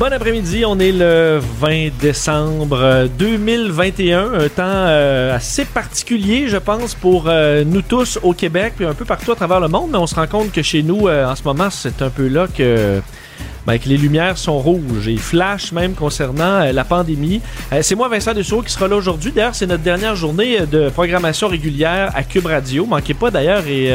Bon après-midi, on est le 20 décembre 2021, un temps euh, assez particulier, je pense, pour euh, nous tous au Québec, puis un peu partout à travers le monde, mais on se rend compte que chez nous, euh, en ce moment, c'est un peu là que ben, que les lumières sont rouges et flashent même concernant la pandémie. c'est moi, Vincent Dussault, qui sera là aujourd'hui. D'ailleurs, c'est notre dernière journée de programmation régulière à Cube Radio. Manquez pas d'ailleurs et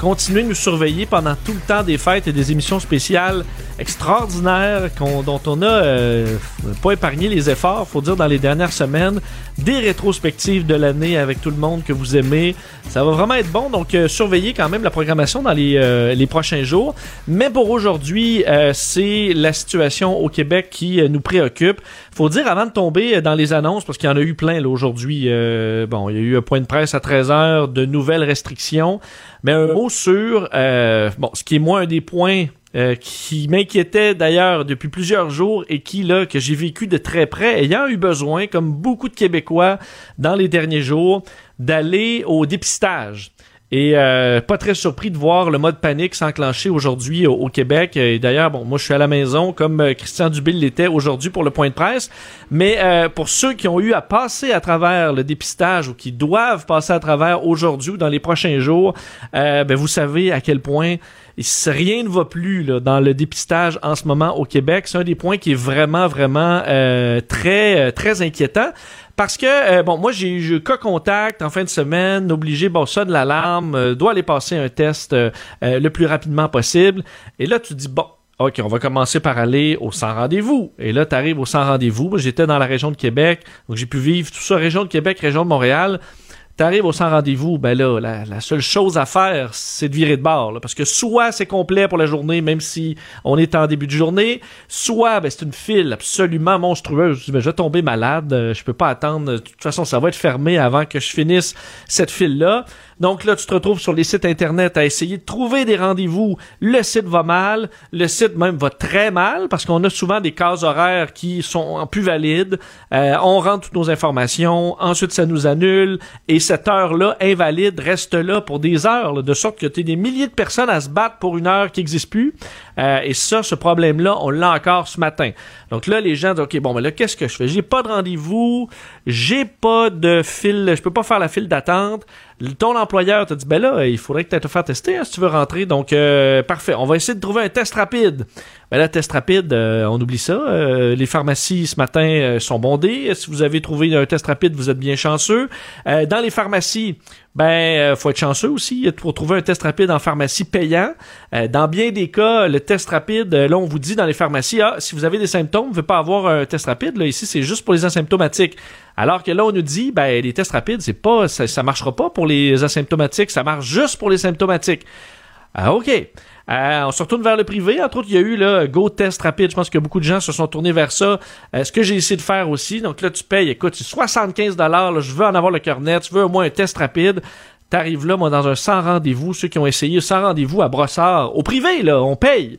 continuez de nous surveiller pendant tout le temps des fêtes et des émissions spéciales extraordinaires dont on a euh, pas épargné les efforts, faut dire, dans les dernières semaines. Des rétrospectives de l'année avec tout le monde que vous aimez. Ça va vraiment être bon, donc euh, surveillez quand même la programmation dans les, euh, les prochains jours. Mais pour aujourd'hui, c'est la situation au Québec qui nous préoccupe. Faut dire, avant de tomber dans les annonces, parce qu'il y en a eu plein là aujourd'hui, bon, il y a eu un point de presse à 13h de nouvelles restrictions. Mais un mot sur, euh, bon, ce qui est moi un des points euh, qui m'inquiétait d'ailleurs depuis plusieurs jours et qui, là, que j'ai vécu de très près, ayant eu besoin, comme beaucoup de Québécois dans les derniers jours, d'aller au dépistage. Et euh, pas très surpris de voir le mode panique s'enclencher aujourd'hui au, Québec. Et d'ailleurs, bon, moi je suis à la maison comme euh, Christian Dubille l'était aujourd'hui pour le point de presse. Mais euh, pour ceux qui ont eu à passer à travers le dépistage ou qui doivent passer à travers aujourd'hui ou dans les prochains jours, ben, vous savez à quel point rien ne va plus dans le dépistage en ce moment au Québec. C'est un des points qui est vraiment, vraiment très, très inquiétant. Parce que, euh, bon, moi, j'ai eu cas contact en fin de semaine, obligé, bon, ça de l'alarme, euh, doit aller passer un test euh, le plus rapidement possible. Et là, tu dis, bon, OK, on va commencer par aller au sans rendez-vous. Et là, tu arrives au sans rendez-vous. J'étais dans la région de Québec, donc j'ai pu vivre tout ça, région de Québec, région de Montréal t'arrives au sans rendez-vous, ben là, la, seule chose à faire, c'est de virer de bord. parce que soit c'est complet pour la journée, même si on est en début de journée, soit ben, c'est une file absolument monstrueuse. Je, ben, je vais tomber malade, euh, je peux pas attendre. De toute façon, ça va être fermé avant que je finisse cette file-là. Donc là, tu te retrouves sur les sites internet à essayer de trouver des rendez-vous. Le site va mal, le site même va très mal parce qu'on a souvent des cases horaires qui sont plus valides. Euh, on rentre toutes nos informations, ensuite ça nous annule et cette heure-là invalide reste là pour des heures, de sorte que tu as des milliers de personnes à se battre pour une heure qui n'existe plus. Euh, et ça, ce problème-là, on l'a encore ce matin. Donc là, les gens disent, OK, bon, mais là, qu'est-ce que je fais? J'ai pas de rendez-vous, j'ai pas de fil, je peux pas faire la file d'attente ton employeur te dit ben là, il faudrait que tu te faire tester hein, si tu veux rentrer. Donc euh, parfait, on va essayer de trouver un test rapide. Ben là, test rapide, euh, on oublie ça. Euh, les pharmacies ce matin sont bondées. Si vous avez trouvé un test rapide, vous êtes bien chanceux. dans les pharmacies, ben faut être chanceux aussi pour trouver un test rapide en pharmacie payant. dans bien des cas, le test rapide, là on vous dit dans les pharmacies, ah, si vous avez des symptômes, vous ne pouvez pas avoir un test rapide. Là ici, c'est juste pour les asymptomatiques. Alors que là, on nous dit, ben, les tests rapides, c'est pas, ça, ça marchera pas pour les asymptomatiques, ça marche juste pour les symptomatiques. Ah, OK. Euh, on se retourne vers le privé. Entre autres, il y a eu là, Go Test Rapide. Je pense que beaucoup de gens se sont tournés vers ça. Euh, ce que j'ai essayé de faire aussi. Donc là, tu payes, écoute, c'est 75 dollars. Je veux en avoir le cœur net. Tu veux au moins un test rapide. T'arrives là, moi, dans un sans rendez-vous. Ceux qui ont essayé sans rendez-vous à Brossard, au privé, là, on paye.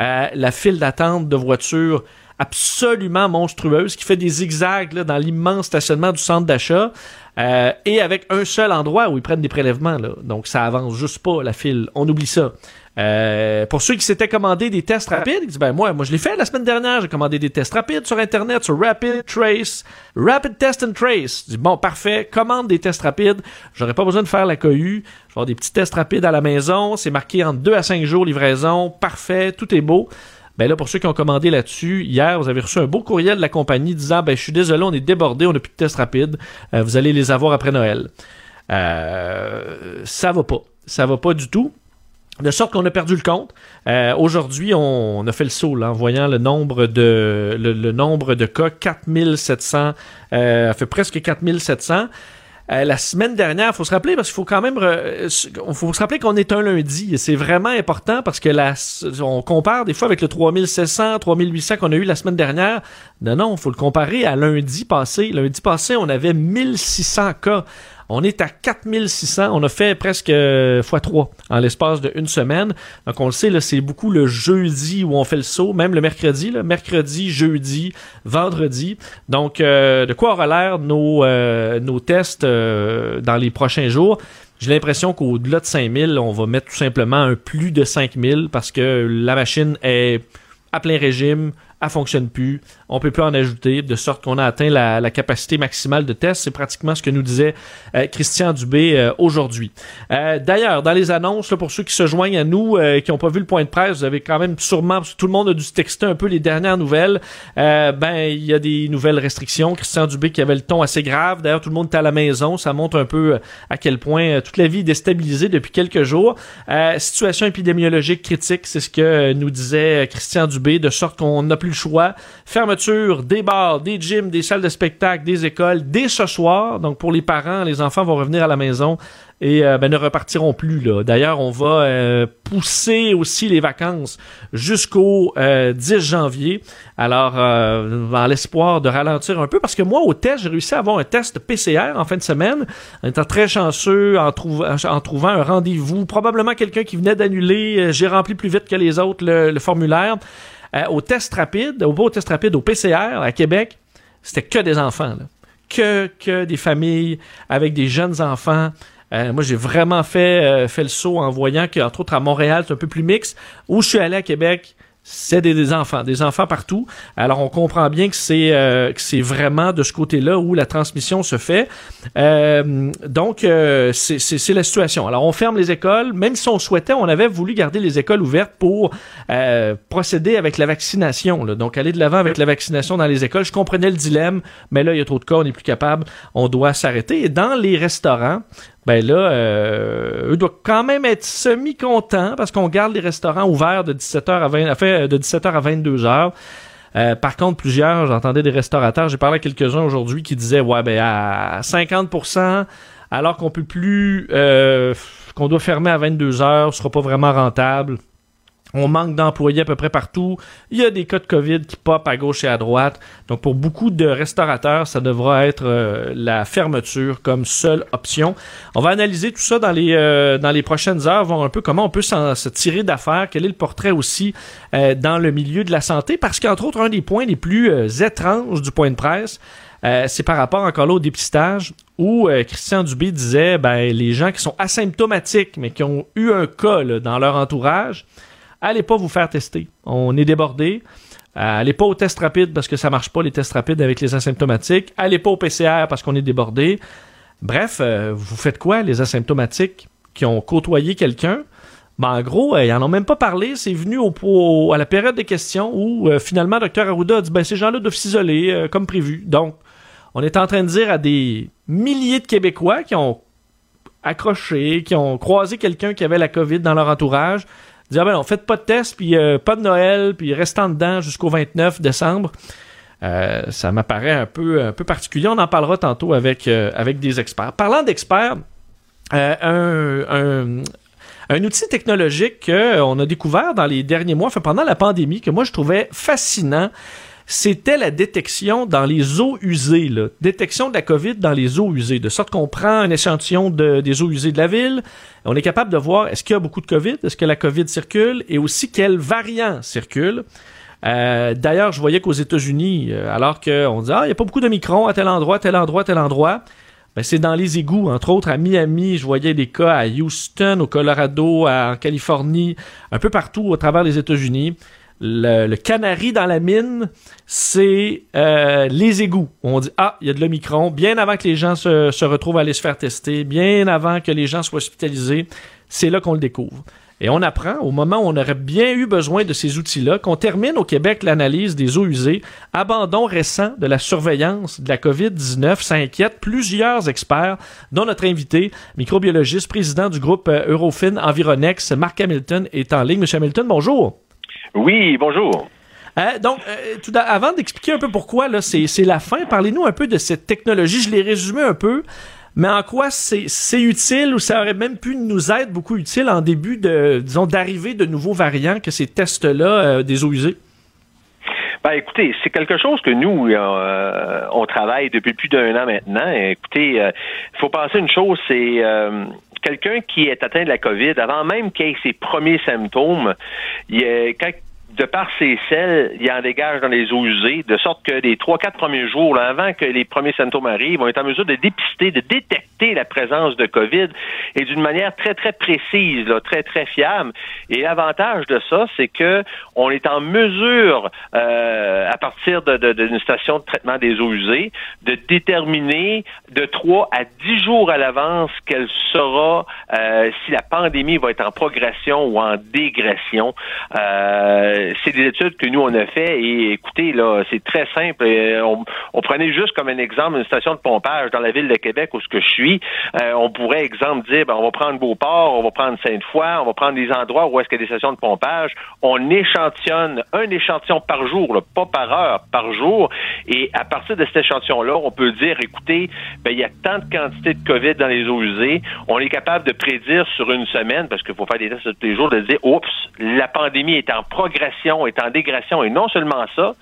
Euh, la file d'attente de voitures absolument monstrueuse qui fait des zigzags là, dans l'immense stationnement du centre d'achat euh, et avec un seul endroit où ils prennent des prélèvements. Là. Donc ça avance juste pas la file. On oublie ça. Euh, pour ceux qui s'étaient commandé des tests rapides, ils disent ben moi, moi je l'ai fait la semaine dernière, j'ai commandé des tests rapides sur internet sur Rapid Trace, Rapid Test and Trace. Je dis bon parfait, commande des tests rapides, j'aurais pas besoin de faire la cohue, je vais avoir des petits tests rapides à la maison, c'est marqué en 2 à 5 jours livraison, parfait, tout est beau. Ben là, pour ceux qui ont commandé là-dessus, hier, vous avez reçu un beau courriel de la compagnie disant ben je suis désolé, on est débordé, on n'a plus de tests rapides, euh, vous allez les avoir après Noël. Euh, ça va pas. Ça va pas du tout. De sorte qu'on a perdu le compte. Euh, aujourd'hui, on, a fait le saut en voyant le nombre de le, nombre de cas, 4700, euh, fait presque 4700. euh, la semaine dernière, faut se rappeler parce qu'il faut quand même, faut se rappeler qu'on est un lundi. C'est vraiment important parce que on compare des fois avec le 3700, 3800 qu'on a eu la semaine dernière. Non, non, faut le comparer à lundi passé. Lundi passé, on avait 1600 cas. On est à 4600. On a fait presque euh, x3 en l'espace d'une semaine. Donc, on le sait, c'est beaucoup le jeudi où on fait le saut, même le mercredi, mercredi, jeudi, vendredi. Donc, euh, de quoi aura l'air nos, euh, nos tests dans les prochains jours? J'ai l'impression qu'au-delà de 5000, on va mettre tout simplement un plus de 5000 parce que la machine est à plein régime, elle fonctionne plus, on peut plus en ajouter, de sorte qu'on a atteint la, capacité maximale de test. C'est pratiquement ce que nous disait euh, Christian Dubé euh, aujourd'hui. Euh, d'ailleurs, dans les annonces, pour ceux qui se joignent à nous, qui n'ont pas vu le point de presse, vous avez quand même sûrement, parce que tout le monde a dû texter un peu les dernières nouvelles, ben il y a des nouvelles restrictions. Christian Dubé qui avait le ton assez grave. D'ailleurs, tout le monde est à la maison. Ça montre un peu à quel point toute la vie est déstabilisée depuis quelques jours. situation épidémiologique critique, c'est ce que nous disait Christian Dubé, de sorte qu'on n'a plus choix. Fermeture des bars, des gyms, des salles de spectacle, des écoles dès ce soir. Donc pour les parents, les enfants vont revenir à la maison et euh, ben, ne repartiront plus. Là. D'ailleurs, on va euh, pousser aussi les vacances jusqu'au 10 euh, janvier. Alors, dans l'espoir de ralentir un peu, parce que moi, au test, j'ai réussi à avoir un test PCR en fin de semaine, en étant très chanceux, en trouvant un rendez-vous, probablement quelqu'un qui venait d'annuler. J'ai rempli plus vite que les autres le formulaire. Euh, au test rapide, au beau test rapide, au PCR à Québec, c'était que des enfants. Que, que des familles avec des jeunes enfants. Euh, moi, j'ai vraiment fait, euh, fait le saut en voyant qu'entre autres à Montréal, c'est un peu plus mix. Où je suis allé à Québec, c'est des, enfants, des enfants partout. Alors on comprend bien que c'est euh, que c'est vraiment de ce côté-là où la transmission se fait. Euh, donc euh, c'est la situation. Alors on ferme les écoles, même si on souhaitait, on avait voulu garder les écoles ouvertes pour procéder avec la vaccination. Donc aller de l'avant avec la vaccination dans les écoles. Je comprenais le dilemme, mais là il y a trop de cas, on n'est plus capable, on doit s'arrêter. Et dans les restaurants, ben là, euh, eux doivent quand même être semi-contents parce qu'on garde les restaurants ouverts de 17h à 20, fait, de 17h à 22h. Euh, par contre, plusieurs, j'entendais des restaurateurs, j'ai parlé à quelques-uns aujourd'hui qui disaient ouais ben à 50%, alors qu'on peut plus euh, qu'on doit fermer à 22h, ce sera pas vraiment rentable. On manque d'employés à peu près partout. Il y a des cas de COVID qui popent à gauche et à droite. Donc, pour beaucoup de restaurateurs, ça devra être euh, la fermeture comme seule option. On va analyser tout ça dans les, euh, dans les prochaines heures, voir un peu comment on peut se tirer d'affaires, quel est le portrait aussi euh, dans le milieu de la santé, parce qu'entre autres, un des points les plus étranges du point de presse, c'est par rapport encore là au dépistage où Christian Dubé disait ben, les gens qui sont asymptomatiques mais qui ont eu un cas dans leur entourage, allez pas vous faire tester. On est débordé. Euh, allez pas au test rapide parce que ça marche pas les tests rapides avec les asymptomatiques. Allez pas au PCR parce qu'on est débordé. Bref, euh, vous faites quoi les asymptomatiques qui ont côtoyé quelqu'un? Ben, en gros, euh, ils en ont même pas parlé. C'est venu au, à la période des questions où finalement Dr Arruda a dit ben ces gens-là doivent s'isoler comme prévu. Donc, on est en train de dire à des milliers de Québécois qui ont accroché, qui ont croisé quelqu'un qui avait la COVID dans leur entourage, dire, ben non, faites pas de test, puis euh, pas de Noël, puis restant dedans jusqu'au 29 décembre. Euh, ça m'apparaît un peu, un peu particulier. On en parlera tantôt avec, euh, avec des experts. Parlant d'experts, un, un, outil technologique qu'on a découvert dans les derniers mois, pendant la pandémie, que moi je trouvais fascinant, c'était la détection dans les eaux usées, là. détection de la COVID dans les eaux usées, de sorte qu'on prend un échantillon de, des eaux usées de la ville, on est capable de voir est-ce qu'il y a beaucoup de COVID, est-ce que la COVID circule, et aussi quels variants circulent. Euh, D'ailleurs, je voyais qu'aux États-Unis, euh, alors qu'on dit ah il n'y a pas beaucoup de microns à tel endroit, tel endroit, tel endroit, ben, c'est dans les égouts, entre autres à Miami, je voyais des cas à Houston, au Colorado, en Californie, un peu partout au travers des États-Unis le, canari dans la mine, c'est euh, les égouts. On dit ah, il y a de l'omicron, bien avant que les gens se, se, retrouvent à aller se faire tester, bien avant que les gens soient hospitalisés, c'est là qu'on le découvre. Et on apprend, au moment où on aurait bien eu besoin de ces outils-là, qu'on termine au Québec l'analyse des eaux usées, abandon récent de la surveillance de la COVID-19, ça inquiète plusieurs experts, dont notre invité, microbiologiste, président du groupe euh, Eurofin Environex, Marc Hamilton, est en ligne. Monsieur Hamilton, bonjour. Oui, bonjour. Euh, donc, euh, tout avant d'expliquer un peu pourquoi, là, c'est, la fin, parlez-nous un peu de cette technologie. Je l'ai résumé un peu. Mais en quoi c'est utile ou ça aurait même pu nous être beaucoup utile en début de, disons, d'arrivée de nouveaux variants que ces tests-là euh, des eaux usées? Ben, écoutez, c'est quelque chose que nous, euh, on travaille depuis plus d'un an maintenant. Écoutez, il faut penser une chose, c'est quelqu'un qui est atteint de la COVID, avant même qu'il ait ses premiers symptômes, il, quand de par ses selles, il en dégage dans les eaux usées, de sorte que les trois, quatre premiers jours, avant que les premiers symptômes arrivent, vont être en mesure de dépister, de détecter la présence de COVID et d'une manière très, très précise, là, très, très fiable. Et l'avantage de ça, c'est que on est en mesure, euh, à partir d'une station de traitement des eaux usées, de déterminer de trois à dix jours à l'avance quelle sera, euh, si la pandémie va être en progression ou en dégression. Euh, euh, c'est des études que nous on a fait et écoutez là, c'est très simple. Euh, on, prenait juste comme un exemple une station de pompage dans la ville de Québec où ce que je suis. Euh, on pourrait exemple dire ben, on va prendre Beauport, on va prendre Sainte-Foy, on va prendre des endroits où est-ce qu'il y a des stations de pompage. On échantillonne un échantillon par jour, pas par heure, par jour. Et à partir de cet échantillon-là, on peut dire écoutez, ben, il y a tant de quantité de COVID dans les eaux usées, on est capable de prédire sur une semaine parce qu'il faut faire des tests tous les jours de dire oups, la pandémie est en est en dégression. Et non seulement ça,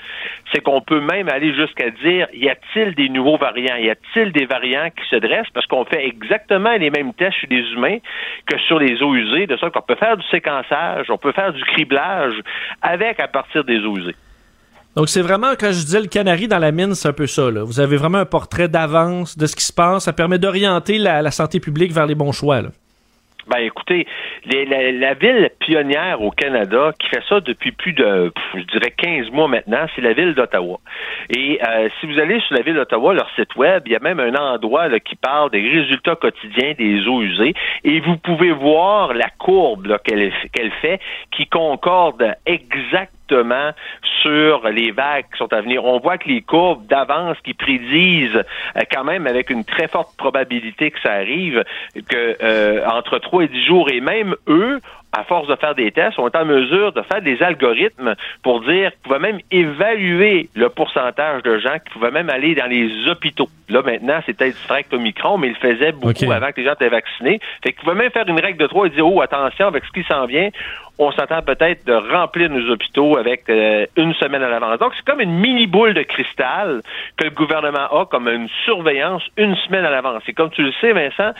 c'est qu'on peut même aller jusqu'à dire, y a-t-il des nouveaux variants? Y a-t-il des variants qui se dressent? Parce qu'on fait exactement les mêmes tests sur les humains que sur les eaux usées, de sorte qu'on peut faire du séquençage, on peut faire du criblage avec à partir des eaux usées. Donc c'est vraiment, quand je disais le canari dans la mine, c'est un peu ça. Là. Vous avez vraiment un portrait d'avance de ce qui se passe. Ça permet d'orienter la, santé publique vers les bons choix. Ben écoutez, la, ville pionnière au Canada qui fait ça depuis plus de, je dirais, 15 mois maintenant, c'est la ville d'Ottawa. Et euh, si vous allez sur la ville d'Ottawa, leur site web, il y a même un endroit là, qui parle des résultats quotidiens des eaux usées. Et vous pouvez voir la courbe qu'elle fait qui concorde exactement sur les vagues qui sont à venir. On voit que les courbes d'avance qui prédisent euh, quand même avec une très forte probabilité que ça arrive, que euh, entre 3 et 10 jours, et même eux à force de faire des tests, on est en mesure de faire des algorithmes pour dire qu'ils pouvaient même évaluer le pourcentage de gens qui pouvaient même aller dans les hôpitaux. Là, maintenant, c'est peut-être direct au micron, mais ils le faisaient beaucoup avant que les gens étaient vaccinés. Fait qu'ils pouvaient même faire une règle de trois et dire, oh, attention, avec ce qui s'en vient, on s'attend peut-être de remplir nos hôpitaux avec euh, une semaine à l'avance. Donc, c'est comme une mini boule de cristal que le gouvernement a comme une surveillance une semaine à l'avance. Et comme tu le sais, Vincent,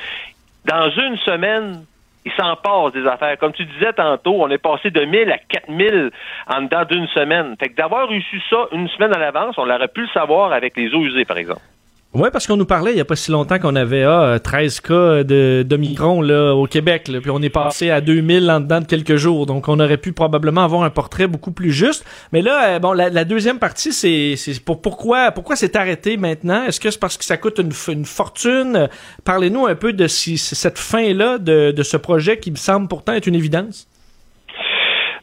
dans une semaine, il s'en passe des affaires. Comme tu disais tantôt, on est passé de 1000 à 4000 en dedans d'une semaine. Fait que d'avoir reçu ça une semaine à l'avance, on aurait pu le savoir avec les eaux usées, par exemple. Oui, parce qu'on nous parlait il n'y a pas si longtemps qu'on avait ah, 13 cas de, de là, au Québec, puis on est passé à 2000 en dedans de quelques jours. Donc, on aurait pu probablement avoir un portrait beaucoup plus juste. Mais là, euh, bon, la, deuxième partie, c'est pour, pourquoi pourquoi c'est arrêté maintenant? Est-ce que c'est parce que ça coûte une, une fortune? Parlez-nous un peu de si, cette fin-là de, de ce projet qui me semble pourtant être une évidence.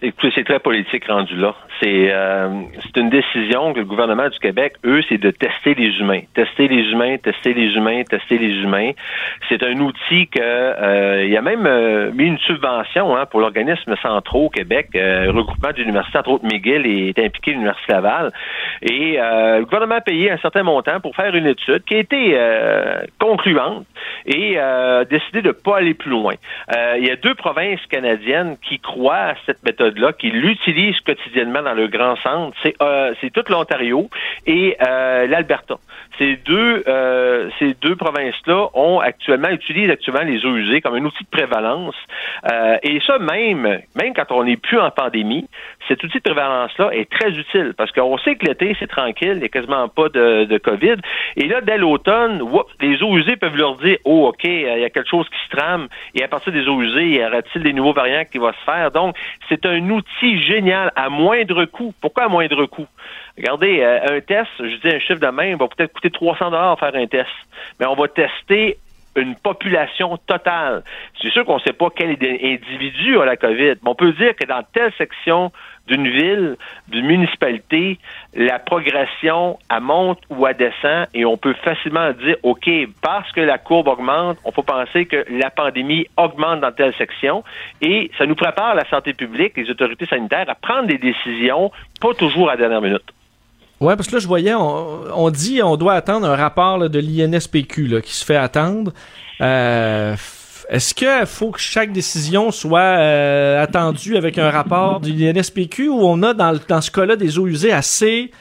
Écoutez, c'est très politique rendu là. C'est euh, c'est une décision que le gouvernement du Québec, eux, c'est de tester les humains, tester les humains, tester les humains, tester les humains. C'est un outil que euh, il y a même euh, mis une subvention hein, pour l'organisme centraux au Québec, regroupement d'universités, entre autres McGill est impliqué l'université Laval, et le gouvernement a payé un certain montant pour faire une étude qui a été concluante et décidé de pas aller plus loin. il y a deux provinces canadiennes qui croient à cette méthode-là, qui l'utilisent quotidiennement dans le grand centre, c'est euh, toute l'Ontario et euh, l'Alberta. Ces deux euh, ces deux provinces-là ont actuellement utilisent actuellement les eaux usées comme un outil de prévalence. Euh, et ça même même quand on n'est plus en pandémie, cet outil de prévalence-là est très utile parce qu'on sait que l'été c'est tranquille, il n'y a quasiment pas de, de COVID. Et là dès l'automne, les eaux usées peuvent leur dire oh ok il y a quelque chose qui se trame et à partir des eaux usées, y aura-t-il des nouveaux variants qui vont se faire? Donc c'est un outil génial à moindre coût. Pourquoi à moindre coût? Regardez, euh, un test, je dis un chiffre de main, va peut-être coûter 300 dollars faire un test, mais on va tester une population totale. C'est sûr qu'on ne sait pas quel individu a la COVID, mais on peut dire que dans telle section d'une ville, d'une municipalité, la progression, elle monte ou elle descend et on peut facilement dire, OK, parce que la courbe augmente, on peut penser que la pandémie augmente dans telle section et ça nous prépare la santé publique, les autorités sanitaires à prendre des décisions, pas toujours à la dernière minute. Ouais, parce que là, je voyais, on, dit on doit attendre un rapport de l'INSPQ qui se fait attendre. Euh, est-ce qu'il faut que chaque décision soit euh, attendue avec un rapport du l'INSPQ ou on a dans, dans ce cas-là des eaux usées assez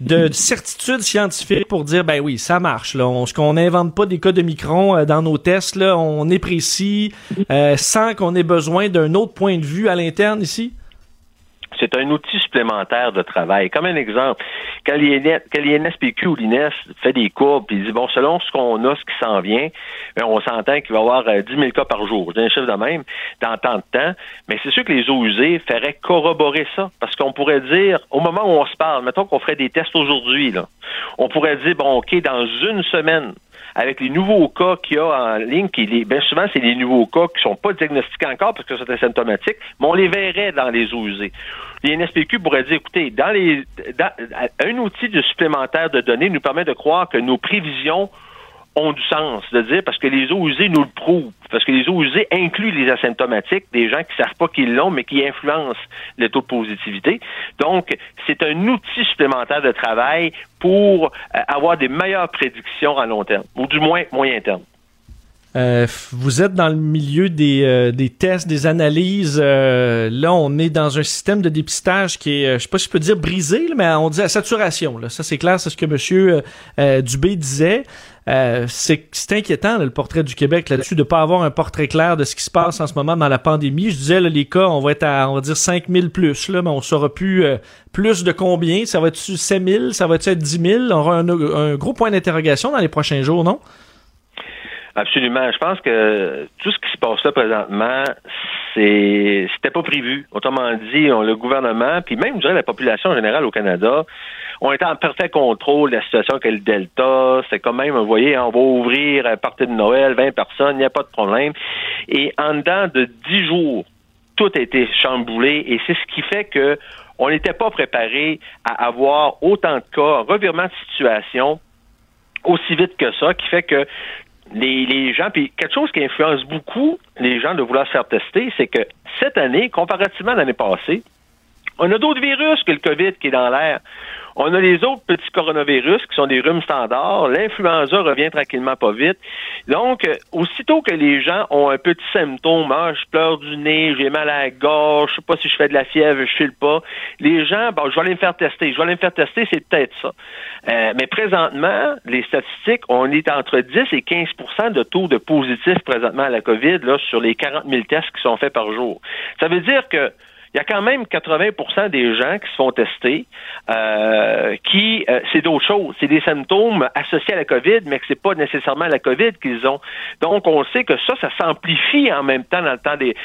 de certitude scientifique pour dire ben oui ça marche là. On qu'on n'invente pas des cas de micron euh, dans nos tests on est précis euh, sans qu'on ait besoin d'un autre point de vue à l'interne ici? C'est un outil supplémentaire de travail. Comme un exemple, quand l'INSPQ ou l'INES fait des courbes, puis il dit, bon, selon ce qu'on a, ce qui s'en vient, ben, on s'entend qu'il va y avoir 10 euh, 000 cas par jour. J'ai un chiffre de même, dans tant de temps. Mais c'est sûr que les eaux usées feraient corroborer ça. Parce qu'on pourrait dire, au moment où on se parle, mettons qu'on ferait des tests aujourd'hui, là, on pourrait dire, bon, OK, dans une semaine, avec les nouveaux cas qu'il y a en ligne, qui les, bien souvent, c'est les nouveaux cas qui sont pas diagnostiqués encore parce que c'est asymptomatique, mais on les verrait dans les eaux usées. Les NSPQ pourraient dire, écoutez, dans les, un outil de supplémentaire de données nous permet de croire que nos prévisions ont du sens de dire parce que les eaux usées nous le prouvent. Parce que les eaux usées incluent les asymptomatiques, des gens qui savent pas qu'ils l'ont, mais qui influencent le taux de positivité. Donc, c'est un outil supplémentaire de travail pour euh, avoir des meilleures prédictions à long terme, ou du moins moyen terme. Euh, vous êtes dans le milieu des, euh, des tests, des analyses. Là, on est dans un système de dépistage qui est, je sais pas si je peux dire brisé, mais on dit à saturation. Là. Ça, c'est clair, c'est ce que Monsieur Dubé disait. C'est, inquiétant le portrait du Québec là-dessus de pas avoir un portrait clair de ce qui se passe en ce moment dans la pandémie. Je disais les cas, on va être à on va dire 5000 plus là, mais on saura plus plus de combien. Ça va être 7000, ça va être 10 000. On aura un, un gros point d'interrogation dans les prochains jours, non? Absolument. Je pense que tout ce qui se passe là présentement, c'est c'était pas prévu. Autrement dit, le gouvernement, puis même je dirais la population générale au Canada, on était en parfait contrôle de la situation avec le Delta. C'est quand même, vous voyez, on va ouvrir à partir de Noël, 20 personnes, il n'y a pas de problème. Et en dedans de 10 jours, tout a été chamboulé et c'est ce qui fait que on n'était pas préparé à avoir autant de cas, revirement de situation aussi vite que ça, qui fait que les gens, puis quelque chose qui influence beaucoup les gens de vouloir se faire tester, c'est que cette année, comparativement à l'année passée, on a d'autres virus que le COVID qui est dans l'air. On a les autres petits coronavirus qui sont des rhumes standards. L'influenza revient tranquillement pas vite. Donc, euh, aussitôt que les gens ont un petit symptôme, ah, je pleure du nez, j'ai mal à la gorge, je sais pas si je fais de la fièvre, je file pas, les gens, bon, je vais aller me faire tester. Je vais aller me faire tester, c'est peut-être ça. Euh, mais présentement, les statistiques, on est entre 10 et 15% de taux de positifs présentement à la COVID là, sur les 40 000 tests qui sont faits par jour. Ça veut dire que il y a quand même 80% des gens qui se font tester, euh, qui euh, c'est d'autres choses, c'est des symptômes associés à la COVID, mais que c'est pas nécessairement la COVID qu'ils ont. Donc on sait que ça, ça s'amplifie en même temps dans le temps des,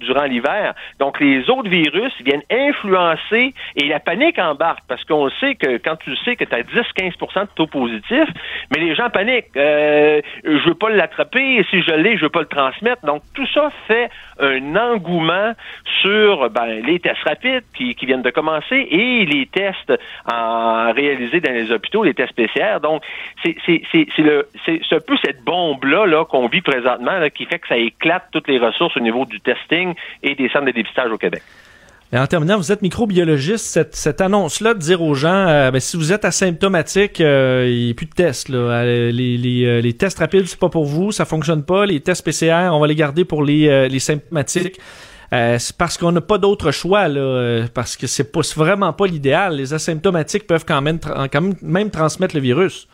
durant l'hiver. Donc les autres virus viennent influencer et la panique embarque parce qu'on sait que quand tu sais que tu as 10-15% de taux positif, mais les gens paniquent. Euh, je veux pas l'attraper, si je l'ai, je veux pas le transmettre. Donc tout ça fait un engouement sur ben, les tests rapides qui, viennent de commencer et les tests réalisés dans les hôpitaux, les tests PCR. Donc, c'est un peu cette bombe-là -là, qu'on vit présentement qui fait que ça éclate toutes les ressources au niveau du testing et des centres de dépistage au Québec. En terminant, vous êtes microbiologiste. Cette, annonce-là de dire aux gens, euh, ben, si vous êtes asymptomatique, euh, il n'y a plus de tests. Euh, les, tests rapides, c'est pas pour vous, ça fonctionne pas. Les tests PCR, on va les garder pour les, les symptomatiques. Euh, c'est parce qu'on n'a pas d'autre choix, là, euh, parce que c'est vraiment pas l'idéal. Les asymptomatiques peuvent quand même, même, transmettre le virus.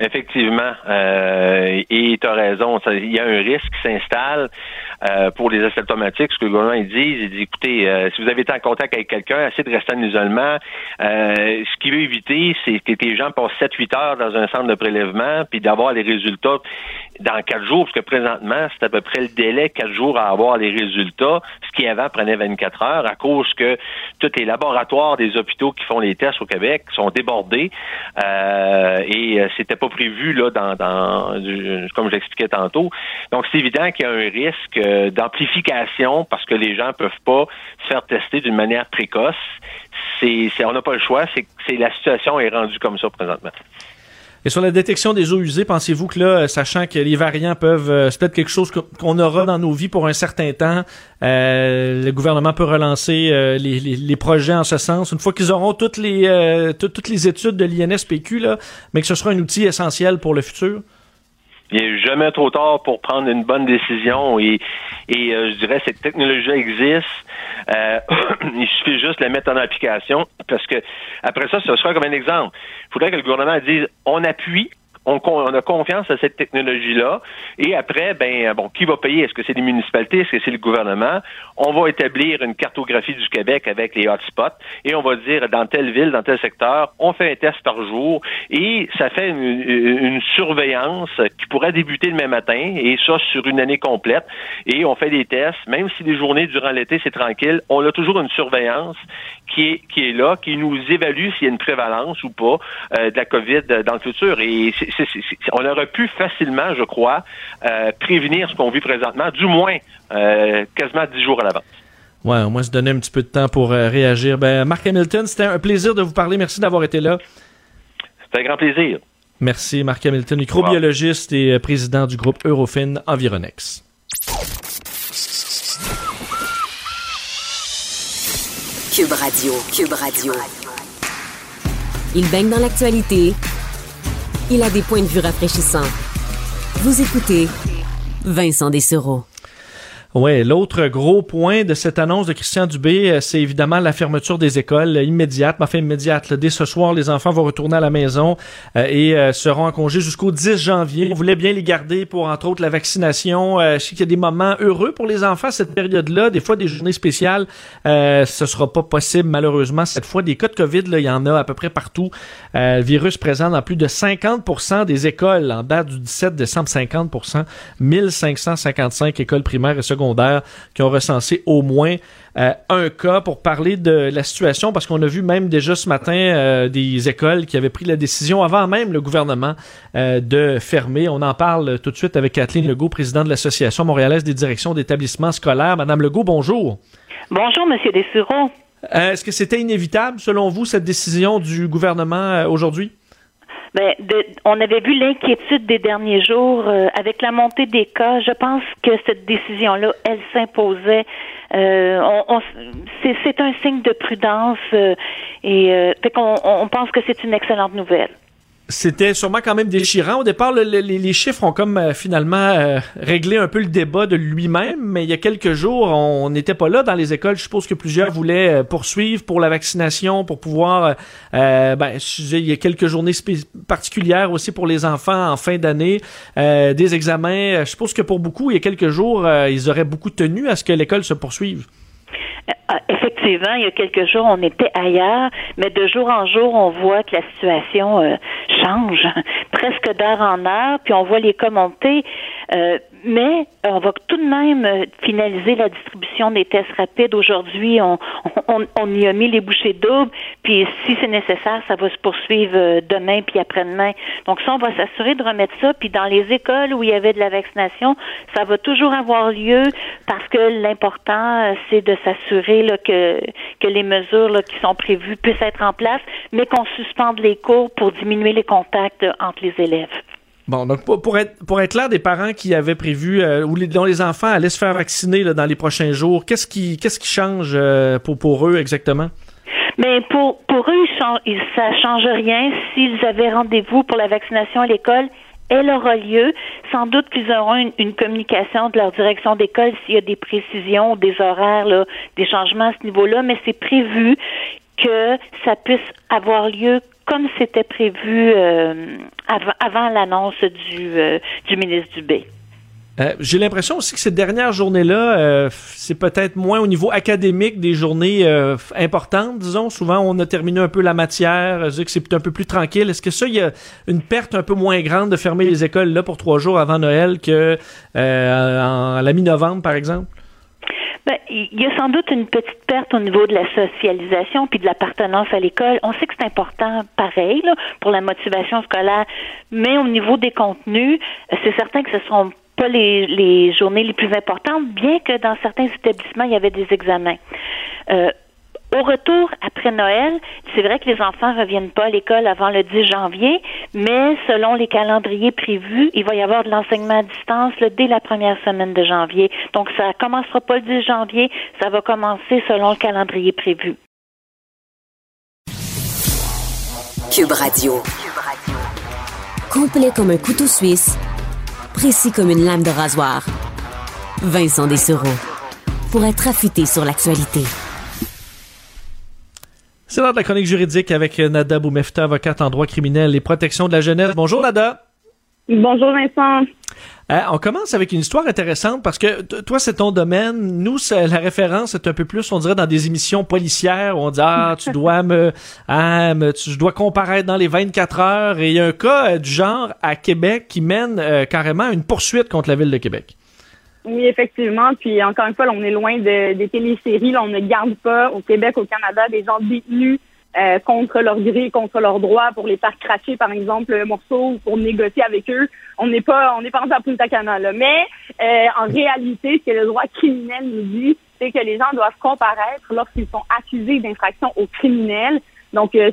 Effectivement. Euh, et tu as raison. Il y a un risque qui s'installe pour les asymptomatiques. Ce que le gouvernement dit, il dit écoutez, si vous avez été en contact avec quelqu'un, essayez de rester en isolement. ce qu'il veut éviter, c'est que les gens passent 7-8 heures dans un centre de prélèvement, puis d'avoir les résultats dans quatre jours, parce que présentement, c'est à peu près le délai quatre jours à avoir les résultats, ce qui avant prenait 24 heures, à cause que tous les laboratoires des hôpitaux qui font les tests au Québec sont débordés. et c'était pas prévu là dans, dans comme je l'expliquais tantôt. Donc c'est évident qu'il y a un risque euh, d'amplification parce que les gens peuvent pas se faire tester d'une manière précoce. C'est, on n'a pas le choix. C'est la situation est rendue comme ça présentement. Et sur la détection des eaux usées, pensez-vous que là, sachant que les variants peuvent, euh, c'est peut-être quelque chose qu'on aura dans nos vies pour un certain temps, euh, le gouvernement peut relancer euh, les, projets en ce sens, une fois qu'ils auront toutes les, toutes les études de l'INSPQ, là, mais que ce sera un outil essentiel pour le futur? Il n'est jamais trop tard pour prendre une bonne décision et, et je dirais cette technologie existe. il suffit juste de la mettre en application parce que après ça, ce sera comme un exemple. Il faudrait que le gouvernement dise on appuie, on, a confiance à cette technologie-là. Et après, ben bon, qui va payer? Est-ce que c'est les municipalités? Est-ce que c'est le gouvernement? On va établir une cartographie du Québec avec les hotspots et on va dire dans telle ville, dans tel secteur, on fait un test par jour et ça fait une, surveillance qui pourrait débuter le même matin et ça sur une année complète. Et on fait des tests, même si les journées durant l'été c'est tranquille, on a toujours une surveillance qui est, qui est là, qui nous évalue s'il y a une prévalence ou pas euh, de la COVID dans le futur. Et on aurait pu facilement, je crois, euh, prévenir ce qu'on vit présentement, du moins euh, quasiment dix jours à l'avance. Ouais, au moins se donner un petit peu de temps pour réagir. Ben, Marc Hamilton, c'était un plaisir de vous parler. Merci d'avoir été là. C'était un grand plaisir. Merci, Marc Hamilton, microbiologiste et président du groupe Eurofin Environex. Cube Radio. Cube Radio. Il baigne dans l'actualité. Il a des points de vue rafraîchissants. Vous écoutez Vincent Dessereau. Oui, l'autre gros point de cette annonce de Christian Dubé, euh, c'est évidemment la fermeture des écoles euh, immédiate, enfin immédiate. Dès ce soir, les enfants vont retourner à la maison euh, et seront en congé jusqu'au 10 janvier. On voulait bien les garder pour, entre autres, la vaccination. je sais qu'il y a des moments heureux pour les enfants cette période-là, des fois des journées spéciales. ce sera pas possible, malheureusement. Cette fois, des cas de COVID, il y en a à peu près partout. virus présent dans plus de 50 des écoles en date du 17 décembre, 50 1555 écoles primaires et secondaires qui ont recensé au moins euh, un cas pour parler de la situation, parce qu'on a vu même déjà ce matin euh, des écoles qui avaient pris la décision avant même le gouvernement euh, de fermer. On en parle tout de suite avec Kathleen Legault, présidente de l'Association montréalaise des directions d'établissements scolaires. Madame Legault, bonjour. Bonjour, Monsieur Dessureau. Est-ce que c'était inévitable, selon vous, cette décision du gouvernement aujourd'hui? Ben, on avait vu l'inquiétude des derniers jours euh, avec la montée des cas. Je pense que cette décision-là, elle s'imposait. Euh, on, c'est un signe de prudence euh, et fait qu'on on pense que c'est une excellente nouvelle. C'était sûrement quand même déchirant. Au départ, les, chiffres ont comme euh, finalement euh, réglé un peu le débat de lui-même, mais il y a quelques jours, on n'était pas là dans les écoles. Je suppose que plusieurs voulaient euh, poursuivre pour la vaccination, pour pouvoir... ben, il y a quelques journées particulières aussi pour les enfants en fin d'année, des examens. Je suppose que pour beaucoup, il y a quelques jours, ils auraient beaucoup tenu à ce que l'école se poursuive. Ah, effectivement, il y a quelques jours, on était ailleurs, mais de jour en jour, on voit que la situation change presque d'heure en heure, puis on voit les cas. Euh, mais on va tout de même euh, finaliser la distribution des tests rapides. Aujourd'hui, on, on, y a mis les bouchées doubles, puis si c'est nécessaire, ça va se poursuivre euh, demain puis après-demain. Donc ça, on va s'assurer de remettre ça. Puis dans les écoles où il y avait de la vaccination, ça va toujours avoir lieu parce que l'important, c'est de s'assurer que, que les mesures qui sont prévues puissent être en place, mais qu'on suspende les cours pour diminuer les contacts entre les élèves. Bon, donc pour être, pour être clair, des parents qui avaient prévu, euh, ou les, dont les enfants allaient se faire vacciner dans les prochains jours, qu'est-ce qui, qu'est-ce qui change euh, pour, pour eux exactement? Mais pour, pour eux, il, ça change rien. S'ils avaient rendez-vous pour la vaccination à l'école, elle aura lieu. Sans doute qu'ils auront une, communication de leur direction d'école s'il y a des précisions, des horaires, des changements à ce niveau-là, mais c'est prévu que ça puisse avoir lieu comme c'était prévu euh, avant, l'annonce du, euh, du ministre Dubé. Euh, j'ai l'impression aussi que cette dernière journée-là, c'est peut-être moins au niveau académique des journées importantes, disons. Souvent, on a terminé un peu la matière, c'est un peu plus tranquille. Est-ce que ça, il y a une perte un peu moins grande de fermer les écoles là pour trois jours avant Noël que à la mi-novembre, par exemple? Ben, il y a sans doute une petite perte au niveau de la socialisation puis de l'appartenance à l'école. On sait que c'est important, pareil, pour la motivation scolaire, mais au niveau des contenus, c'est certain que ce sont pas les, les journées les plus importantes, bien que dans certains établissements, il y avait des examens. Euh, Au retour après Noël, c'est vrai que les enfants reviennent pas à l'école avant le 10 janvier, mais selon les calendriers prévus, il va y avoir de l'enseignement à distance dès la première semaine de janvier. Donc ça commencera pas le 10 janvier, ça va commencer selon le calendrier prévu. Cube Radio. Complet comme un couteau suisse, précis comme une lame de rasoir. Vincent Dessereau. Pour être affûté sur l'actualité. C'est l'heure de la chronique juridique avec Nada Boumefta, avocate en droit criminel et protection de la jeunesse. Bonjour Nada. Bonjour Vincent. Euh, on commence avec une histoire intéressante parce que toi, c'est ton domaine. Nous, la référence est un peu plus, on dirait, dans des émissions policières où on dit Ah, tu dois me. Ah, je dois comparaître dans les 24 heures. Et il y a un cas euh, du genre à Québec qui mène euh, carrément à une poursuite contre la ville de Québec. Oui, effectivement. Puis encore une fois, on est loin de, des téléséries. Là, on ne garde pas au Québec, au Canada, des gens détenus euh, contre leur gré, contre leurs droits, pour les faire cracher, par exemple, un morceau ou pour négocier avec eux. On n'est pas, on n'est pas en Punta Cana, là. Mais euh, en réalité, ce que le droit criminel nous dit, c'est que les gens doivent comparaître lorsqu'ils sont accusés d'infraction au criminel. Donc, euh,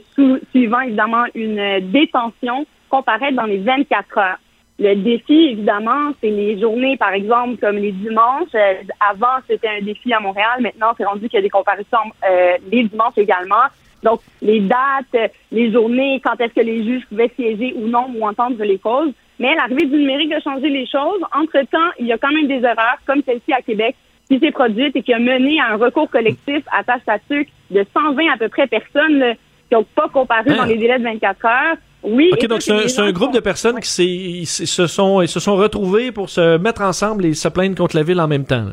suivant évidemment une détention, comparaître dans les 24 heures. Le défi, évidemment, c'est les journées, par exemple, comme les dimanches. Euh, avant, c'était un défi à Montréal. Maintenant, c'est rendu qu'il y a des comparaisons euh, les dimanches également. Donc, les dates, les journées, quand est-ce que les juges pouvaient siéger ou non ou entendre les causes. Mais l'arrivée du numérique a changé les choses. Entre-temps, il y a quand même des erreurs, comme celle-ci à Québec, qui s'est produite et qui a mené à un recours collectif à tâche à de 120 à peu près personnes qui n'ont pas comparu dans hein? les délais de 24 heures. Oui. OK, donc c'est un, groupe de personnes qui se sont, se sont retrouvés pour se mettre ensemble et se plaindre contre la ville en même temps.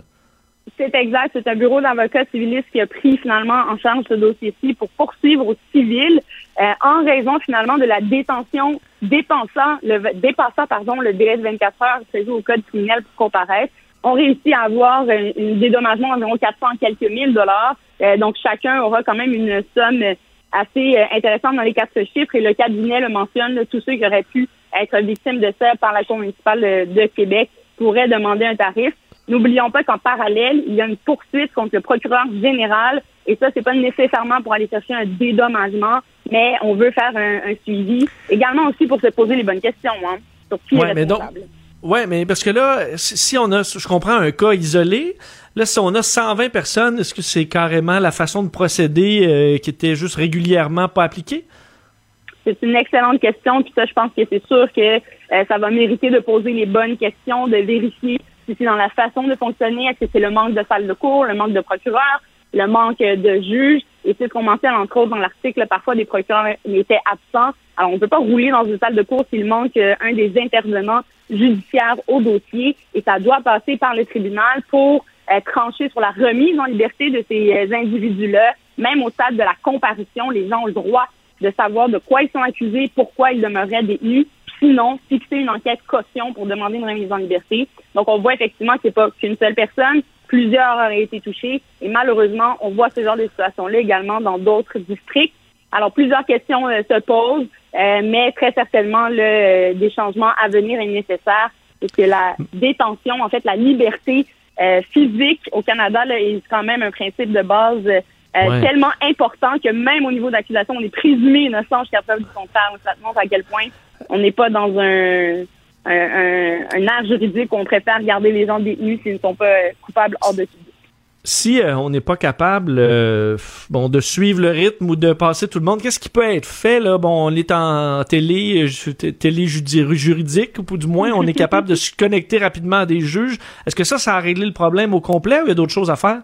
C'est exact. C'est un bureau d'avocats civilistes qui a pris finalement en charge ce dossier-ci pour poursuivre au civil euh, en raison finalement de la détention dépassant le, dépassant, pardon, le délai de 24 heures prévu au code criminel pour comparaître. On réussit à avoir un, dédommagement d'environ 400 quelques mille dollars. Euh, donc chacun aura quand même une somme assez euh, intéressante dans les quatre chiffres et le cabinet le mentionne, tous ceux qui auraient pu être victimes de ça par la Cour municipale de Québec pourraient demander un tarif. N'oublions pas qu'en parallèle, il y a une poursuite contre le procureur général et ça, c'est pas nécessairement pour aller chercher un dédommagement, mais on veut faire un, suivi. Également aussi pour se poser les bonnes questions, hein, sur qui est responsable. Ouais, mais parce que là, si on a, je comprends, un cas isolé, là, si on a 120 personnes, est-ce que c'est carrément la façon de procéder euh, qui était juste régulièrement pas appliquée? C'est une excellente question, puis ça, je pense que c'est sûr que euh, ça va mériter de poser les bonnes questions, de vérifier si c'est dans la façon de fonctionner, est-ce que c'est le manque de salle de cours, le manque de procureur, le manque de juges, et c'est ce qu'on mentionne entre autres dans l'article, parfois des procureurs étaient absents. Alors, on ne peut pas rouler dans une salle de cours s'il manque euh, un des intervenants judiciaire au dossier et ça doit passer par le tribunal pour trancher sur la remise en liberté de ces euh, individus-là. Même au stade de la comparution, les gens ont le droit de savoir de quoi ils sont accusés, pourquoi ils demeureraient détenus. Sinon, fixer une enquête caution pour demander une remise en liberté. Donc, on voit effectivement que c'est pas qu'une seule personne, plusieurs auraient été touchés. Et malheureusement, on voit ce genre de situation-là également dans d'autres districts. Alors, plusieurs questions euh, se posent. Euh, mais très certainement, le, euh, des changements à venir est nécessaire et que la détention, en fait, la liberté euh, physique au Canada là, est quand même un principe de base tellement important que même au niveau d'accusation, on est présumé innocent jusqu'à preuve du contraire. Ça montre à quel point on n'est pas dans un, un, un, art juridique où on préfère garder les gens détenus s'ils ne sont pas coupables hors de tout si euh, on n'est pas capable euh, bon de suivre le rythme ou de passer tout le monde, qu'est-ce qui peut être fait là? Bon, on est en télé euh, télé juridique ou du moins on est capable de se connecter rapidement à des juges. Est-ce que ça ça a réglé le problème au complet ou il y a d'autres choses à faire?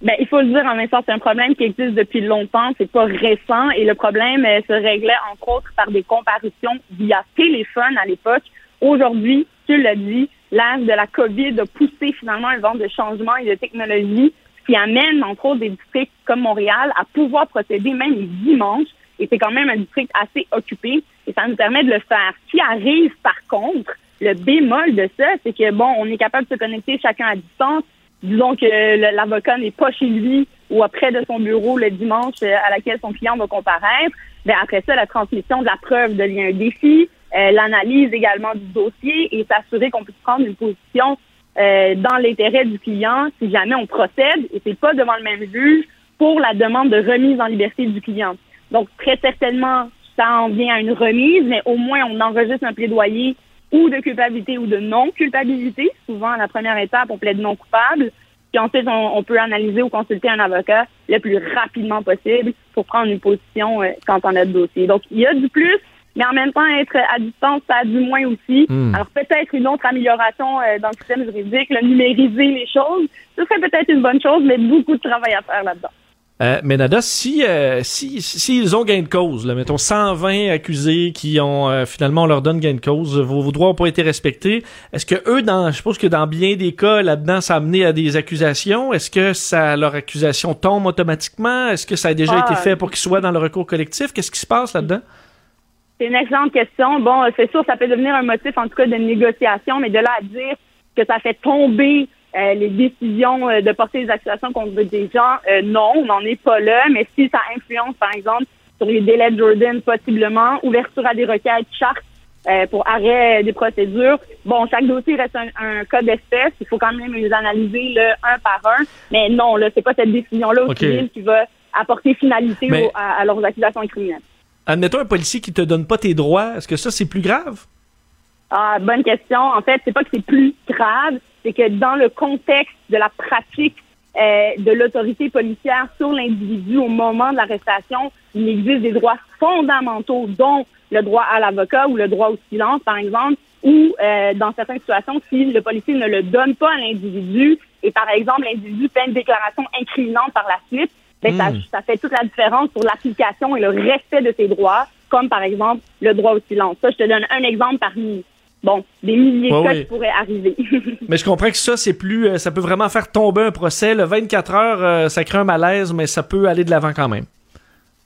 Ben, il faut le dire en même temps, c'est un problème qui existe depuis longtemps, c'est pas récent et le problème se réglait entre autres par des comparutions via téléphone à l'époque. Aujourd'hui, tu l'as dit, l'ère de la COVID a poussé finalement un vent de changement et de technologie qui amène, entre autres, des districts comme Montréal à pouvoir procéder même les dimanches. Et c'est quand même un district assez occupé et ça nous permet de le faire. Ce qui arrive, par contre, le bémol de ça, c'est que, bon, on est capable de se connecter chacun à distance. Disons que l'avocat n'est pas chez lui ou auprès de son bureau le dimanche euh, à laquelle son client va comparaître. Ben, après ça, la transmission de la preuve devient un défi. Euh, l'analyse également du dossier et s'assurer qu'on puisse prendre une position euh, dans l'intérêt du client si jamais on procède et c'est pas devant le même juge pour la demande de remise en liberté du client. Donc, très certainement, ça en vient à une remise, mais au moins, on enregistre un plaidoyer ou de culpabilité ou de non-culpabilité. Souvent, la première étape, on plaide non coupable. Puis ensuite, on, peut analyser ou consulter un avocat le plus rapidement possible pour prendre une position euh, quand on a le dossier. Donc, il y a du plus, mais en même temps, être à distance, ça a du moins aussi. Hmm. Alors, peut-être une autre amélioration euh, dans le système juridique, le numériser les choses, ce serait peut-être une bonne chose, mais beaucoup de travail à faire là-dedans. Euh, mais Nada, si euh, si s'ils ont gain de cause, là, mettons 120 accusés qui ont euh, finalement on leur donne gain de cause, vos, droits n'ont pas été respectés. Est-ce que eux, dans, je suppose que dans bien des cas là-dedans, ça a amené à des accusations? Est-ce que ça leur accusation tombe automatiquement? Est-ce que ça a déjà été ah. fait pour qu'ils soient dans le recours collectif? Qu'est-ce qui se passe là-dedans? C'est une excellente question. Bon, c'est sûr, ça peut devenir un motif en tout cas de négociation, mais de là à dire que ça fait tomber euh, les décisions euh, de porter des accusations contre des gens, euh, non, on n'en est pas là. Mais si ça influence, par exemple, sur les délais de Jordan, possiblement, ouverture à des requêtes, charte pour arrêt des procédures. Bon, chaque dossier reste un, cas d'espèce. Il faut quand même les analyser le un par un. Mais non, là, c'est pas cette décision-là au qui va apporter finalité à, à, leurs accusations criminelles. Admettons un policier qui te donne pas tes droits. Est-ce que ça, c'est plus grave? Ah, bonne question. En fait, c'est pas que c'est plus grave, c'est que dans le contexte de la pratique euh, de l'autorité policière sur l'individu au moment de l'arrestation, il existe des droits fondamentaux, dont le droit à l'avocat ou le droit au silence, par exemple, ou euh, dans certaines situations, si le policier ne le donne pas à l'individu et par exemple l'individu fait une déclaration incriminante par la suite, ben, ça, hmm. ça fait toute la différence pour l'application et le respect de ses droits, comme par exemple le droit au silence. Ça, je te donne un exemple parmi bon, des milliers de cas qui pourraient arriver. mais je comprends que ça, c'est plus, euh, ça peut vraiment faire tomber un procès. Le 24 heures, euh, ça crée un malaise, mais ça peut aller de l'avant quand même.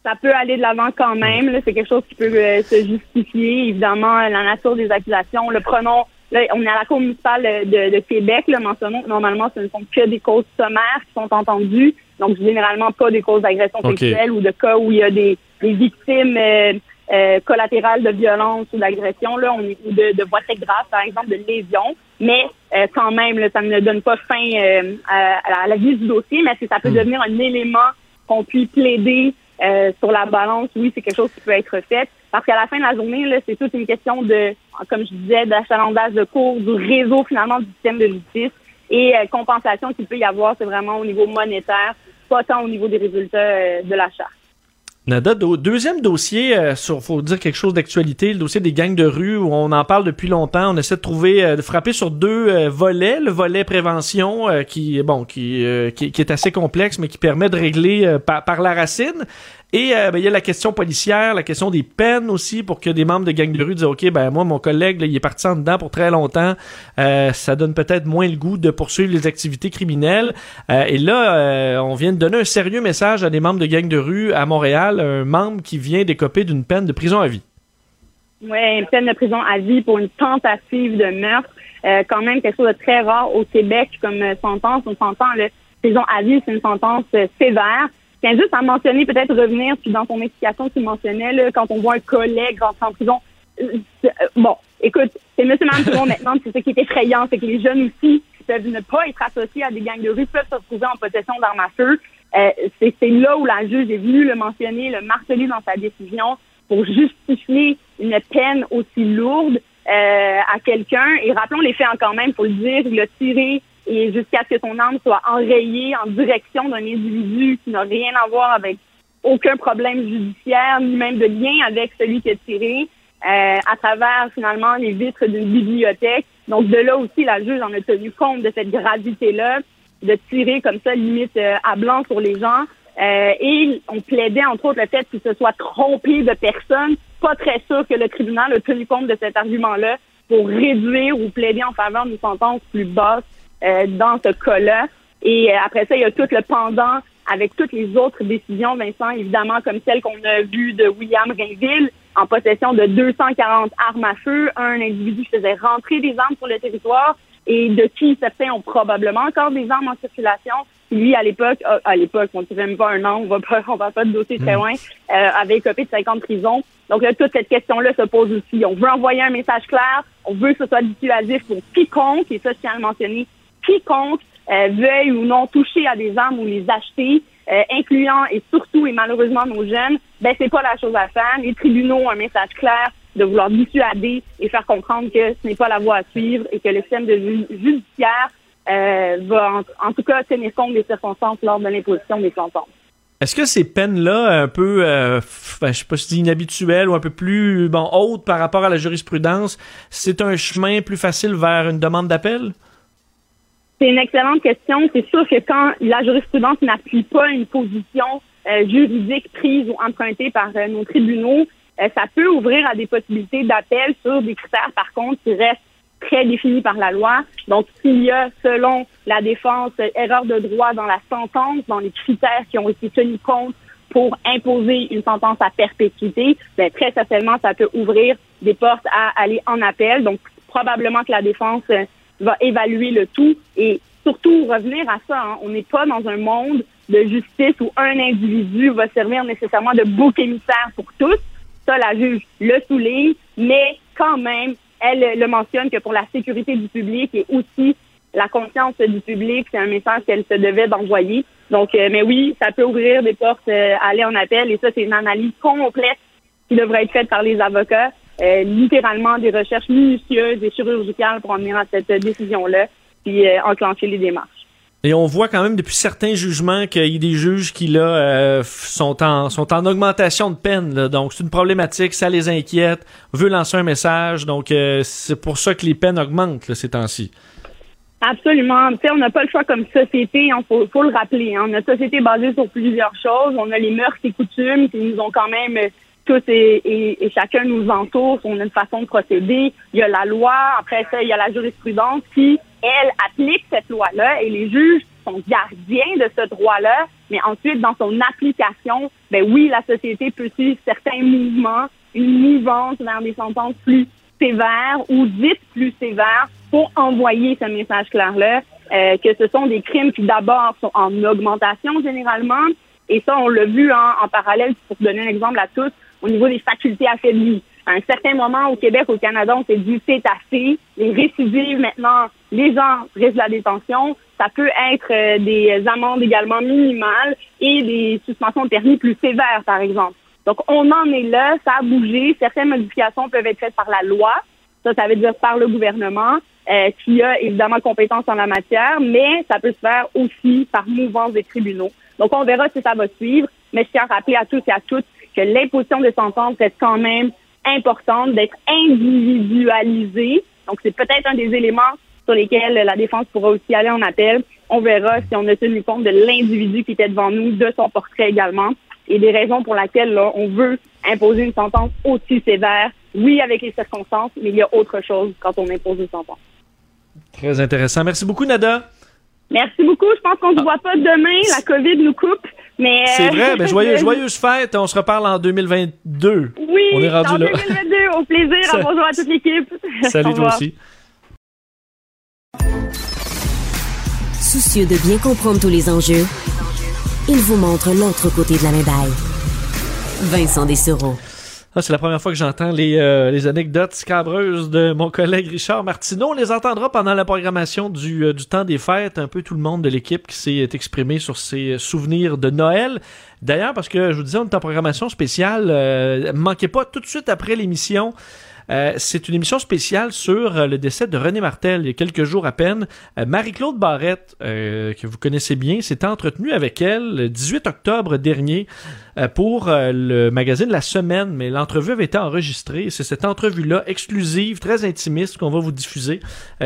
Ça peut aller de l'avant quand même. C'est quelque chose qui peut euh, se justifier. Évidemment, la nature des accusations. Le pronom, là, on est à la Cour municipale de, Québec. Là, mentionnons que normalement, ce ne sont que des causes sommaires qui sont entendues. Donc, généralement, pas des causes d'agression sexuelle ou de cas où il y a des, victimes euh, collatérales de violence ou d'agression, là, on est de, de voies très graves, par exemple, de lésions. Mais euh, quand même, ça ne donne pas fin euh, à, la vie du dossier, mais si ça peut hmm. devenir un élément qu'on puisse plaider sur la balance, oui, c'est quelque chose qui peut être fait. Parce qu'à la fin de la journée, c'est toute une question de, comme je disais, d'achalandage de cours, du réseau finalement du système de justice et compensation qu'il peut y avoir, c'est vraiment au niveau monétaire, pas tant au niveau des résultats de la. Nada, deuxième dossier, euh, sur, faut dire quelque chose d'actualité, le dossier des gangs de rue, où on en parle depuis longtemps. On essaie de trouver, euh, de frapper sur deux euh, volets. Le volet prévention, qui, bon, qui, est assez complexe, mais qui permet de régler par la racine. Et euh, ben, il y a la question policière, la question des peines aussi, pour que des membres de gang de rue disent OK, ben moi, mon collègue, il est parti en dedans pour très longtemps. Euh, ça donne peut-être moins le goût de poursuivre les activités criminelles. Euh, et là, on vient de donner un sérieux message à des membres de gang de rue à Montréal, un membre qui vient d'écoper d'une peine de prison à vie. Oui, une peine de prison à vie pour une tentative de meurtre. quand même quelque chose de très rare au Québec comme sentence. On s'entend, prison à vie, c'est une sentence sévère tiens juste à mentionner, peut-être revenir, puis dans ton explication, tu mentionnais, là, quand on voit un collègue rentrer en prison. Euh, euh, bon, écoute, c'est monsieur, madame, tout le c'est ce qui est effrayant, c'est que les jeunes aussi peuvent ne pas être associés à des gangs de rue peuvent se retrouver en possession d'armes à feu. Euh, c'est là où la juge est venue le mentionner, le marteler dans sa décision pour justifier une peine aussi lourde euh, à quelqu'un. Et rappelons les faits quand même, pour le dire, il a tiré et jusqu'à ce que son arme soit enrayée en direction d'un individu qui n'a rien à voir avec aucun problème judiciaire, ni même de lien avec celui qui a tiré, euh, à travers finalement les vitres d'une bibliothèque. Donc de là aussi, la juge en a tenu compte de cette gravité-là, de tirer comme ça limite euh, à blanc sur les gens. Euh, et on plaidait entre autres le fait qu'il se soit trompé de personne. Pas très sûr que le tribunal a tenu compte de cet argument-là pour réduire ou plaider en faveur d'une sentence plus basse euh, dans ce cas-là. Et euh, après ça, il y a tout le pendant avec toutes les autres décisions, Vincent, évidemment, comme celle qu'on a vue de William Rainville, en possession de 240 armes à feu, un individu qui faisait rentrer des armes sur le territoire et de qui certains ont probablement encore des armes en circulation. Lui, à l'époque, euh, à l'époque, on ne même pas un an, on va pas, on va pas de dossier très hmm. loin, euh, avait copé de 50 prisons. Donc là, toute cette question-là se pose aussi. On veut envoyer un message clair, on veut que ce soit dissuasif pour quiconque, et ça, je tiens à le mentionner, quiconque veuille ou non toucher à des armes ou les acheter, incluant et surtout et malheureusement nos jeunes, ben c'est pas la chose à faire. Les tribunaux ont un message clair de vouloir dissuader et faire comprendre que ce n'est pas la voie à suivre et que le système de judiciaire va en, tout cas tenir compte des circonstances lors de l'imposition des sentences. Est-ce que ces peines-là, un peu, euh, ben, je sais pas si inhabituelles ou un peu plus hautes par rapport à la jurisprudence, c'est un chemin plus facile vers une demande d'appel? C'est une excellente question. C'est sûr que quand la jurisprudence n'appuie pas une position euh, juridique prise ou empruntée par euh, nos tribunaux, ça peut ouvrir à des possibilités d'appel sur des critères, par contre, qui restent très défini par la loi. Donc, s'il y a, selon la défense, erreur de droit dans la sentence, dans les critères qui ont été tenus compte pour imposer une sentence à perpétuité, bien, très certainement, ça peut ouvrir des portes à aller en appel. Donc, probablement que la défense euh, va évaluer le tout et surtout revenir à ça. Hein. On n'est pas dans un monde de justice où un individu va servir nécessairement de bouc émissaire pour tous. Ça, la juge le souligne, mais quand même, elle le mentionne que pour la sécurité du public et aussi la conscience du public, c'est un message qu'elle se devait d'envoyer. Donc, euh, mais oui, ça peut ouvrir des portes euh, aller en appel et ça, c'est une analyse complète qui devrait être faite par les avocats. Euh, littéralement des recherches minutieuses et chirurgicales pour en venir à cette décision-là, puis enclencher les démarches. Et on voit quand même depuis certains jugements qu'il y a des juges qui là euh, sont en sont en augmentation de peine. Donc c'est une problématique, ça les inquiète. Veut lancer un message, donc euh, c'est pour ça que les peines augmentent ces temps-ci. Absolument. Tu sais, on n'a pas le choix comme société, il hein, faut, faut, le rappeler. Hein. Notre société est basée sur plusieurs choses. On a les mœurs et coutumes qui nous ont quand même tous et, et, chacun nous entoure. On a une façon de procéder. Il y a la loi. Après ça, il y a la jurisprudence qui elle applique cette loi-là et les juges sont gardiens de ce droit-là, mais ensuite, dans son application, ben oui, la société peut suivre certains mouvements, une mouvance vers des sentences plus sévères ou dites plus sévères pour envoyer ce message clair-là, euh, que ce sont des crimes qui d'abord sont en augmentation généralement, et ça, on l'a vu hein, en parallèle, pour donner un exemple à tous, au niveau des facultés affaiblies à un certain moment au Québec, au Canada, on s'est dit c'est assez. Les récidives, maintenant, les gens risquent la détention. Ça peut être euh, des amendes également minimales et des suspensions de permis plus sévères, par exemple. Donc, on en est là, ça a bougé. Certaines modifications peuvent être faites par la loi. Ça, ça veut dire par le gouvernement, euh, qui a évidemment compétence en la matière, mais ça peut se faire aussi par mouvance des tribunaux. Donc, on verra si ça va suivre. Mais je tiens à rappeler à tous et à toutes que l'imposition des sentences est quand même importante d'être individualisée. Donc, c'est peut-être un des éléments sur lesquels la défense pourra aussi aller en appel. On verra si on a tenu compte de l'individu qui était devant nous, de son portrait également, et des raisons pour lesquelles là, on veut imposer une sentence aussi sévère. Oui, avec les circonstances, mais il y a autre chose quand on impose une sentence. Très intéressant. Merci beaucoup, Nada. Merci beaucoup. Je pense qu'on ne se voit pas demain. La COVID nous coupe. Mais C'est vrai. Ben, joyeuse, joyeuse fête. On se reparle en 2022. Oui, on est rendu en 2022. Au plaisir. bonjour à toute l'équipe. Salut toi aussi. Soucieux de bien comprendre tous les enjeux, il vous montre l'autre côté de la médaille. Vincent Dessereau. C'est la première fois que j'entends les, euh, les anecdotes scabreuses de mon collègue Richard Martineau. On les entendra pendant la programmation du, euh, du temps des fêtes. Un peu tout le monde de l'équipe qui s'est exprimé sur ses souvenirs de Noël. D'ailleurs, parce que je vous disais, on est en programmation spéciale. Euh, manquez pas tout de suite après l'émission. Euh, c'est une émission spéciale sur euh, le décès de René Martel il y a quelques jours à peine. Euh, Marie-Claude Barrette, que vous connaissez bien, s'est entretenue avec elle le 18 octobre dernier pour le magazine La Semaine, mais l'entrevue avait été enregistrée. C'est cette entrevue-là exclusive, très intimiste, qu'on va vous diffuser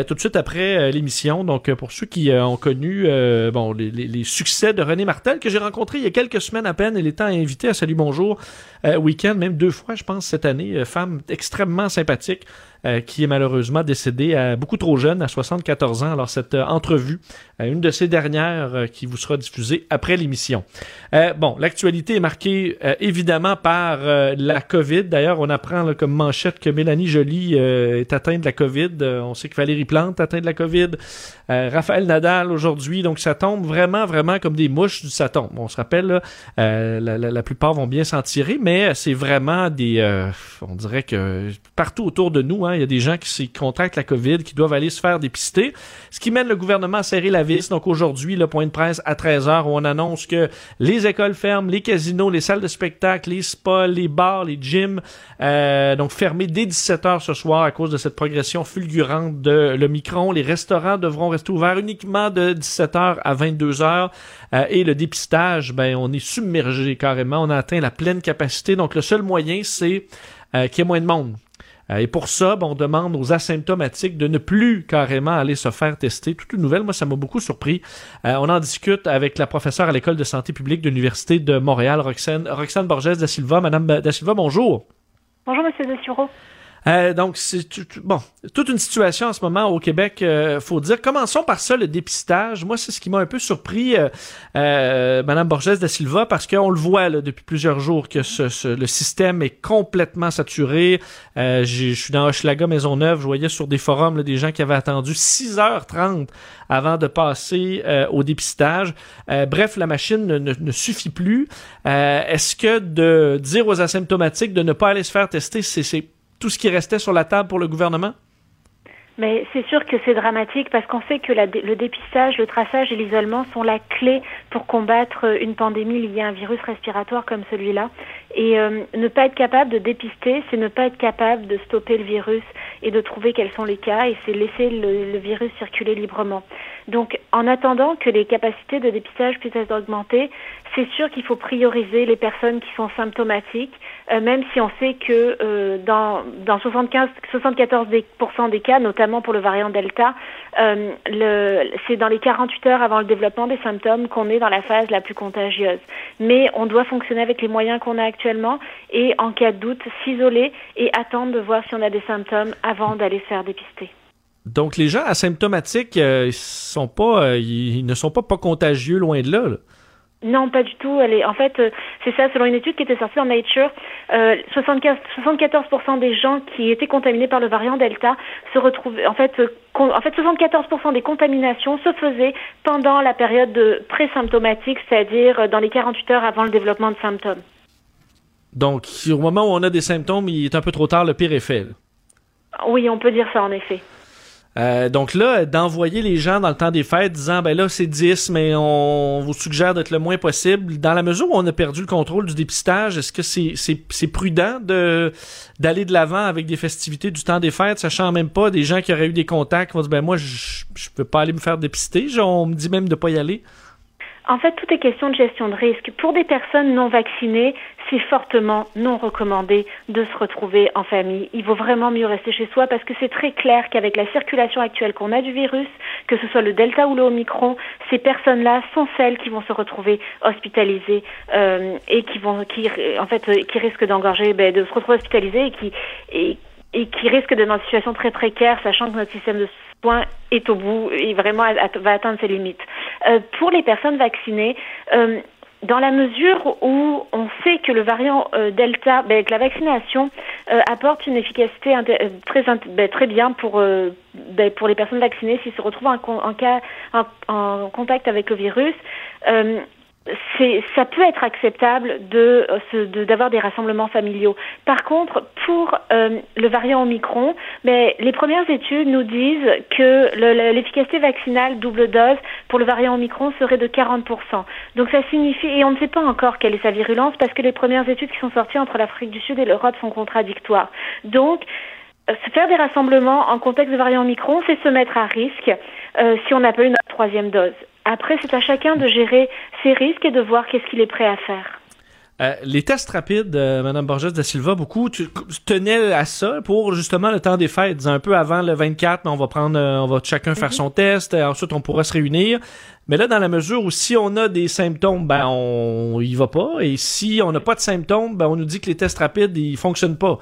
tout de suite après l'émission. Donc, pour ceux qui ont connu bon, les, les, succès de René Martel, que j'ai rencontré il y a quelques semaines à peine, elle était invitée à Salut Bonjour Week-end, même deux fois, je pense, cette année. femme extrêmement sympathique, euh, qui est malheureusement décédé à beaucoup trop jeune, à 74 ans. Alors cette euh, entrevue, euh, une de ces dernières qui vous sera diffusée après l'émission. bon, l'actualité est marquée marqué évidemment par la COVID. D'ailleurs, on apprend comme manchette que Mélanie Joly est atteinte de la COVID. on sait que Valérie Plante est atteinte de la COVID. Raphaël Nadal aujourd'hui. Donc, ça tombe vraiment, vraiment comme des mouches du Satan. On se rappelle, la, la, la, plupart vont bien s'en tirer, mais c'est vraiment des... on dirait que partout autour de nous, hein, il y a des gens qui contractent la COVID, qui doivent aller se faire dépister. Ce qui mène le gouvernement à serrer la vis. Donc aujourd'hui, le point de presse à 13h où on annonce que les écoles ferment, les casinos, les salles de spectacle, les spas, les bars, les gyms, euh, donc fermés dès 17h ce soir à cause de cette progression fulgurante de l'Omicron. Les restaurants devront rester ouverts uniquement de 17h à 22h. Euh, et le dépistage, ben on est submergé carrément. On a atteint la pleine capacité. Donc le seul moyen, c'est euh, qu'il y ait moins de monde. Euh, et pour ça, on demande aux asymptomatiques de ne plus carrément aller se faire tester. Toute une nouvelle, moi, ça m'a beaucoup surpris. Euh, on en discute avec la professeure à l'école de santé publique de l'Université de Montréal, Roxane, Roxane Borges da Silva. Madame da Silva, bonjour. Bonjour, Monsieur Dessureau. Euh, donc, c'est bon, toute une situation en ce moment au Québec, euh, faut dire. Commençons par ça, le dépistage. Moi, c'est ce qui m'a un peu surpris, euh, euh Madame Borges da Silva, parce qu'on le voit là, depuis plusieurs jours que ce, le système est complètement saturé. Euh, je suis dans Hochelaga Maisonneuve, je voyais sur des forums là, des gens qui avaient attendu 6h30 avant de passer au dépistage. bref, la machine ne, ne, ne suffit plus. Est-ce que de dire aux asymptomatiques de ne pas aller se faire tester, c'est tout ce qui restait sur la table pour le gouvernement? Mais c'est sûr que c'est dramatique parce qu'on sait que le dépistage, le traçage et l'isolement sont la clé pour combattre une pandémie liée à un virus respiratoire comme celui-là. Et euh, ne pas être capable de dépister, c'est ne pas être capable de stopper le virus et de trouver quels sont les cas et c'est laisser le, virus circuler librement. Donc, en attendant que les capacités de dépistage puissent être augmentées, c'est sûr qu'il faut prioriser les personnes qui sont symptomatiques, euh, même si on sait que euh, dans, dans 75, 74% des, cas, notamment pour le variant Delta, c'est dans les 48 heures avant le développement des symptômes qu'on est dans la phase la plus contagieuse. Mais on doit fonctionner avec les moyens qu'on a actuellement et, en cas de doute, s'isoler et attendre de voir si on a des symptômes avant d'aller se faire dépister. Donc, les gens asymptomatiques, pas, ils ne sont pas contagieux, loin de là. Non, pas du tout. Elle est, en fait, euh, c'est ça, selon une étude qui était sortie dans Nature, euh, 75, 74% des gens qui étaient contaminés par le variant Delta se retrouvaient, en fait, euh, en fait, 74% des contaminations se faisaient pendant la période de pré-symptomatique, c'est-à-dire euh, dans les 48 heures avant le développement de symptômes. Donc, au moment où on a des symptômes, il est un peu trop tard, le pire effet. Oui, on peut dire ça, en effet. Euh, donc là, d'envoyer les gens dans le temps des fêtes disant ben là c'est 10, mais on vous suggère d'être le moins possible. Dans la mesure où on a perdu le contrôle du dépistage, est-ce que c'est prudent de d'aller de l'avant avec des festivités du temps des fêtes, sachant même pas des gens qui auraient eu des contacts vont dire ben moi je je peux pas aller me faire dépister, on me dit même de pas y aller? En fait, tout est question de gestion de risque. Pour des personnes non vaccinées, c'est fortement non recommandé de se retrouver en famille. Il vaut vraiment mieux rester chez soi parce que c'est très clair qu'avec la circulation actuelle qu'on a du virus, que ce soit le Delta ou le Omicron, ces personnes-là sont celles qui vont se retrouver hospitalisées euh, et qui vont, qui, en fait, euh, qui risquent d'engorger, ben, de se retrouver hospitalisées et qui, et qui risquent d'être dans une situation très précaire, sachant que notre système de soins est au bout et vraiment va atteindre ses limites. Euh, pour les personnes vaccinées, euh, dans la mesure où on sait que le variant euh, Delta, ben, que la vaccination euh, apporte une efficacité euh, très, ben, très bien pour, ben, pour les personnes vaccinées s'ils se retrouvent en, cas, en, en, contact avec le virus, ça peut être acceptable de d'avoir des rassemblements familiaux. Par contre, pour euh, le variant Omicron, mais les premières études nous disent que l'efficacité vaccinale double dose pour le variant Omicron serait de 40% Donc ça signifie et on ne sait pas encore quelle est sa virulence parce que les premières études qui sont sorties entre l'Afrique du Sud et l'Europe sont contradictoires. Donc euh, se faire des rassemblements en contexte de variant Omicron, c'est se mettre à risque euh, si on n'a pas une troisième dose. Après, c'est à chacun de gérer ses risques et de voir qu'est-ce qu'il est prêt à faire. Euh, les tests rapides, euh, Madame Borges da Silva, beaucoup tu, tenais à ça pour justement le temps des fêtes, un peu avant le 24, mais on va prendre, euh, on va chacun faire mhm. son test, ensuite on pourra se réunir. Mais là, dans la mesure où si on a des symptômes, ben on y va pas, et si on n'a pas de symptômes, ben on nous dit que les tests rapides ils fonctionnent pas.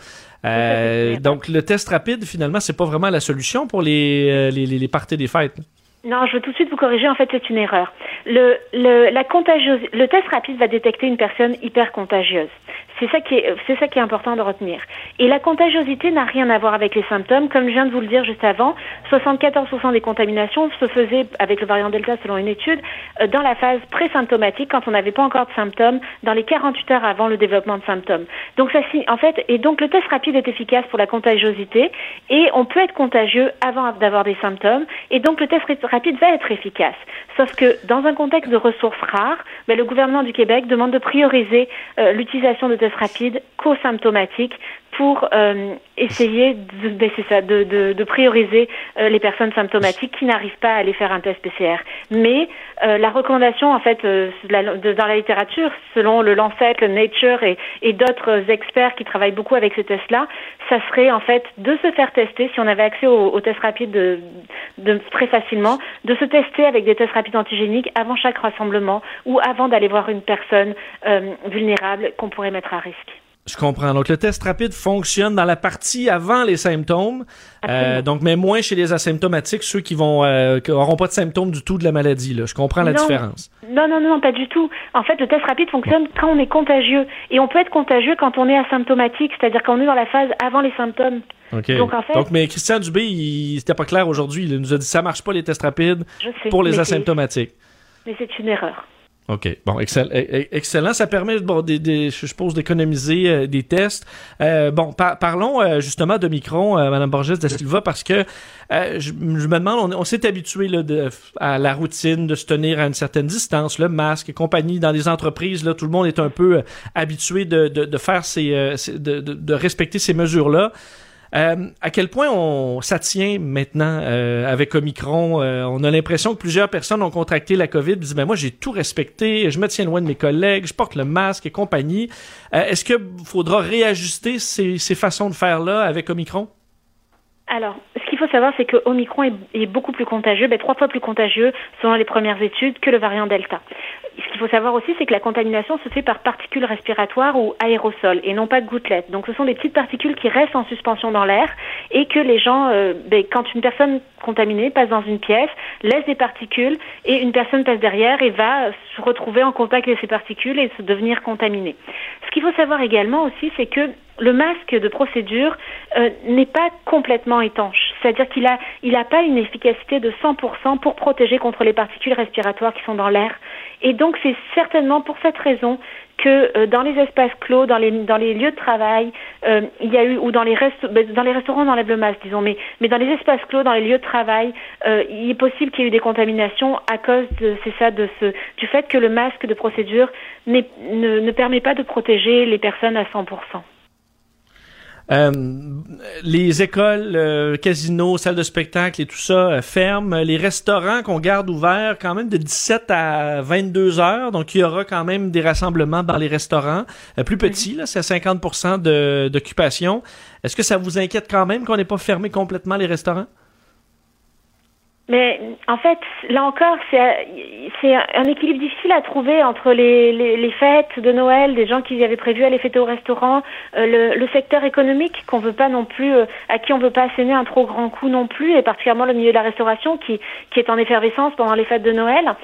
donc le test rapide, finalement, c'est pas vraiment la solution pour les les, les, les parties des fêtes. Non, je veux tout de suite vous corriger. En fait, c'est une erreur. Le, le, la le test rapide va détecter une personne hyper contagieuse. C'est ça qui est, c'est ça qui est important de retenir. Et la contagiosité n'a rien à voir avec les symptômes. Comme je viens de vous le dire juste avant, 74% des contaminations se faisaient avec le variant Delta selon une étude euh, dans la phase présymptomatique quand on n'avait pas encore de symptômes dans les 48 heures avant le développement de symptômes. Donc ça, en fait, et donc le test rapide est efficace pour la contagiosité et on peut être contagieux avant d'avoir des symptômes et donc le test rapide va être efficace. Sauf que dans contexte de ressources rares, le gouvernement du Québec demande de prioriser euh, l'utilisation de tests rapides co-symptomatiques pour euh, essayer de, ben, de, prioriser euh, les personnes symptomatiques qui n'arrivent pas à aller faire un test PCR. Mais euh, la recommandation, en fait, la, dans la littérature, selon le Lancet, le Nature et, et d'autres experts qui travaillent beaucoup avec ces tests-là, ça serait en fait de se faire tester, si on avait accès aux, aux tests rapides de, de, très facilement, de se tester avec des tests rapides antigéniques avant chaque rassemblement ou avant d'aller voir une personne vulnérable qu'on pourrait mettre à risque. Je comprends. Donc, le test rapide fonctionne dans la partie avant les symptômes. Euh, donc, mais moins chez les asymptomatiques, ceux qui vont euh, qui auront pas de symptômes du tout de la maladie. Là. Je comprends la différence. Non, non, non, pas du tout. En fait, le test rapide fonctionne quand on est contagieux. Et on peut être contagieux quand on est asymptomatique, c'est-à-dire quand on est dans la phase avant les symptômes. Donc, en fait, Donc, mais Christian Dubé, il n'était pas clair aujourd'hui. Il nous a dit ça marche pas les tests rapides pour les asymptomatiques. Mais c'est une erreur. OK. Bon, excellent. Ça permet, bon, des, je suppose, d'économiser euh, des tests. Euh, bon, parlons euh, justement de Micron, Madame Borges de Silva, parce que je, me demande, on, s'est habitué là, à la routine de se tenir à une certaine distance, le masque compagnie. Dans les entreprises, là, tout le monde est un peu habitué de, de, de faire ces, de, de respecter ces mesures-là. Euh, à quel point on ça tient maintenant euh, avec Omicron? Euh, On a l'impression que plusieurs personnes ont contracté la COVID, disent ben moi j'ai tout respecté, je me tiens loin de mes collègues, je porte le masque et compagnie. Est-ce que faudra réajuster ces, ces façons de faire là avec Omicron? Alors, ce qu'il faut savoir, c'est que Omicron est, est, beaucoup plus contagieux, ben, trois fois plus contagieux selon les premières études que le variant Delta ce qu'il faut savoir aussi, c'est que la contamination se fait par particules respiratoires ou aérosols et non pas gouttelettes. Donc, ce sont des petites particules qui restent en suspension dans l'air et que les gens, euh, ben, quand une personne contaminée passe dans une pièce, laisse des particules et une personne passe derrière et va se retrouver en contact avec ces particules et se devenir contaminée. Ce qu'il faut savoir également aussi, c'est que le masque de procédure euh, n'est pas complètement étanche. C'est-à-dire qu'il n'a il a pas une efficacité de 100% pour protéger contre les particules respiratoires qui sont dans l'air. Et donc, c'est certainement pour cette raison que euh, dans les espaces clos, dans les, dans les lieux de travail, euh, il y a eu, ou dans les, ben, dans les restaurants, on enlève le masque, disons, mais, mais dans les espaces clos, dans les lieux de travail, euh, il est possible qu'il y ait eu des contaminations à cause de, c'est ça, de ce, du fait que le masque de procédure ne, ne permet pas de protéger les personnes à 100%. Euh, les écoles, euh, casinos, salles de spectacle et tout ça euh, ferment. Les restaurants qu'on garde ouverts quand même de 17 à 22 heures. Donc, il y aura quand même des rassemblements dans les restaurants. plus petits, là, c'est 50 d'occupation. Est-ce que ça vous inquiète quand même qu'on n'ait pas fermé complètement les restaurants? Mais en fait, là encore, c'est un équilibre difficile à trouver entre les, fêtes de Noël, des gens qui avaient prévu aller fêter au restaurant, euh, le, secteur économique qu'on veut pas non plus, euh, à qui on veut pas asséner un trop grand coup non plus, et particulièrement le milieu de la restauration qui est en effervescence pendant les fêtes de Noël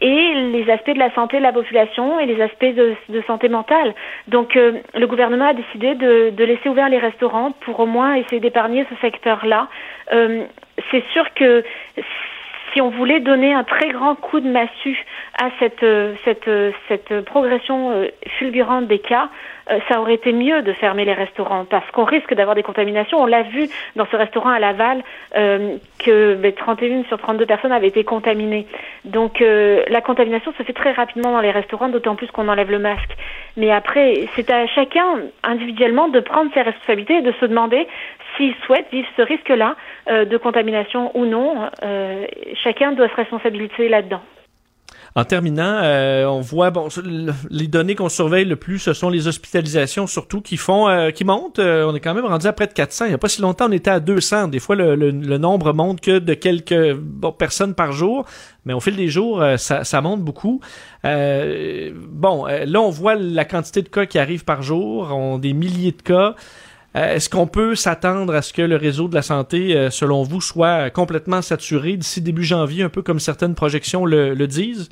et les aspects de la santé de la population et les aspects de, santé mentale. Donc euh, le gouvernement a décidé de, de, laisser ouverts les restaurants pour au moins essayer d'épargner ce secteur-là. Euh, c'est sûr que si on voulait donner un très grand coup de massue à cette, euh, euh, progression euh, fulgurante des cas, ça aurait été mieux de fermer les restaurants parce qu'on risque d'avoir des contaminations. On l'a vu dans ce restaurant à Laval que 31 ben, sur 32 personnes avaient été contaminées. Donc la contamination se fait très rapidement dans les restaurants, d'autant plus qu'on enlève le masque. Mais après, c'est à chacun individuellement de prendre ses responsabilités et de se demander s'il souhaite vivre ce risque-là de contamination ou non. chacun doit se responsabiliser là-dedans. En terminant, euh, on voit bon les données qu'on surveille le plus, ce sont les hospitalisations surtout qui font euh, qui montent. Euh, on est quand même rendu à près de 400. Il n'y a pas si longtemps, on était à 200. Des fois, le, le, nombre monte que de quelques personnes par jour, mais au fil des jours, ça, ça, monte beaucoup. bon, là, on voit la quantité de cas qui arrivent par jour, on des milliers de cas. Est-ce qu'on peut s'attendre à ce que le réseau de la santé, selon vous, soit complètement saturé d'ici début janvier, un peu comme certaines projections le, disent?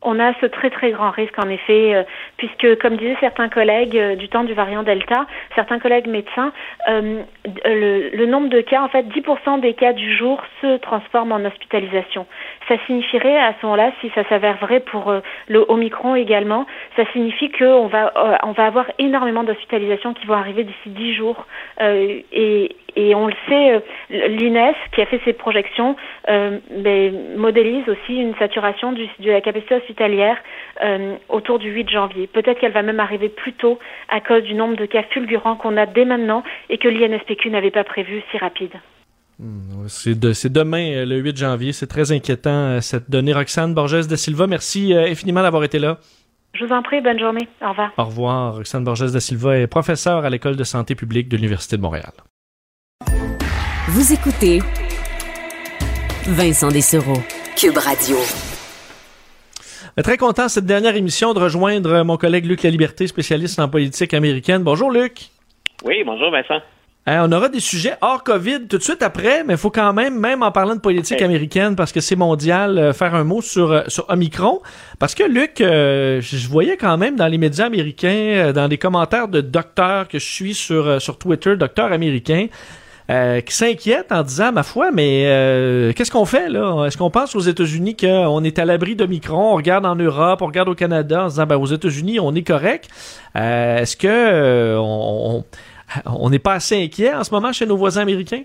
On a ce très très grand risque en effet, euh, puisque comme disaient certains collègues euh, du temps du variant Delta, certains collègues médecins, euh, le, nombre de cas, en fait 10% des cas du jour se transforment en hospitalisation. Ça signifierait à ce moment-là, si ça s'avère vrai pour le Omicron également, ça signifie qu'on va on va avoir énormément d'hospitalisations qui vont arriver d'ici 10 jours et, et on le sait, euh, l'INES, qui a fait ses projections, euh, ben, modélise aussi une saturation de la capacité hospitalière euh, autour du 8 janvier. Peut-être qu'elle va même arriver plus tôt à cause du nombre de cas fulgurants qu'on a dès maintenant et que l'INSPQ n'avait pas prévu si rapide. Hmm, c'est, demain, le 8 janvier. C'est très inquiétant, cette donnée. Roxane Borges de Silva, merci infiniment d'avoir été là. Je vous en prie, bonne journée. Au revoir. Au revoir. Roxane Borges de Silva est professeure à l'École de santé publique de l'Université de Montréal. Vous écoutez Vincent Dessereau, Cube Radio. Très content cette dernière émission de rejoindre mon collègue Luc La Liberté, spécialiste en politique américaine. Bonjour Luc. Oui, bonjour Vincent. Hein, on aura des sujets hors COVID tout de suite après, mais il faut quand même, même en parlant de politique américaine, parce que c'est mondial, euh, faire un mot sur, euh, sur Omicron. Parce que, Luc, euh, je voyais quand même dans les médias américains, dans les commentaires de docteurs que je suis sur, sur Twitter, docteurs américains, euh, qui s'inquiète en disant, ma foi, mais euh, qu'est-ce qu'on fait là? Est-ce qu'on pense aux États-Unis qu'on est à l'abri de Micron? On regarde en Europe, on regarde au Canada en disant, ben, aux États-Unis, on est correct. Euh, est-ce que on n'est pas assez inquiet en ce moment chez nos voisins américains?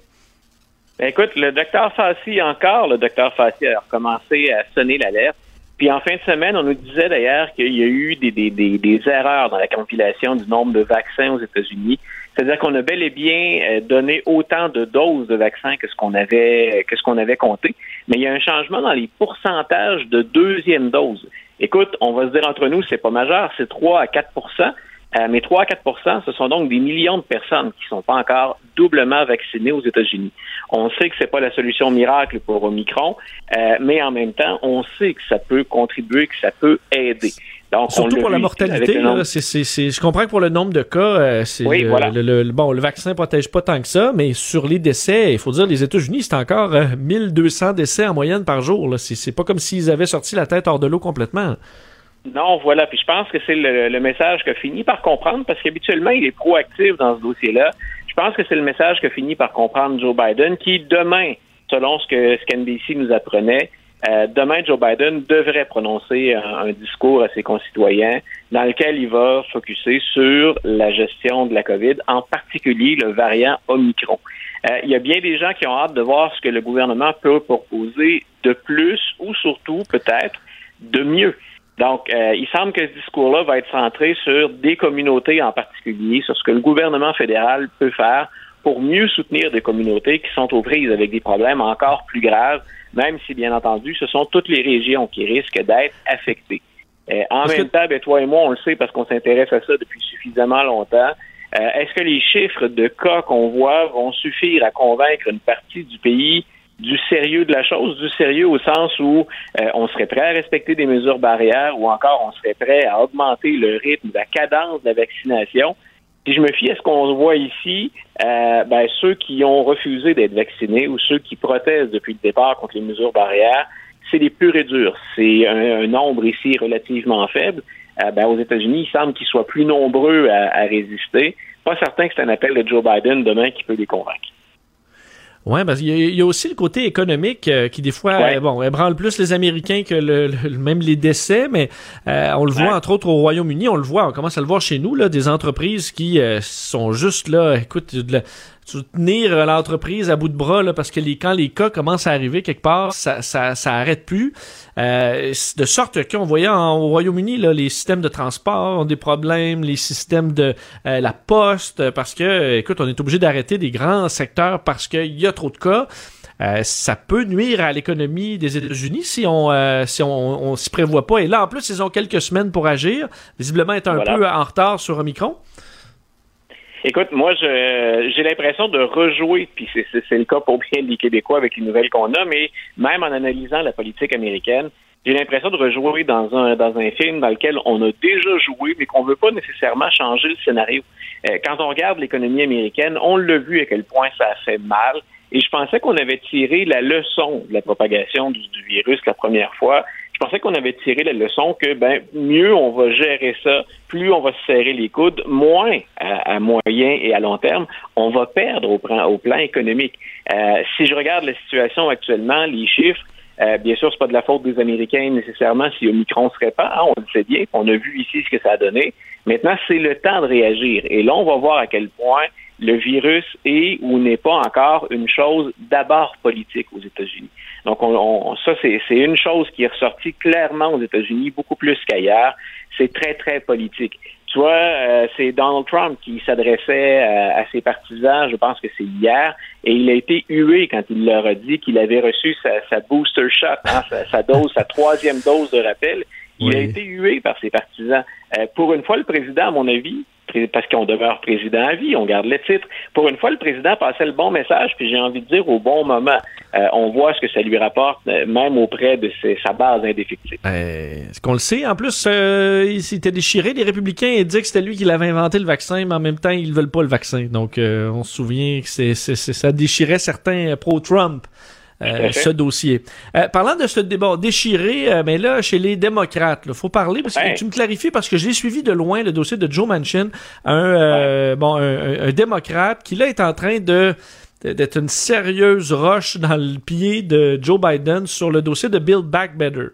Ben, écoute, le docteur Fassi, encore, le docteur Fassi a commencé à sonner l'alerte. Puis en fin de semaine, on nous disait d'ailleurs qu'il y a eu des, des, des, des, erreurs dans la compilation du nombre de vaccins aux États-Unis. C'est-à-dire qu'on a bel et bien euh, donné autant de doses de vaccins que ce qu'on avait que ce qu'on avait compté, mais il y a un changement dans les pourcentages de deuxième dose. Écoute, on va se dire entre nous, c'est pas majeur, c'est 3 à 4 euh, mais 3 à 4% ce sont donc des millions de personnes qui ne sont pas encore doublement vaccinées aux États-Unis. On sait que c'est pas la solution miracle pour Omicron, euh, mais en même temps, on sait que ça peut contribuer, que ça peut aider. Surtout pour la mortalité, je comprends que pour le nombre de cas, euh, le, bon, le vaccin protège pas tant que ça, mais sur les décès, il faut dire, les États-Unis, c'est encore 1200 euh, décès en moyenne par jour. C'est pas comme s'ils avaient sorti la tête hors de l'eau complètement. Non, voilà. Puis je pense que c'est le, message que finit par comprendre, parce qu'habituellement, il est proactif dans ce dossier-là. Je pense que c'est le message que finit par comprendre Joe Biden, qui demain, selon ce que, qu'NBC nous apprenait, euh, demain, Joe Biden devrait prononcer un, discours à ses concitoyens dans lequel il va focuser sur la gestion de la COVID, en particulier le variant Omicron. Euh, il y a bien des gens qui ont hâte de voir ce que le gouvernement peut proposer de plus ou surtout peut-être de mieux. Donc, euh, il semble que ce discours-là va être centré sur des communautés en particulier, sur ce que le gouvernement fédéral peut faire pour mieux soutenir des communautés qui sont aux prises avec des problèmes encore plus graves même si, bien entendu, ce sont toutes les régions qui risquent d'être affectées. Euh, en même temps, ben, toi et moi, on le sait parce qu'on s'intéresse à ça depuis suffisamment longtemps. Euh, est-ce que les chiffres de cas qu'on voit vont suffire à convaincre une partie du pays du sérieux de la chose, du sérieux au sens où euh, on serait prêt à respecter des mesures barrières ou encore on serait prêt à augmenter le rythme, la cadence de la vaccination? Si je me fie à ce qu'on voit ici, euh, ben, ceux qui ont refusé d'être vaccinés ou ceux qui protestent depuis le départ contre les mesures barrières, c'est les purs et durs. C'est un, nombre ici relativement faible. Euh, ben, aux États-Unis, il semble qu'ils soient plus nombreux à, à résister. Pas certain que c'est un appel de Joe Biden demain qui peut les convaincre. Ouais, parce qu'il y, a aussi le côté économique euh, qui des fois, euh, bon, ébranle plus les Américains que le, même les décès, mais euh, on le voit entre autres au Royaume-Uni, on le voit, on commence à le voir chez nous là, des entreprises qui sont juste là, écoute, de soutenir l'entreprise à bout de bras là, parce que les, quand les cas commencent à arriver quelque part, ça, ça, ça arrête plus. Euh, de sorte qu'on voyait en, au Royaume-Uni les systèmes de transport ont des problèmes, les systèmes de euh, la poste, parce que, écoute, on est obligé d'arrêter des grands secteurs parce qu'il y a trop de cas. Euh, ça peut nuire à l'économie des États-Unis si on euh, si on, on s'y prévoit pas. Et là, en plus, ils ont quelques semaines pour agir. Visiblement, est un peu en retard sur Omicron. Écoute, moi, j'ai l'impression de rejouer, puis c'est le cas pour bien des Québécois avec les nouvelles qu'on a, mais même en analysant la politique américaine, j'ai l'impression de rejouer dans un dans un film dans lequel on a déjà joué, mais qu'on veut pas nécessairement changer le scénario. Euh, quand on regarde l'économie américaine, on l'a vu à quel point ça a fait mal. Et je pensais qu'on avait tiré la leçon de la propagation du virus la première fois. Je pensais qu'on avait tiré la leçon que ben mieux on va gérer ça, plus on va se serrer les coudes, moins à, moyen et à long terme, on va perdre au plan, économique. Euh, si je regarde la situation actuellement, les chiffres, euh, bien sûr, c'est pas de la faute des Américains nécessairement si Omicron se répand. Hein, on le sait bien. On a vu ici ce que ça a donné. Maintenant, c'est le temps de réagir. Et là, on va voir à quel point le virus est ou n'est pas encore une chose d'abord politique aux États-Unis. Donc, on, ça, c'est une chose qui est ressortie clairement aux États-Unis, beaucoup plus qu'ailleurs. C'est très, très politique. Tu vois, euh, c'est Donald Trump qui s'adressait euh, à, ses partisans, je pense que c'est hier, et il a été hué quand il leur a dit qu'il avait reçu sa, booster shot, hein, sa, dose, sa troisième dose de rappel. Il a été hué par ses partisans. Euh, pour une fois, le président, à mon avis, parce qu'on demeure président à vie, on garde le titre. Pour une fois, le président passait le bon message, puis j'ai envie de dire au bon moment. Euh, on voit ce que ça lui rapporte, euh, même auprès de sa base indéfectible. Euh, Est-ce qu'on le sait? En plus, il s'était déchiré. Les républicains ils dit que c'était lui qui l'avait inventé le vaccin, mais en même temps, ils veulent pas le vaccin. Donc, on se souvient que c'est, ça déchirait certains pro-Trump. Euh, ce dossier. Euh, parlant de ce débat déchiré, euh, mais là, chez les démocrates, il faut parler, parce que tu me clarifies, parce que j'ai suivi de loin le dossier de Joe Manchin, un, bon, un, démocrate qui là est en train de d'être une sérieuse roche dans le pied de Joe Biden sur le dossier de Build Back Better.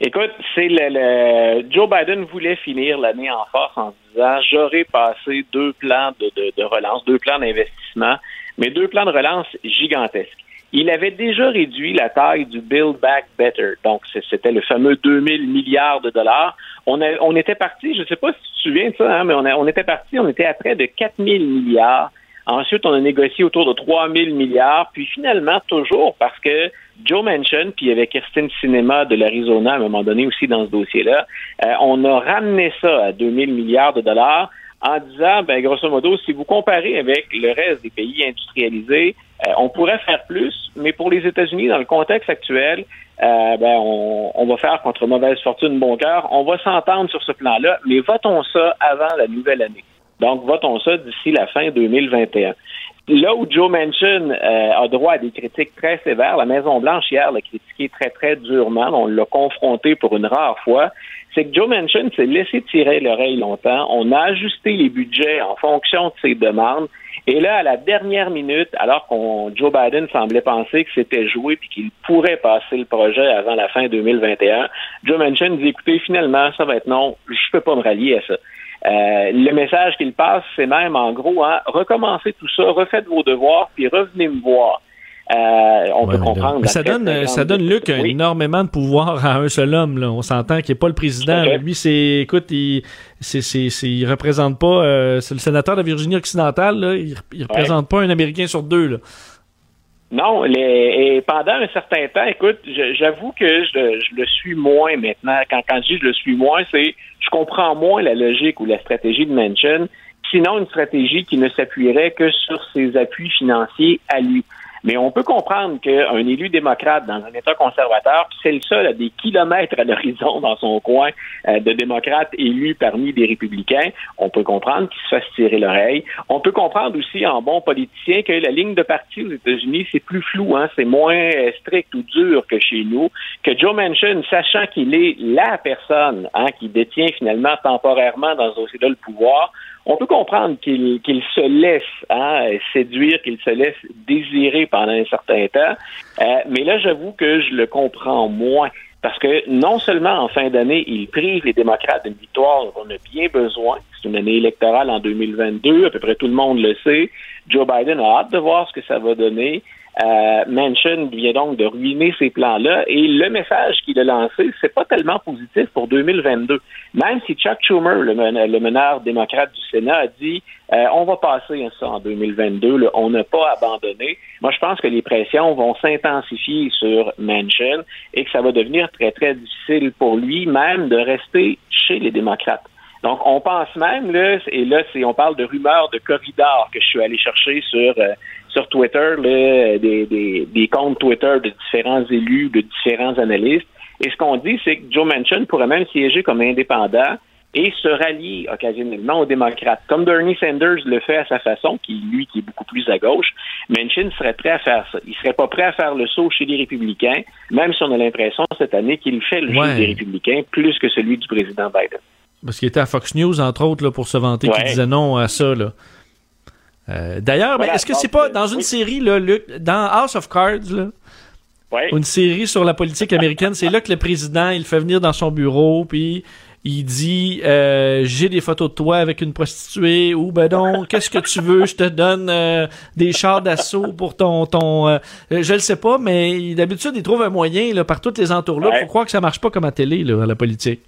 Écoute, c'est le, Joe Biden voulait finir l'année en force en disant j'aurais passé deux plans de, de relance, deux plans d'investissement, mais deux plans de relance gigantesques il avait déjà réduit la taille du Build Back Better. Donc, c'était le fameux 2000 milliards de dollars. On, on était parti, je ne sais pas si tu te souviens de ça, hein, mais on, on était parti, on était à près de 4000 milliards. Ensuite, on a négocié autour de 3000 milliards. Puis finalement, toujours parce que Joe Manchin, puis avec Kirsten Cinema de l'Arizona à un moment donné aussi dans ce dossier-là, euh, on a ramené ça à 2000 milliards de dollars en disant, ben, grosso modo, si vous comparez avec le reste des pays industrialisés, euh, on pourrait faire plus, mais pour les États-Unis, dans le contexte actuel, euh, ben, on, va faire contre mauvaise fortune bon cœur. On va s'entendre sur ce plan-là, mais votons ça avant la nouvelle année. Donc, votons ça d'ici la fin 2021. Là où Joe Manchin euh, a droit à des critiques très sévères, la Maison-Blanche hier l'a critiqué très, très durement. On l'a confronté pour une rare fois c'est que Joe Manchin s'est laissé tirer l'oreille longtemps. On a ajusté les budgets en fonction de ses demandes. Et là, à la dernière minute, alors qu'on Joe Biden semblait penser que c'était joué puis qu'il pourrait passer le projet avant la fin 2021, Joe Manchin dit écoutez, finalement, ça va être non, je peux pas me rallier à ça. Euh, le message qu'il passe, c'est même en gros, hein, recommencez tout ça, refaites vos devoirs, puis revenez me voir. Euh, on peut comprendre. Mais ça donne, ça donne Luc énormément de pouvoir à un seul homme. Là. On s'entend qu'il n'est pas le président. Lui, c'est, écoute, il, c'est, c'est, il représente pas. Euh, c'est le sénateur de Virginie occidentale. Là. Il, il représente pas un Américain sur deux. Là. Non, les, et pendant un certain temps, écoute, j'avoue que je, je, le suis moins maintenant. Quand, quand je dis je le suis moins, c'est je comprends moins la logique ou la stratégie de Manchin, sinon une stratégie qui ne s'appuierait que sur ses appuis financiers à lui. Mais on peut comprendre qu'un élu démocrate dans un État conservateur, c'est le seul à des kilomètres à l'horizon dans son coin euh, de démocrates élus parmi des républicains, on peut comprendre qu'il se fasse tirer l'oreille. On peut comprendre aussi en bon politicien que la ligne de parti aux États-Unis, c'est plus flou, hein, c'est moins euh, strict ou dur que chez nous, que Joe Manchin, sachant qu'il est la personne hein, qui détient finalement temporairement dans ce dossier-là le pouvoir, on peut comprendre qu'il se laisse hein, séduire, qu'il se laisse désirer pendant un certain temps. Euh, mais là, j'avoue que je le comprends moins. Parce que non seulement en fin d'année, il prive les démocrates d'une victoire dont on a bien besoin. C'est une année électorale en 2022, à peu près tout le monde le sait. Joe Biden a hâte de voir ce que ça va donner. Euh, Manchin vient donc de ruiner ces plans-là et le message qu'il a lancé, c'est pas tellement positif pour 2022. Même si Chuck Schumer, le, meneur démocrate du Sénat, a dit euh, on va passer ça en 2022, on n'a pas abandonné. Moi, je pense que les pressions vont s'intensifier sur Manchin et que ça va devenir très très difficile pour lui même de rester chez les démocrates. Donc, on pense même, là, et là, on parle de rumeurs de corridors que je suis allé chercher sur, euh, sur Twitter, là, des, des, des, comptes Twitter de différents élus, de différents analystes, Et ce qu'on dit, c'est que Joe Manchin pourrait même siéger comme indépendant et se rallier occasionnellement aux démocrates. Comme Bernie Sanders le fait à sa façon, qui lui qui est beaucoup plus à gauche, Manchin serait prêt à faire ça. Il serait pas prêt à faire le saut chez les républicains, même si on a l'impression cette année qu'il fait le jeu des républicains plus que celui du président Biden. Parce qu'il était à Fox News, entre autres, là, pour se vanter, qui disait non à ça. Là. Euh, D'ailleurs, est-ce que c'est pas dans une série, là, dans House of Cards, là, une série sur la politique américaine, c'est là que le président, il fait venir dans son bureau, puis il dit euh, j'ai des photos de toi avec une prostituée ou ben non qu'est-ce que tu veux je te donne euh, des chars d'assaut pour ton ton euh, je le sais pas mais d'habitude il trouve un moyen là par toutes les entours là pour croire que ça marche pas comme à télé là à la politique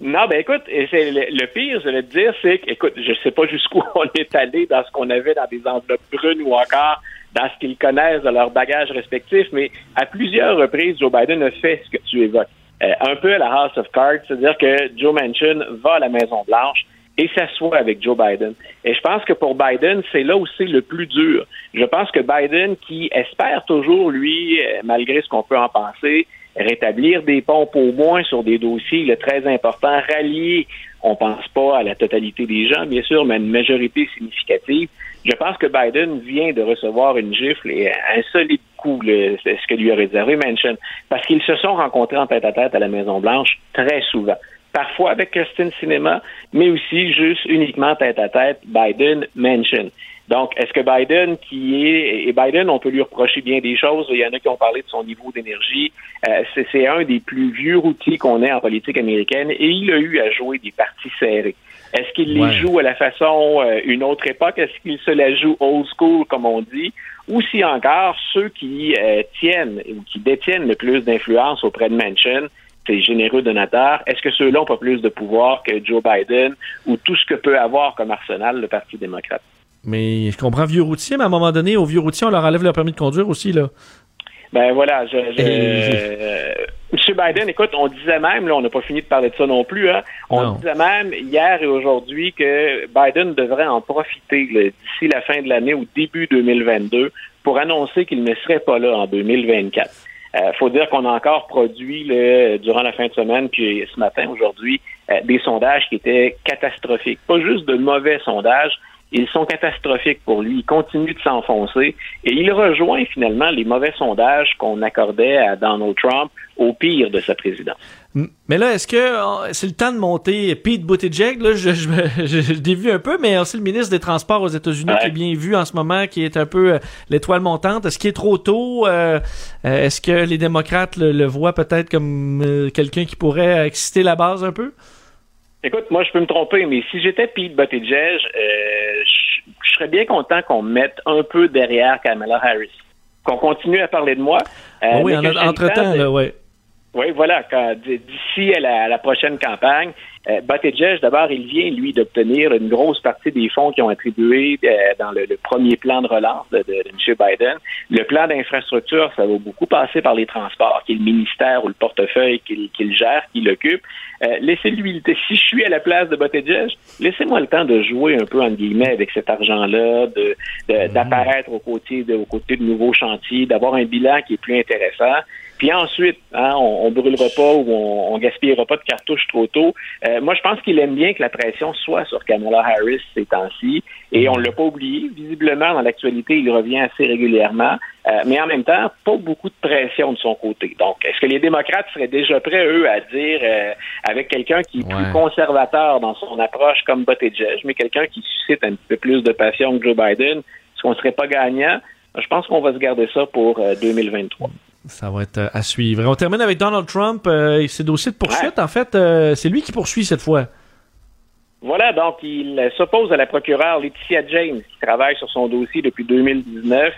non, ben écoute, c'est le, pire, je vais te dire, c'est que, écoute, je sais pas jusqu'où on est allé dans ce qu'on avait dans des enveloppes brunes ou encore dans ce qu'ils connaissent de leur bagage respectif, mais à plusieurs reprises, Joe Biden a fait ce que tu évoques. Euh, un peu à la House of Cards, c'est-à-dire que Joe Manchin va à la Maison-Blanche et s'assoit avec Joe Biden. Et je pense que pour Biden, c'est là où c'est le plus dur. Je pense que Biden, qui espère toujours, lui, euh, malgré ce qu'on peut en penser, rétablir des pompes au moins sur des dossiers le très importants, rallier, on pense pas à la totalité des gens, bien sûr, mais à une majorité significative. Je pense que Biden vient de recevoir une gifle et un solide coup, ce que lui a réservé Manchin, parce qu'ils se sont rencontrés en tête à tête à la Maison-Blanche très souvent. Parfois avec Christine Cinema, mais aussi juste uniquement tête à tête Biden-Manchin. Donc, est-ce que Biden, qui est, et Biden, on peut lui reprocher bien des choses, il y en a qui ont parlé de son niveau d'énergie, euh, c'est un des plus vieux routiers qu'on ait en politique américaine, et il a eu à jouer des parties serrées. Est-ce qu'il les joue à la façon euh, une autre époque? Est-ce qu'il se la joue old school, comme on dit? Ou si encore, ceux qui euh, tiennent ou qui détiennent le plus d'influence auprès de Manchin, ces généreux donateurs, est-ce que ceux-là n'ont pas plus de pouvoir que Joe Biden ou tout ce que peut avoir comme arsenal le Parti démocrate? Mais je comprends vieux routier, mais à un moment donné, aux vieux routiers, on leur enlève leur permis de conduire aussi, là. Ben voilà, je, euh, M. Biden, écoute, on disait même, là, on n'a pas fini de parler de ça non plus, hein, on disait même hier et aujourd'hui que Biden devrait en profiter d'ici la fin de l'année ou début 2022 pour annoncer qu'il ne serait pas là en 2024. Il euh, faut dire qu'on a encore produit durant la fin de semaine, puis ce matin, aujourd'hui, euh, des sondages qui étaient catastrophiques. Pas juste de mauvais sondages, ils sont catastrophiques pour lui. Il continue de s'enfoncer et il rejoint finalement les mauvais sondages qu'on accordait à Donald Trump au pire de sa présidence. Mais là, est-ce que euh, c'est le temps de monter Pete Buttigieg? Là, je, je, je, vu un peu, mais aussi le ministre des Transports aux États-Unis qui est bien vu en ce moment, qui est un peu euh, l'étoile montante. Est-ce qu'il est trop tôt? Euh, est-ce que les démocrates le, voient peut-être comme quelqu'un qui pourrait exciter la base un peu? Écoute, moi, je peux me tromper, mais si j'étais Pete Buttigieg, euh, je serais bien content qu'on me mette un peu derrière Kamala Harris. Qu'on continue à parler de moi. Euh, oui, entre-temps, là, oui. Oui, voilà. D'ici à la, prochaine campagne, euh, Buttigieg, d'abord, il vient, lui, d'obtenir une grosse partie des fonds qui ont attribué euh, dans le, premier plan de relance de, de, M. Biden. Le plan d'infrastructure, ça va beaucoup passer par les transports, qui est le ministère ou le portefeuille qu'il gère, qu'il occupe. Euh, laissez-lui, si je suis à la place de Buttigieg, laissez-moi le temps de jouer un peu, en guillemets, avec cet argent-là, d'apparaître de, aux, côtés de, aux côtés de nouveaux chantiers, d'avoir un bilan qui est plus intéressant. Puis ensuite, hein, on, on brûlera pas ou on, on gaspillera pas de cartouches trop tôt. Euh, moi, je pense qu'il aime bien que la pression soit sur Kamala Harris ces temps-ci. Et on ne l'a pas oublié. Visiblement, dans l'actualité, il revient assez régulièrement. Euh, mais en même temps, pas beaucoup de pression de son côté. Donc, est-ce que les démocrates seraient déjà prêts, eux, à dire, euh, avec quelqu'un qui est plus conservateur dans son approche comme Buttigieg, mais quelqu'un qui suscite un peu plus de passion que Joe Biden, est-ce qu'on ne serait pas gagnant? Je pense qu'on va se garder ça pour 2023. Ça va être euh, à suivre. On termine avec Donald Trump euh, et ses dossiers de poursuite. En fait, euh, c'est lui qui poursuit cette fois. Voilà, donc il s'oppose à la procureure Laetitia James, qui travaille sur son dossier depuis 2019.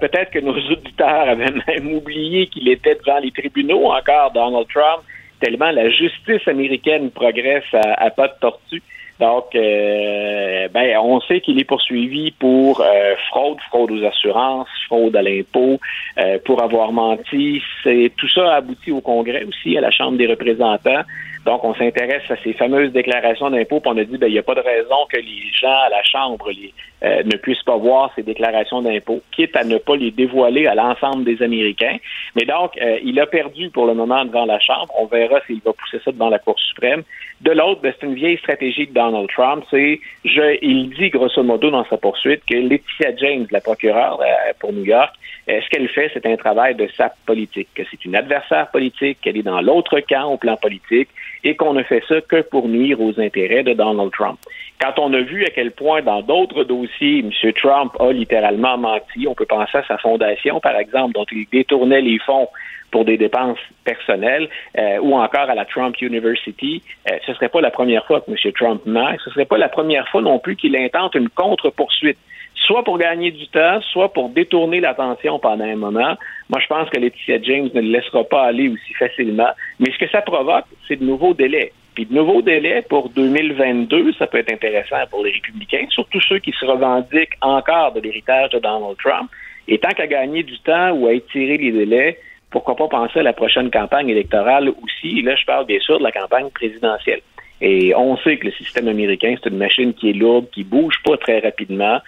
Peut-être que nos auditeurs avaient même oublié qu'il était devant les tribunaux encore, Donald Trump, tellement la justice américaine progresse à, à pas de tortue. Donc, euh, ben, on sait qu'il est poursuivi pour euh, fraude, fraude aux assurances, fraude à l'impôt, euh, pour avoir menti. C'est tout ça a abouti au Congrès aussi, à la Chambre des représentants. Donc, on s'intéresse à ces fameuses déclarations d'impôts, on a dit, ben, il n'y a pas de raison que les gens à la Chambre, les, euh, ne puisse pas voir ses déclarations d'impôts, quitte à ne pas les dévoiler à l'ensemble des Américains. Mais donc, euh, il a perdu pour le moment devant la Chambre. On verra s'il va pousser ça devant la Cour suprême. De l'autre, ben, c'est une vieille stratégie de Donald Trump. C'est, je, il dit grosso modo dans sa poursuite que Laetitia James, la procureure euh, pour New York, ce qu'elle fait, c'est un travail de sape politique, que c'est une adversaire politique, qu'elle est dans l'autre camp au plan politique et qu'on ne fait ça que pour nuire aux intérêts de Donald Trump. Quand on a vu à quel point dans d'autres dossiers, M. Trump a littéralement menti, on peut penser à sa fondation, par exemple, dont il détournait les fonds pour des dépenses personnelles, euh, ou encore à la Trump University, euh, ce ne serait pas la première fois que M. Trump ment, ce ne serait pas la première fois non plus qu'il intente une contre-poursuite, soit pour gagner du temps, soit pour détourner l'attention pendant un moment. Moi, je pense que Laetitia James ne le laissera pas aller aussi facilement. Mais ce que ça provoque, c'est de nouveaux délais. De nouveaux délais pour 2022, ça peut être intéressant pour les républicains, surtout ceux qui se revendiquent encore de l'héritage de Donald Trump. Et tant qu'à gagner du temps ou à étirer les délais, pourquoi pas penser à la prochaine campagne électorale aussi? Et là, je parle bien sûr de la campagne présidentielle. Et on sait que le système américain, c'est une machine qui est lourde, qui bouge pas très rapidement.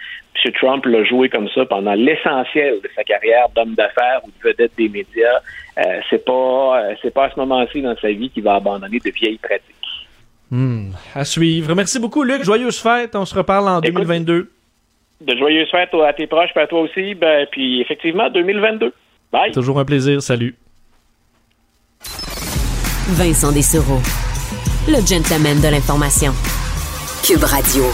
M. Trump l'a joué comme ça pendant l'essentiel de sa carrière d'homme d'affaires ou de vedette des médias. Euh, c'est pas euh, c'est pas à ce moment-ci dans sa vie qu'il va abandonner de vieilles pratiques. Hmm, à suivre. Merci beaucoup, Luc. Joyeuses fêtes. On se reparle en 2022. De joyeuses fêtes à tes proches, et à toi aussi. Ben, puis effectivement, 2022. Bye. Toujours un plaisir. Salut. Vincent Dessereau, le gentleman de l'information. Cube Radio.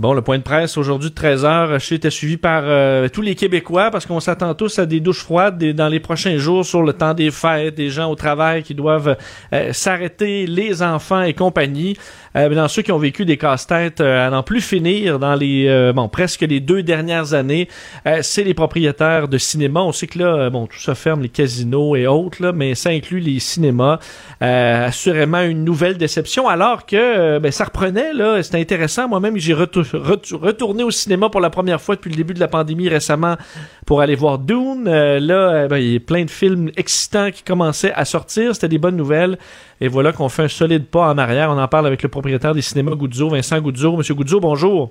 Bon, le point de presse aujourd'hui de 13h, était suivi par euh, tous les Québécois parce qu'on s'attend tous à des douches froides dans les prochains jours sur le temps des fêtes, des gens au travail qui doivent euh, s'arrêter, les enfants et compagnie. Euh, dans ceux qui ont vécu des casse-têtes euh, à n'en plus finir dans les euh, bon presque les deux dernières années, c'est les propriétaires de cinéma. On sait que là, bon, tout ça ferme, les casinos et autres, là, mais ça inclut les cinémas. assurément une nouvelle déception, alors que ben, ça reprenait, là, c'était intéressant. Moi-même, j'ai retourné au cinéma pour la première fois depuis le début de la pandémie récemment pour aller voir Dune. là, ben, il y a plein de films excitants qui commençaient à sortir. C'était des bonnes nouvelles. Et voilà qu'on fait un solide pas en arrière. On en parle avec le propriétaire des cinémas Goudzo, Vincent Goudzo. Monsieur Goudzo, bonjour.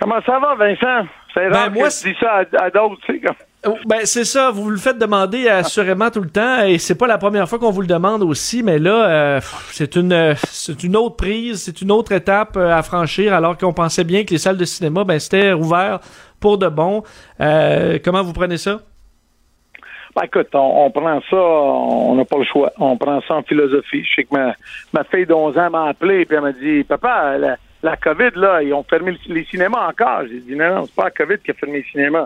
Comment ça va, Vincent? C'est ben, moi, que tu dis ça à, d'autres, tu sais. Oh, ben, c'est ça, vous le faites demander assurément tout le temps et c'est pas la première fois qu'on vous le demande aussi, mais là, euh, c'est une c'est une autre prise, c'est une autre étape euh, à franchir alors qu'on pensait bien que les salles de cinéma, ben, c'était ouvert pour de bon. Euh, comment vous prenez ça? Ben, écoute, on, prend ça, on n'a pas le choix. On prend ça en philosophie. Je sais que ma, ma fille de 11 ans m'a appelé et elle m'a dit Papa, la, COVID, là, ils ont fermé les cinémas encore. J'ai dit non, non, c'est pas la COVID qui a fermé les cinémas.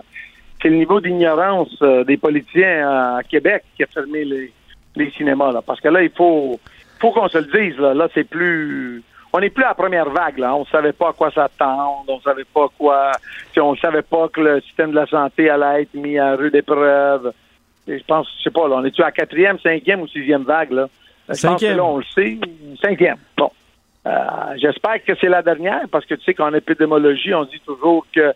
C'est le niveau d'ignorance euh, des politiciens à Québec qui a fermé les, les cinémas. Là. Parce que là, il faut, faut qu'on se le dise. Là, là c'est plus. On n'est plus à la première vague. Là. On ne savait pas à quoi s'attendre. On savait pas quoi. On ne savait pas que le système de la santé allait être mis à rude épreuve je pense, je sais pas, là, on est-tu à quatrième, cinquième ou sixième vague, là? Je pense que là, on le sait. Cinquième. Bon. Euh, j'espère que c'est la dernière, parce que tu sais qu'en épidémiologie, on dit toujours que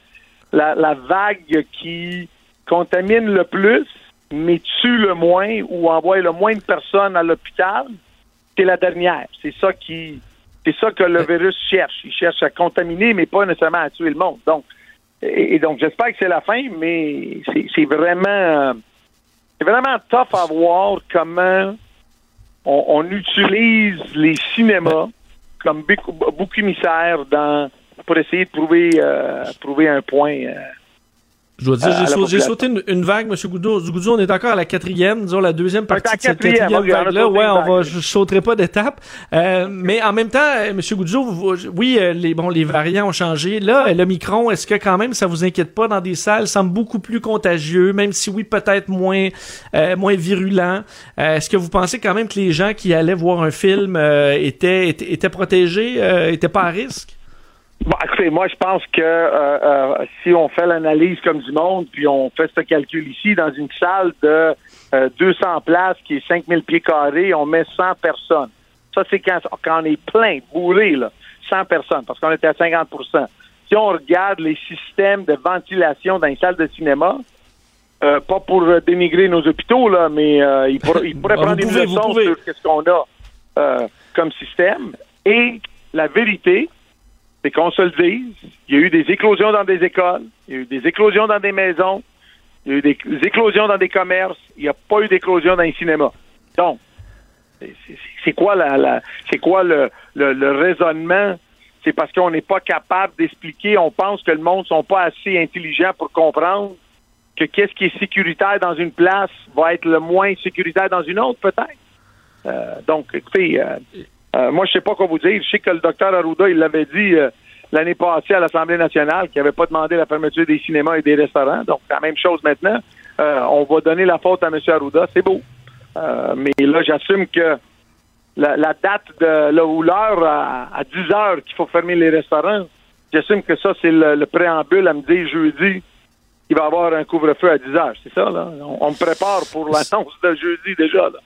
la, la vague qui contamine le plus, mais tue le moins ou envoie le moins de personnes à l'hôpital, c'est la dernière. C'est ça qui c'est ça que le virus cherche. Il cherche à contaminer, mais pas nécessairement à tuer le monde. Donc, et, donc j'espère que c'est la fin, mais c'est vraiment c'est vraiment tough à voir comment on, utilise les cinémas comme bouc émissaire dans pour essayer de trouver euh, trouver un point euh, je dois dire, j'ai sauté une, vague, M. Goudou. Goudou, on est encore à la quatrième, disons la deuxième partie de cette quatrième vague-là. Ouais, on va, je sauterai pas d'étape. Euh, mais en même temps, euh, M. Goudou, oui, euh, les, bon, les variants ont changé. Là, le micron, est-ce que quand même ça vous inquiète pas dans des salles, semble beaucoup plus contagieux, même si oui, peut-être moins, moins virulent. est-ce que vous pensez quand même que les gens qui allaient voir un film étaient, étaient, étaient protégés, étaient pas à risque? Bon, écoutez, moi, je pense que euh, euh, si on fait l'analyse comme du monde, puis on fait ce calcul ici, dans une salle de 200 euh, places qui est 5000 pieds carrés, on met 100 personnes. Ça, c'est quand, quand on est plein, bourré, là, 100 personnes, parce qu'on était à 50% Si on regarde les systèmes de ventilation dans une salle de cinéma, pas pour dénigrer nos hôpitaux, là, mais il, pourrait ah, prendre des leçons sur ce qu'on a comme système. Et la vérité, c'est qu'on se le dise, il y a eu des éclosions dans des écoles, il y a eu des éclosions dans des maisons, il y a eu des éclosions dans des commerces, il n'y a pas eu d'éclosion dans les cinémas. Donc, c'est quoi la, c'est quoi le, raisonnement? C'est parce qu'on n'est pas capable d'expliquer, on pense que le monde ne sont pas assez intelligents pour comprendre que qu'est-ce qui est sécuritaire dans une place va être le moins sécuritaire dans une autre, peut-être. Euh, donc, écoutez, euh, euh, moi, je sais pas quoi vous dire. Je sais que le docteur Arruda, il l'avait dit l'année passée à l'Assemblée nationale qu'il n'avait pas demandé la fermeture des cinémas et des restaurants. Donc, la même chose maintenant. on va donner la faute à M. Arruda. C'est beau. mais là, j'assume que la, date de là ou l'heure à, 10 heures qu'il faut fermer les restaurants, j'assume que ça, c'est le, préambule à me dire jeudi qu'il va y avoir un couvre-feu à 10 heures. C'est ça, là? On, me prépare pour l'annonce de jeudi déjà, là.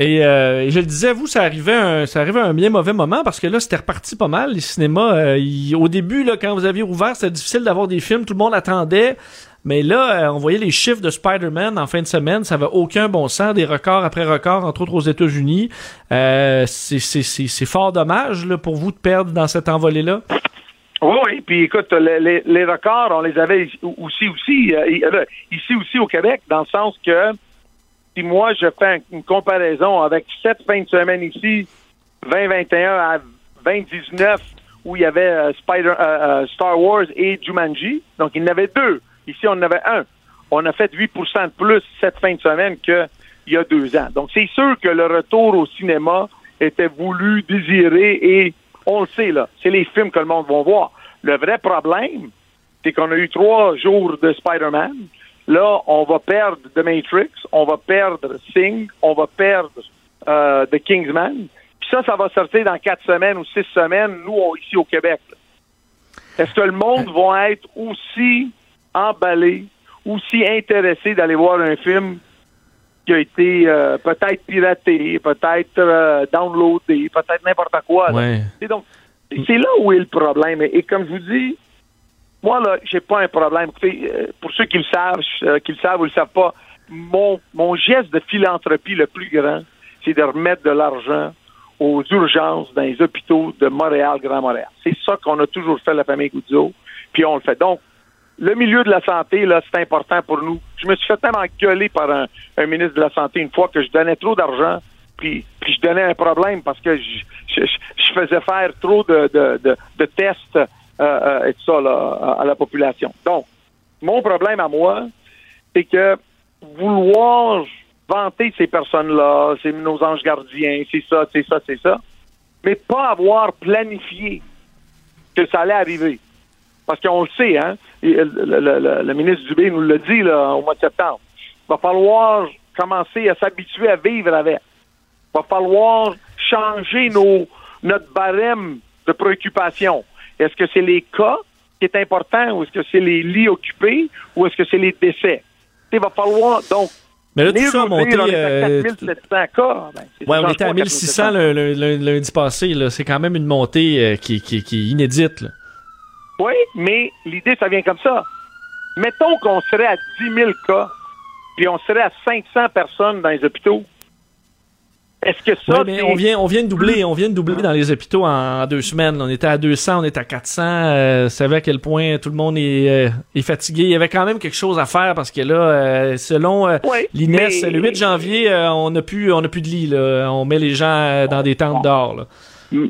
Euh, et, je le disais, vous, ça arrivait, un, ça arrivait à un bien mauvais moment parce que là, c'était reparti pas mal. Les cinémas, euh, au début, là, quand vous aviez ouvert, c'était difficile d'avoir des films. Tout le monde attendait. Mais là, euh, on voyait les chiffres de Spider-Man en fin de semaine, ça va aucun bon sens, des records après records, entre autres aux États-Unis. Euh, c'est fort dommage là, pour vous de perdre dans cette envolée-là. Oui. Puis écoute, les, les, records, on les avait aussi, aussi, euh, ici aussi au Québec, dans le sens que si moi je fais une comparaison avec sept fins de semaine ici, 2021 à 2019, où il y avait Spider, Star Wars et Jumanji, donc il y en avait deux. Ici, on en avait un. On a fait 8% de plus cette fin de semaine qu'il y a deux ans. Donc, c'est sûr que le retour au cinéma était voulu, désiré, et on le sait, là, c'est les films que le monde va voir. Le vrai problème, c'est qu'on a eu trois jours de Spider-Man. Là, on va perdre The Matrix, on va perdre Sing, on va perdre euh, The Kingsman. Puis ça, ça va sortir dans quatre semaines ou six semaines, nous, ici au Québec. Est-ce que le monde va être aussi emballé ou si intéressé d'aller voir un film qui a été euh, peut-être piraté, peut-être euh, downloadé, peut-être n'importe quoi. donc, c'est là où est le problème. Et, comme je vous dis, moi, là, j'ai pas un problème. Euh, pour ceux qui le savent, qui le savent ou le savent pas, mon, mon geste de philanthropie le plus grand, c'est de remettre de l'argent aux urgences dans les hôpitaux de Montréal, Grand Montréal. C'est ça qu'on a toujours fait la famille Goudzo, puis on le fait. Donc, le milieu de la santé, là, c'est important pour nous. Je me suis fait tellement gueuler par un, ministre de la Santé une fois que je donnais trop d'argent, puis, puis je donnais un problème parce que je, faisais faire trop de, de, tests euh, euh, et tout ça là, à la population. Donc, mon problème à moi, c'est que vouloir vanter ces personnes-là, c'est nos anges gardiens, c'est ça, c'est ça, c'est ça, mais pas avoir planifié que ça allait arriver. Parce qu'on le sait, hein, le, ministre Dubé nous l'a dit là, au mois de septembre. Il va falloir commencer à s'habituer à vivre avec. Il va falloir changer nos, notre barème de préoccupation. Est-ce que c'est les cas qui est important ou est-ce que c'est les lits occupés ou est-ce que c'est les décès? Il va falloir donc mais là, tout ça a monté. On euh, cas. Ben, ouais, on était à 1600 le, lundi passé. C'est quand même une montée euh, qui, qui, qui, est inédite. Là. Oui, mais l'idée, ça vient comme ça. Mettons qu'on serait à 10 000 cas, puis on serait à 500 personnes dans les hôpitaux. Est-ce que ça. mais on vient, on vient de doubler, on vient de doubler dans les hôpitaux en, deux semaines. On était à 200, on est à 400. Euh, savez à quel point tout le monde est, euh, est, fatigué. Il y avait quand même quelque chose à faire parce que là, euh, selon euh, l'INES, le 8 janvier, on n'a plus, on a plus de lit. Là. On met les gens dans des tentes dehors.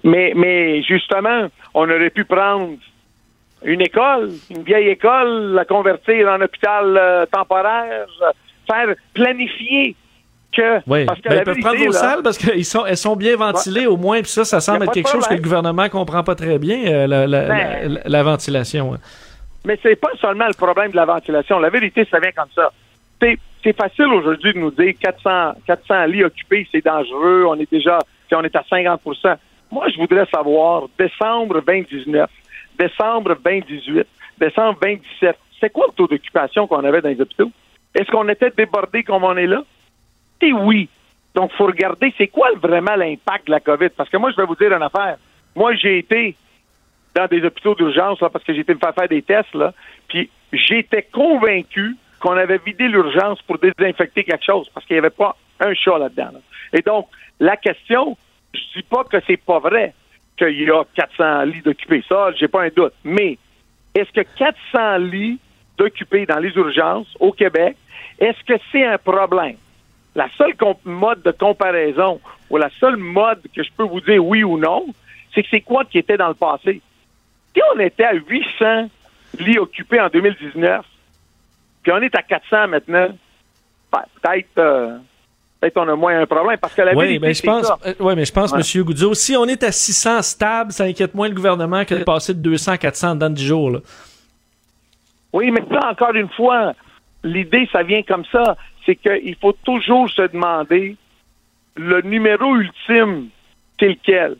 Mais, mais justement, on aurait pu prendre une école, une vieille école, la convertir en hôpital euh, temporaire, faire planifier que. Oui, parce que ben, ils peuvent prendre vos salles parce qu'elles sont, elles sont bien ventilées au moins, puis ça, ça semble être quelque chose que le gouvernement comprend pas très bien, euh, la, la, ben, la, ventilation. Mais c'est pas seulement le problème de la ventilation. La vérité, ça vient comme ça. C'est facile aujourd'hui de nous dire 400, 400 lits occupés, c'est dangereux, on est déjà, on est à 50% Moi, je voudrais savoir, décembre 2019, décembre 2018, décembre 2017, c'est quoi le taux d'occupation qu'on avait dans les hôpitaux? Est-ce qu'on était débordé comme on est là? Oui. Donc, il faut regarder c'est quoi vraiment l'impact de la COVID. Parce que moi, je vais vous dire une affaire. Moi, j'ai été dans des hôpitaux d'urgence parce que j'ai été me faire faire des tests, là, puis j'étais convaincu qu'on avait vidé l'urgence pour désinfecter quelque chose parce qu'il n'y avait pas un chat là-dedans. Et donc, la question, je dis pas que c'est pas vrai, qu'il y a 400 lits d'occupés. Ça, j'ai pas un doute. Mais est-ce que 400 lits d'occupés dans les urgences au Québec, est-ce que c'est un problème? La seule mode de comparaison ou la seule mode que je peux vous dire oui ou non, c'est que c'est quoi qui était dans le passé? Si on était à 800 lits occupés en 2019, puis on est à 400 maintenant, ben, peut-être euh, peut-être on a moins un problème parce que la oui, mais je pense, euh, oui, mais je pense, M. Goudzo, si on est à 600 stable, ça inquiète moins le gouvernement que de passer de 200 à 400 dans 10 jours. Là. Oui, mais là, encore une fois, l'idée, ça vient comme ça. C'est qu'il faut toujours se demander le numéro ultime, c'est lequel?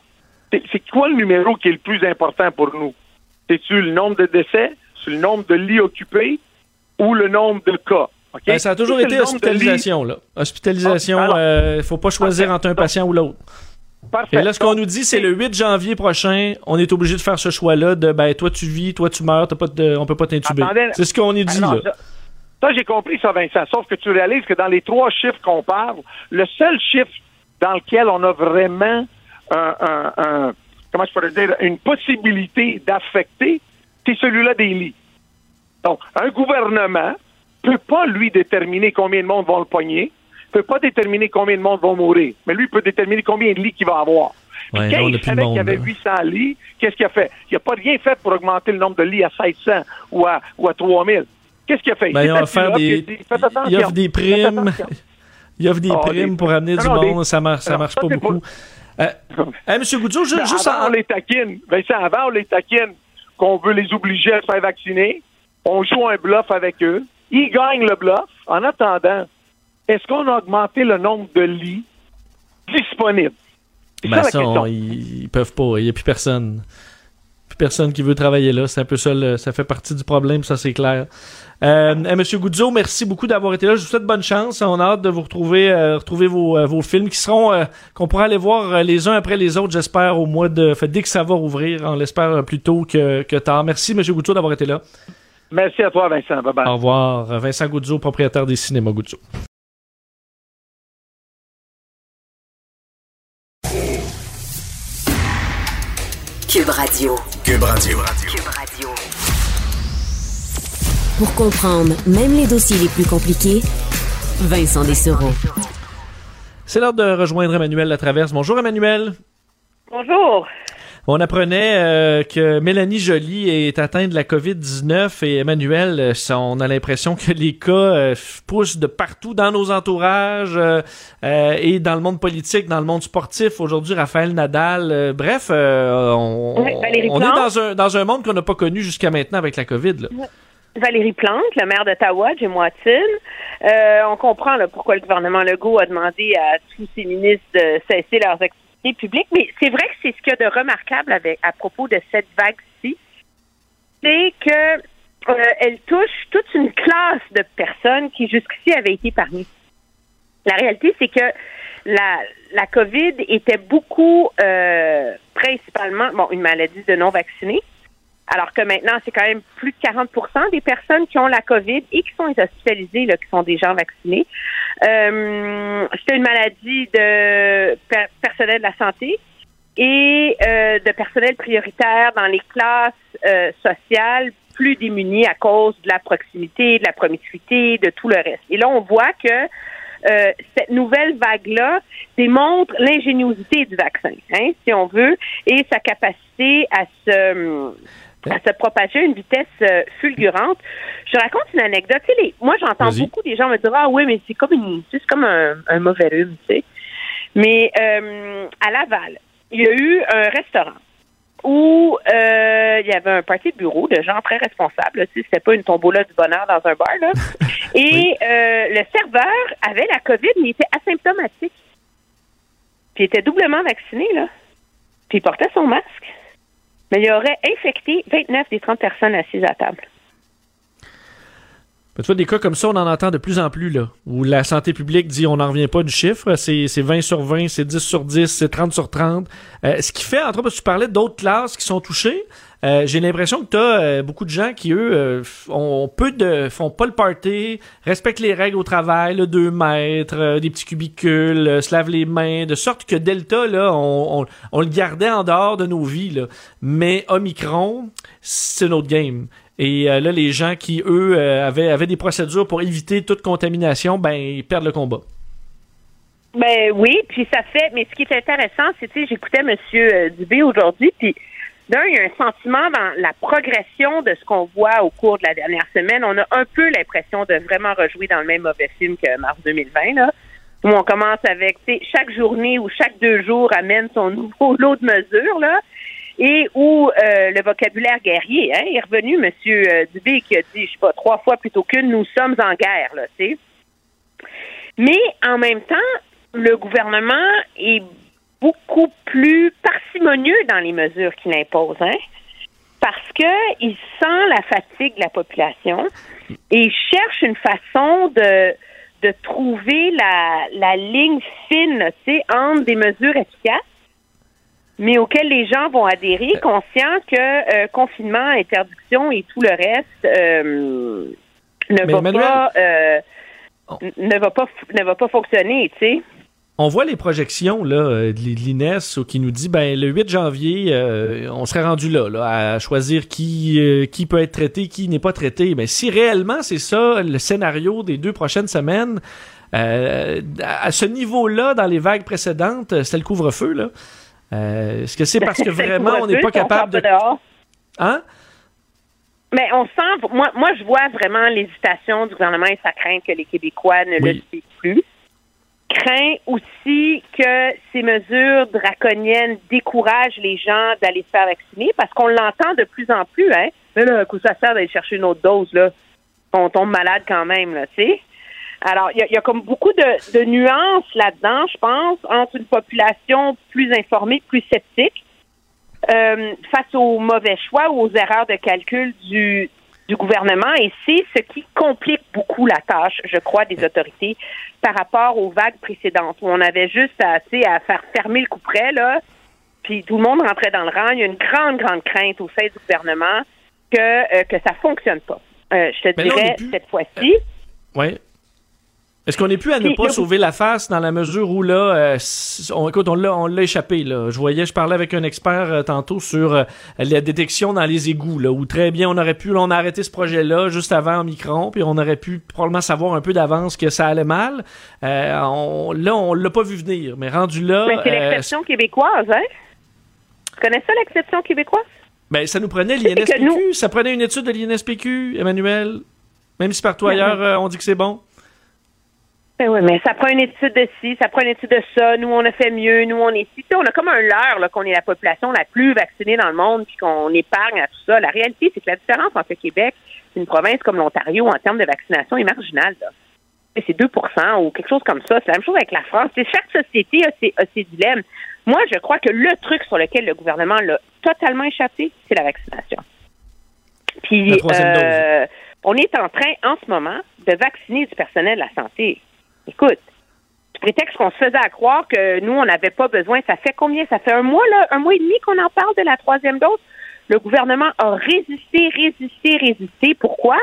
C'est quoi le numéro qui est le plus important pour nous? C'est-tu le nombre de décès, c'est le nombre de lits occupés ou le nombre de cas? Ben, ça a toujours été hospitalisation. Là. Hospitalisation, il ne faut pas choisir entre un patient ou l'autre. Et là, ce qu'on nous dit, c'est le 8 janvier prochain, on est obligé de faire ce choix-là de ben toi tu vis, toi tu meurs, pas de, on peut pas t'intuber. C'est ce qu'on nous dit là. Ça, j'ai compris ça, Vincent. Sauf que tu réalises que dans les trois chiffres qu'on parle, le seul chiffre dans lequel on a vraiment un, comment je pourrais dire, une possibilité d'affecter, c'est celui-là des lits. Donc, un gouvernement peut pas, lui, déterminer combien de monde vont le pogner, peut pas déterminer combien de monde vont mourir, mais lui peut déterminer combien de lits qu'il va avoir. Ouais, quand il savait qu'il y avait 800 lits, qu'est-ce qu'il a fait? Il n'a pas rien fait pour augmenter le nombre de lits à 700 ou à, ou à 3000. Qu'est-ce qu'il a fait? Ben, il, a offert des, il offre des primes. Il offre des oh, primes pour amener du monde. Ça marche, ça marche pas beaucoup. Euh, M. Juste, juste avant, on les taquine. Vincent, avant, on les taquine qu'on veut les obliger à se faire vacciner. On joue un bluff avec eux. Ils gagnent le bluff. En attendant, est-ce qu'on a augmenté le nombre de lits disponibles? Ben ça, ils, peuvent pas. Il n'y a plus personne. Plus personne qui veut travailler là. C'est un peu ça. ça fait partie du problème, ça c'est clair. Euh, eh, Monsieur Goudzo, merci beaucoup d'avoir été là. Je vous souhaite bonne chance. On a hâte de vous retrouver, euh, retrouver vos, euh, vos films qui seront, euh, qu'on pourra aller voir les uns après les autres, j'espère, au mois de, fait, dès que ça va rouvrir. On l'espère plus tôt que, que tard. Merci, Monsieur Goudzo, d'avoir été là. Merci à toi, Vincent. Bye bye. Au revoir. Vincent Goudzo, propriétaire des cinémas Goudzo. Cube Radio. Cube Radio. Cube Radio. Pour comprendre même les dossiers les plus compliqués, Vincent Dessereau. C'est l'heure de rejoindre Emmanuel Latraverse. Bonjour Emmanuel. Bonjour. On apprenait euh, que Mélanie Joly est atteinte de la COVID-19 et Emmanuel, euh, on a l'impression que les cas euh, poussent de partout dans nos entourages et dans le monde politique, dans le monde sportif. Aujourd'hui, Raphaël Nadal. bref, on, est dans un, dans un monde qu'on n'a pas connu jusqu'à maintenant avec la COVID. Valérie Plante, le maire d'Ottawa, Jim Watson. on comprend pourquoi le gouvernement Legault a demandé à tous ses ministres de cesser leurs activités public. Mais c'est vrai que c'est ce qu'il y a de remarquable avec, à propos de cette vague-ci, c'est que euh, elle touche toute une classe de personnes qui jusqu'ici avaient été parmi. La réalité, c'est que la, la COVID était beaucoup, euh, principalement, bon, une maladie de non-vaccinés, alors que maintenant, c'est quand même plus de 40% des personnes qui ont la COVID et qui sont hospitalisées, là, qui sont des gens vaccinés. Euh, c'est une maladie de personnel de la santé et euh, de personnel prioritaire dans les classes euh, sociales plus démunies à cause de la proximité, de la promiscuité, de tout le reste. Et là, on voit que euh, cette nouvelle vague-là démontre l'ingéniosité du vaccin, hein, si on veut, et sa capacité à se à se propager à une vitesse euh, fulgurante. Je raconte une anecdote. Tu sais, moi, j'entends beaucoup des gens me dire Ah oui, mais c'est comme une c'est comme un, un, mauvais rhume, tu sais. Mais euh, à Laval, il y a eu un restaurant où euh, il y avait un parti de bureau de gens très responsables. Tu sais, c'était pas une tombola du bonheur dans un bar, là. Et le serveur avait la COVID, mais il était asymptomatique. Puis il était doublement vacciné, là. Puis il portait son masque mais il aurait infecté 29 des 30 personnes assises à table. Tu vois, des cas comme ça, on en entend de plus en plus, là, où la santé publique dit on n'en revient pas du chiffre, c'est 20 sur 20, c'est 10 sur 10, c'est 30 sur 30. Euh, ce qui fait, entre autres, parce que tu parlais d'autres classes qui sont touchées, euh, j'ai l'impression que tu as beaucoup de gens qui, eux, ont peu de, font pas le party, respectent les règles au travail, le 2 mètres, des petits cubicules, se lavent les mains, de sorte que Delta, là, on, le gardait en dehors de nos vies. Là. Mais Omicron, c'est notre game. Et là, les gens qui, eux, avaient, avaient des procédures pour éviter toute contamination, ben, ils perdent le combat. Ben oui, puis ça fait. Mais ce qui est intéressant, c'est que j'écoutais M. Euh, Dubé aujourd'hui, puis d'un, il y a un sentiment dans la progression de ce qu'on voit au cours de la dernière semaine. On a un peu l'impression de vraiment rejouer dans le même mauvais film que mars 2020, là, où on commence avec, chaque journée ou chaque deux jours amène son nouveau lot de mesures, là, et où euh, le vocabulaire guerrier hein, est revenu, M. Euh, Dubé, qui a dit, je sais pas, trois fois plutôt qu'une, nous sommes en guerre, là, tu sais. Mais en même temps, le gouvernement est beaucoup plus parcimonieux dans les mesures qu'il impose, hein? parce qu'il sent la fatigue de la population et il cherche une façon de, de trouver la, la ligne fine entre des mesures efficaces, mais auxquelles les gens vont adhérer, conscients que euh, confinement, interdiction et tout le reste euh, ne, va pas, euh, ne va pas ne va pas fonctionner, tu sais on voit les projections là, euh, de l'INES qui nous dit ben le 8 janvier, euh, on serait rendu là, là à choisir qui, euh, qui peut être traité, qui n'est pas traité. Mais si réellement c'est ça le scénario des deux prochaines semaines, à ce niveau-là, dans les vagues précédentes, c'était le couvre-feu. là. Est-ce que c'est parce que vraiment on n'est pas capable de. Hein? Mais on sent, moi, moi je vois vraiment l'hésitation du gouvernement et sa crainte que les Québécois ne le suivent plus craint aussi que ces mesures draconiennes découragent les gens d'aller se faire vacciner parce qu'on l'entend de plus en plus, hein. Mais là, coup, ça sert d'aller chercher une autre dose, là. On tombe malade quand même, là, tu sais. Alors, il y, a comme beaucoup de, nuances là-dedans, je pense, entre une population plus informée, plus sceptique, euh, face aux mauvais choix ou aux erreurs de calcul du, du gouvernement et c'est ce qui complique beaucoup la tâche, je crois, des autorités par rapport aux vagues précédentes où on avait juste assez à faire fermer le coup près, là, puis tout le monde rentrait dans le rang. Il y a une grande, grande crainte au sein du gouvernement que, euh, que ça fonctionne pas. Euh, je te dirais, cette fois-ci. oui. Est-ce qu'on n'est plus à ne pas sauver la face dans la mesure où là, euh, on, écoute, on l'a, on l'a échappé là. Je voyais, je parlais avec un expert euh, tantôt sur euh, la détection dans les égouts là, où très bien on aurait pu, on a arrêté ce projet-là juste avant Micron, puis on aurait pu probablement savoir un peu d'avance que ça allait mal. On, là, on l'a pas vu venir, mais rendu là. Mais c'est l'exception québécoise, hein? Tu connais ça l'exception québécoise? Ben ça nous prenait l'INSPQ, ça prenait une étude de l'INSPQ, Emmanuel. Même si partout ailleurs on dit que c'est bon. Ben oui, mais ça prend une étude de ci, ça prend une étude de ça. Nous, on a fait mieux. Nous, on est ici. On a comme un leurre qu'on est la population la plus vaccinée dans le monde, puis qu'on épargne à tout ça. La réalité, c'est que la différence entre le Québec et une province comme l'Ontario en termes de vaccination est marginale. C'est 2 ou quelque chose comme ça. C'est la même chose avec la France. chaque société a ses, a ses dilemmes. Moi, je crois que le truc sur lequel le gouvernement l'a totalement échappé, c'est la vaccination. Puis, euh, on est en train, en ce moment, de vacciner du personnel de la santé. Écoute, tu prétexte qu'on se faisait à croire que nous, on n'avait pas besoin. Ça fait combien? Ça fait un mois, là, un mois et demi qu'on en parle de la troisième dose. Le gouvernement a résisté, résisté, résisté. Pourquoi?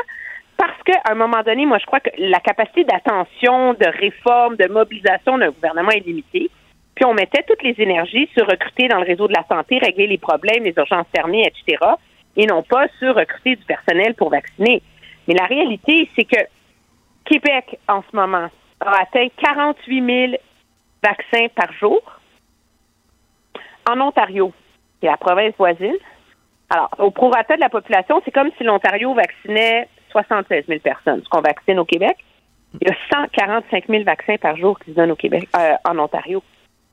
Parce qu'à un moment donné, moi, je crois que la capacité d'attention, de réforme, de mobilisation d'un gouvernement est limitée. Puis on mettait toutes les énergies sur recruter dans le réseau de la santé, régler les problèmes, les urgences fermées, etc., et non pas sur recruter du personnel pour vacciner. Mais la réalité, c'est que Québec, en ce moment, a atteint 48 000 vaccins par jour. En Ontario, qui est la province voisine, alors, au prorata de la population, c'est comme si l'Ontario vaccinait 76 000 personnes, ce qu'on vaccine au Québec. Il y a 145 000 vaccins par jour qui se donnent au Québec, euh, en Ontario.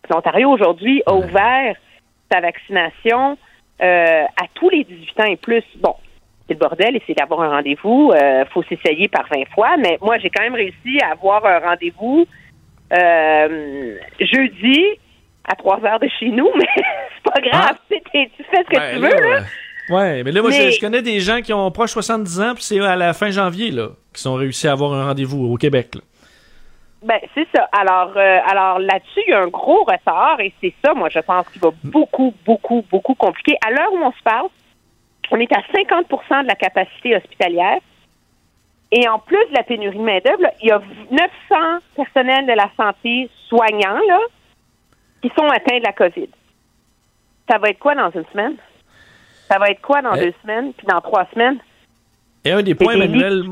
L'Ontario, aujourd'hui, a ouvert sa vaccination euh, à tous les 18 ans et plus. Bon, c'est le bordel c'est d'avoir un rendez-vous. Euh, faut s'essayer par 20 fois, mais moi, j'ai quand même réussi à avoir un rendez-vous euh, jeudi à 3 heures de chez nous, mais c'est pas grave. Ah. Tu fais ce que tu veux, là. Ouais, mais là, moi, je, connais des gens qui ont proche 70 ans, puis c'est à la fin janvier, là, qui sont réussi à avoir un rendez-vous au Québec, Ben, c'est ça. Alors, euh, alors là-dessus, il y a un gros retard et c'est ça, moi, je pense, qui va beaucoup, beaucoup, beaucoup compliquer. À l'heure où on se parle, On est à 50% de la capacité hospitalière. Et en plus de la pénurie de main-d'œuvre, il y a 900 personnels de la santé soignants là, qui sont atteints de la COVID. Ça va être quoi dans une semaine? Ça va être quoi dans Eh. deux semaines, puis dans trois semaines? Et un des points, Emmanuel,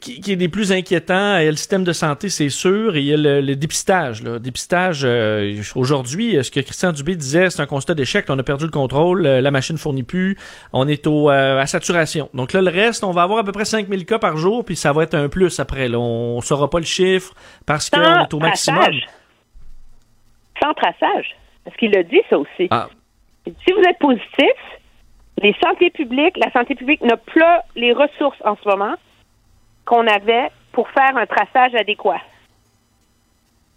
qui, qui est des plus inquiétants, il y a le système de santé, c'est sûr, et il y a le, le dépistage. Là. Dépistage, euh, aujourd'hui, ce que Christian Dubé disait, c'est un constat d'échec. On a perdu le contrôle, euh, la machine fournit plus, on est au, euh, à saturation. Donc là, le reste, on va avoir à peu près 5000 cas par jour, puis ça va être un plus après. Là. On saura pas le chiffre parce qu'on est au maximum. traçage. Sans traçage. Parce qu'il le dit, ça aussi. Ah. Si vous êtes positif, les santé publiques, la santé publique n'a pas les ressources en ce moment qu'on avait pour faire un traçage adéquat.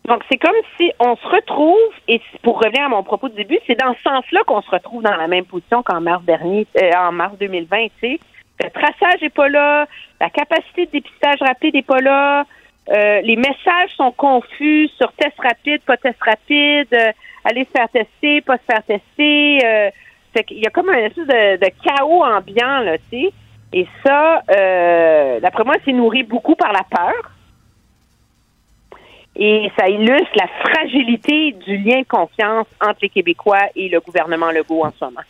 Donc, c'est comme si on se retrouve, et pour revenir à mon propos de début, c'est dans ce sens-là qu'on se retrouve dans la même position qu'en mars dernier, euh, en mars 2020, tu sais. Le traçage n'est pas là, la capacité de dépistage rapide n'est pas là, euh, les messages sont confus sur test rapide, pas test rapide, euh, aller se faire tester, pas se faire tester. Fait qu'il y a comme un espèce de, de chaos ambiant, là, tu sais. Et ça, euh, d'après moi, c'est nourri beaucoup par la peur. Et ça illustre la fragilité du lien de confiance entre les Québécois et le gouvernement Legault en ce moment.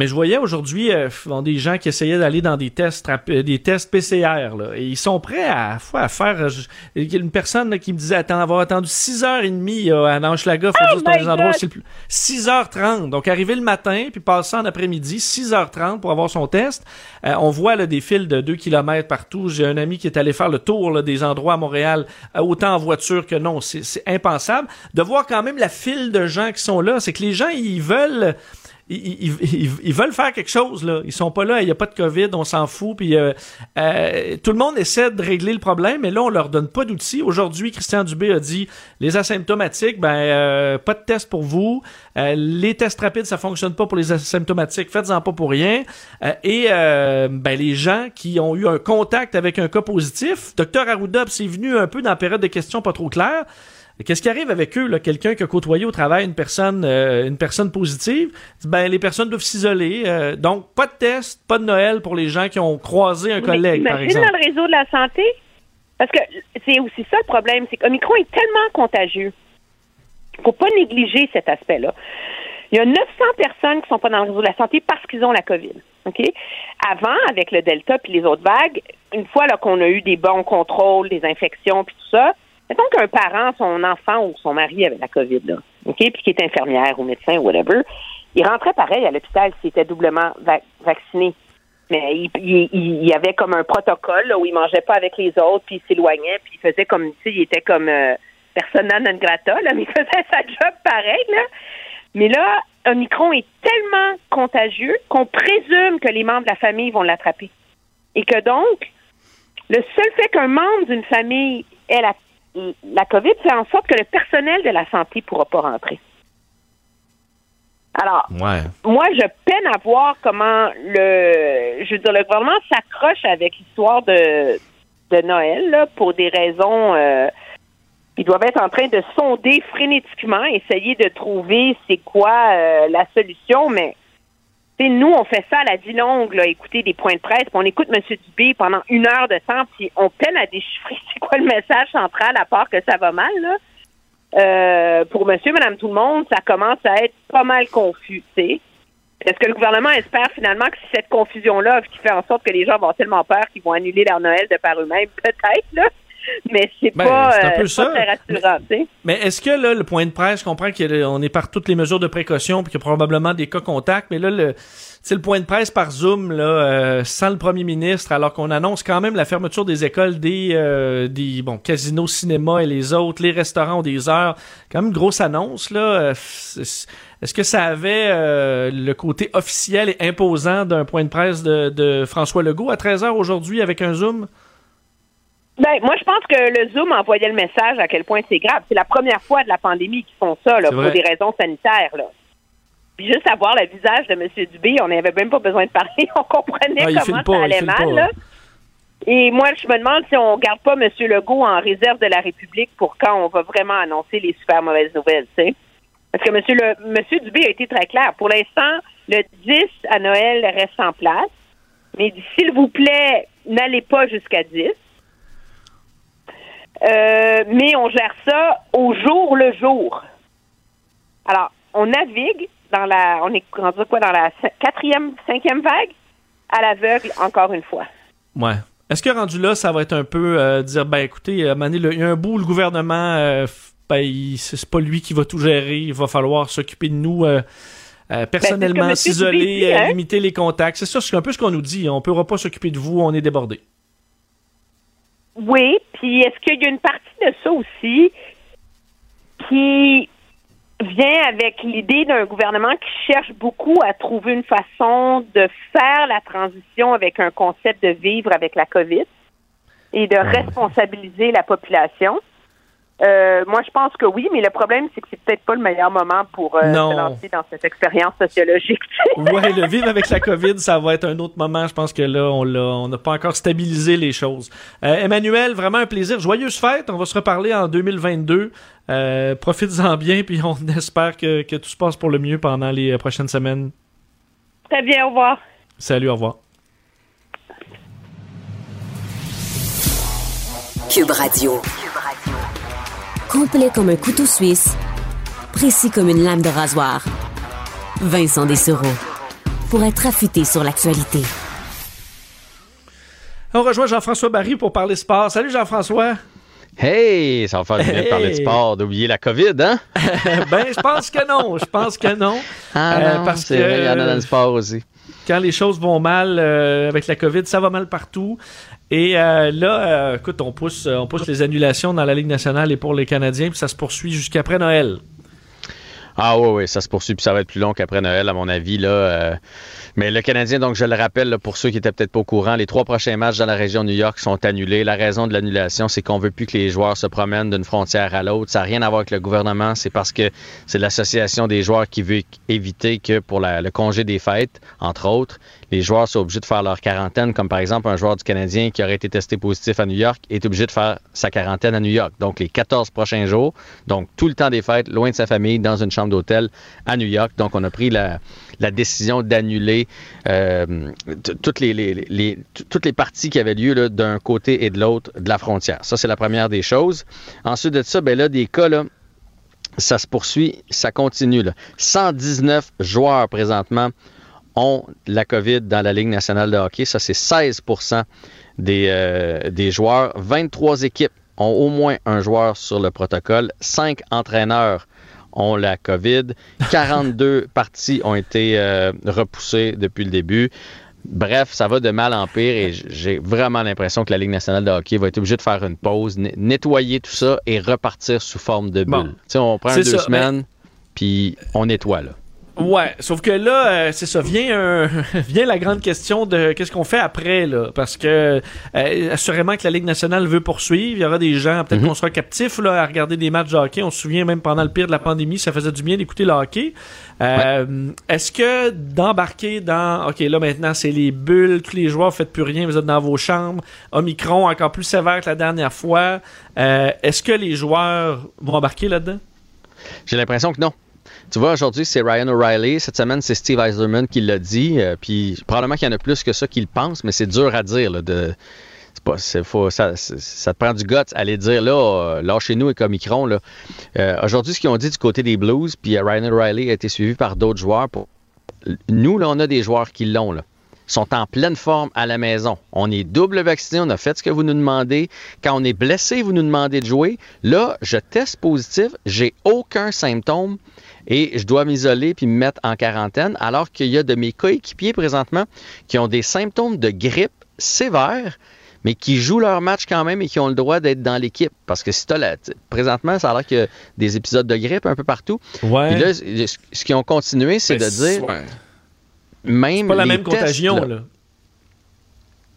Mais je voyais aujourd'hui euh, des gens qui essayaient d'aller dans des tests rapi- des tests PCR là, et ils sont prêts à, à faire euh, je- il y a une personne là, qui me disait attends avoir attendu 6h30 euh, à Nanchelaga, faut Oh c'est un my des endroits c'est le plus 6h30. Donc arriver le matin puis passer en après-midi 6h30 pour avoir son test. Euh, on voit là, des files de 2 km partout. J'ai un ami qui est allé faire le tour là, des endroits à Montréal euh, autant en voiture que non, c'est c'est impensable de voir quand même la file de gens qui sont là, c'est que les gens ils veulent ils, ils- ils- veulent faire quelque chose là. Ils sont pas là, il y a pas de Covid, on s'en fout. Puis euh, euh, tout le monde essaie de régler le problème, mais là on leur donne pas d'outils. Aujourd'hui, Christian Dubé a dit les asymptomatiques, ben euh, pas de test pour vous. Euh, les tests rapides, ça fonctionne pas pour les asymptomatiques. Faites-en pas pour rien. Euh, et euh, ben les gens qui ont eu un contact avec un cas positif, Docteur Arruda c'est venu un peu dans la période de questions pas trop claires. Qu'est-ce qui arrive avec eux, quelqu'un qui a côtoyé au travail une personne, euh, une personne positive? Ben, les personnes doivent s'isoler. euh, donc, pas de test, pas de Noël pour les gens qui ont croisé un collègue, Mais par imagine exemple. dans le réseau de la santé, parce que c'est aussi ça le problème, c'est qu'Omicron est tellement contagieux. Il faut pas négliger cet aspect-là. Il y a 900 personnes qui sont pas dans le réseau de la santé parce qu'ils ont la COVID. OK? Avant, avec le Delta puis les autres vagues, une fois qu'on a eu des bons contrôles, des infections puis tout ça, mettons qu'un parent, son enfant ou son mari avait la COVID, là, OK? Puis qui est infirmière ou médecin ou whatever, il rentrait pareil à l'hôpital s'il était doublement va- vacciné. Mais il, y avait comme un protocole où il mangeait pas avec les autres, puis il s'éloignait, puis il faisait comme, tu il était comme euh, persona non grata, là, mais il faisait sa job pareil, là. Mais là, Omicron est tellement contagieux qu'on présume que les membres de la famille vont l'attraper. Et que donc, le seul fait qu'un membre d'une famille ait la, la COVID fait en sorte que le personnel de la santé ne pourra pas rentrer. Alors, Ouais. moi, je peine à voir comment le, je veux dire, le gouvernement s'accroche avec l'histoire de, de Noël là, pour des raisons. euh, ils doivent être en train de sonder frénétiquement, essayer de trouver c'est quoi euh, la solution, mais nous, on fait ça à la dit longue, là, écouter des points de presse, puis on écoute M. Dubé pendant une heure de temps, puis on peine à déchiffrer c'est quoi le message central, à part que ça va mal, là. Euh, pour monsieur, madame, tout le monde, ça commence à être pas mal confus. Est-ce que le gouvernement espère finalement que cette confusion-là qui fait en sorte que les gens vont tellement peur qu'ils vont annuler leur Noël de par eux-mêmes? Peut-être, là. Mais c'est Ben, pas, c'est un euh, peu pas ça. très rassurant, tu sais. Mais est-ce que là, le point de presse comprend qu'on est par toutes les mesures de précaution puis qu'il y a probablement des cas contacts, mais là, le, c'est le point de presse par Zoom, là, euh, sans le premier ministre, alors qu'on annonce quand même la fermeture des écoles, des, euh, des bon, casinos, cinéma et les autres, les restaurants ont des heures. Quand même une grosse annonce, là. Euh, Est-ce que ça avait euh, le côté officiel et imposant d'un point de presse de, de François Legault à 13h aujourd'hui avec un Zoom? Ben, moi, je pense que le Zoom envoyait le message à quel point c'est grave. C'est la première fois de la pandémie qu'ils font ça, là, pour des raisons sanitaires, là. Puis juste à voir le visage de M. Dubé, on n'avait même pas besoin de parler. On comprenait Ah, comment ça allait mal, pas, là. Et moi, je me demande si on garde pas M. Legault en réserve de la République pour quand on va vraiment annoncer les super mauvaises nouvelles, tu sais. Parce que M. Le, Monsieur Dubé a été très clair. Pour l'instant, le 10 à Noël reste en place. Mais s'il vous plaît, n'allez pas jusqu'à 10. Euh, mais on gère ça au jour le jour. Alors, on navigue dans la, on est rendu quoi dans la quatrième, cinquième vague? À l'aveugle encore une fois. Ouais. Est-ce que rendu là, ça va être un peu euh, dire, ben écoutez, euh, Mané, il y a un bout, le gouvernement, euh, ben, c'est pas lui qui va tout gérer, il va falloir s'occuper de nous personnellement, Ben, M. s'isoler, hein? limiter les contacts. C'est ça, c'est un peu ce qu'on nous dit. On ne pourra pas s'occuper de vous, on est débordé. Oui, puis est-ce qu'il y a une partie de ça aussi qui vient avec l'idée d'un gouvernement qui cherche beaucoup à trouver une façon de faire la transition avec un concept de vivre avec la COVID et de responsabiliser la population? Euh, moi, je pense que oui, mais le problème, c'est que c'est peut-être pas le meilleur moment pour euh, se lancer dans cette expérience sociologique. ouais, le vivre avec la COVID, ça va être un autre moment. Je pense que là, on l'a, on n'a pas encore stabilisé les choses. Euh, Emmanuel, vraiment un plaisir. Joyeuse fête. On va se reparler en 2022. Euh, profites-en bien, puis on espère que, que tout se passe pour le mieux pendant les prochaines semaines. Très bien, au revoir. Salut, au revoir. Cube Radio. Complet comme un couteau suisse, précis comme une lame de rasoir. Vincent Dessereau. Pour être affûté sur l'actualité. On rejoint Jean-François Barry pour parler sport. Salut Jean-François. Hey, ça va faire du bien de parler de sport, d'oublier la COVID, hein? ben, je pense que non. Je pense que non. Ah Euh, non, parce c'est que- vrai, il y en a dans le sport aussi. quand les choses vont mal euh, avec la COVID, ça va mal partout. Et euh, là, euh, écoute, on pousse, on pousse les annulations dans la Ligue nationale et pour les Canadiens, puis ça se poursuit jusqu'après Noël. Ah oui, oui, ça se poursuit, puis ça va être plus long qu'après Noël, à mon avis. Là, euh. Mais le Canadien, donc je le rappelle, pour ceux qui étaient peut-être pas au courant, les trois prochains matchs dans la région de New York sont annulés. La raison de l'annulation, c'est qu'on veut plus que les joueurs se promènent d'une frontière à l'autre. Ça n'a rien à voir avec le gouvernement, c'est parce que c'est l'association des joueurs qui veut éviter que pour le congé des fêtes, entre autres, les joueurs soient obligés de faire leur quarantaine, comme par exemple un joueur du Canadien qui aurait été testé positif à New York est obligé de faire sa quarantaine à New York. Donc les 14 prochains jours, donc tout le temps des fêtes, loin de sa famille, dans une chambre d'hôtel à New York. Donc on a pris la, décision d'annuler euh, toutes, les, parties qui avaient lieu d'un côté et de l'autre de la frontière. Ça, c'est la première des choses. Ensuite de ça, ben là, des cas, là, ça se poursuit, ça continue. Là. 119 joueurs présentement ont la COVID dans la Ligue nationale de hockey. Ça, c'est 16 des, euh, des joueurs. 23 équipes ont au moins un joueur sur le protocole. 5 entraîneurs ont la COVID. 42 parties ont été euh, repoussées depuis le début. Bref, ça va de mal en pire et j'ai vraiment l'impression que la Ligue nationale de hockey va être obligée de faire une pause, ne- nettoyer tout ça et repartir sous forme de bulle. On prend deux ça, semaines, puis on nettoie là. Ouais, sauf que là, euh, c'est ça, vient, un- vient la grande question de qu'est-ce qu'on fait après, là. Parce que, euh, assurément que la Ligue nationale veut poursuivre. Il y aura des gens, peut-être Mhm. qu'on sera captifs, là, à regarder des matchs de hockey. On se souvient même pendant le pire de la pandémie, ça faisait du bien d'écouter le hockey. Euh, Est-ce que d'embarquer dans, OK, là, maintenant, c'est les bulles, tous les joueurs, faites plus rien, vous êtes dans vos chambres. Omicron, encore plus sévère que la dernière fois. Est-ce que les joueurs vont embarquer là-dedans? J'ai l'impression que non. Tu vois, aujourd'hui, c'est Ryan O'Reilly. Cette semaine, c'est Steve Eiserman qui l'a dit. Euh, puis probablement qu'il y en a plus que ça qui le pensent, mais c'est dur à dire. Là, pas, ça, te prend du guts aller dire là, euh, lâchez-nous avec Omicron. Là. Euh, aujourd'hui, ce qu'ils ont dit du côté des Blues, puis euh, Ryan O'Reilly a été suivi par d'autres joueurs. Pour... Nous, là, on a des joueurs qui l'ont. Là sont en pleine forme à la maison. On est double vacciné, on a fait ce que vous nous demandez. Quand on est blessé, vous nous demandez de jouer. Là, je teste positif, j'ai aucun symptôme et je dois m'isoler puis me mettre en quarantaine, alors qu'il y a de mes coéquipiers présentement qui ont des symptômes de grippe sévères, mais qui jouent leur match quand même et qui ont le droit d'être dans l'équipe. Parce que si tu la. Présentement, ça a l'air qu'il y a des épisodes de grippe un peu partout. Ouais. Puis là, ce qu'ils ont continué, c'est de dire. Ouais. Même Pas la les même tests, contagion, là, là.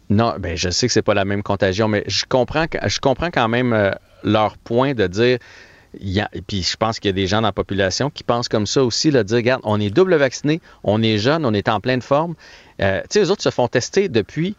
non, ben je sais que c'est pas la même contagion, mais je comprends, que- je comprends quand même euh, leur point de dire. Puis je pense qu'il y a des gens dans la population qui pensent comme ça aussi, de dire, regarde, on est double vacciné, on est jeune, on est en pleine forme. Euh, tu sais, les autres se font tester depuis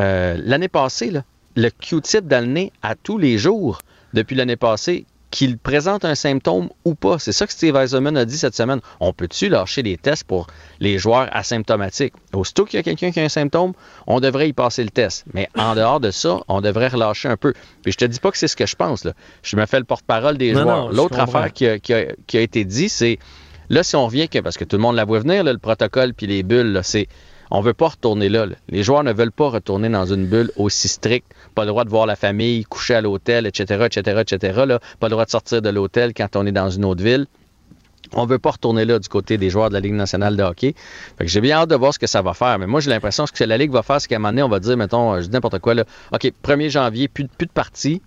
euh, l'année passée, là, le Q-tip dans à tous les jours depuis l'année passée. Qu'il présente un symptôme ou pas. C'est ça que Steve Eisenman a dit cette semaine. On peut-tu lâcher des tests pour les joueurs asymptomatiques? Aussitôt qu'il y a quelqu'un qui a un symptôme, on devrait y passer le test. Mais en dehors de ça, on devrait relâcher un peu. Puis je te dis pas que c'est ce que je pense. Là. Je me fais le porte-parole des joueurs. L'autre affaire qui a, qui, a, été dit, c'est là, si on revient, que, parce que tout le monde la voit venir, le protocole puis les bulles, c'est on veut pas retourner là, Les joueurs ne veulent pas retourner dans une bulle aussi stricte. Pas le droit de voir la famille, coucher à l'hôtel, etc., etc., etc. Là. Pas le droit de sortir de l'hôtel quand on est dans une autre ville. On veut pas retourner là du côté des joueurs de la Ligue nationale de hockey. Fait que j'ai bien hâte de voir ce que ça va faire. Mais moi, j'ai l'impression que ce que la Ligue va faire, c'est qu'à un moment donné, on va dire, mettons, je dis n'importe quoi, là. OK, 1er janvier, plus, plus de parties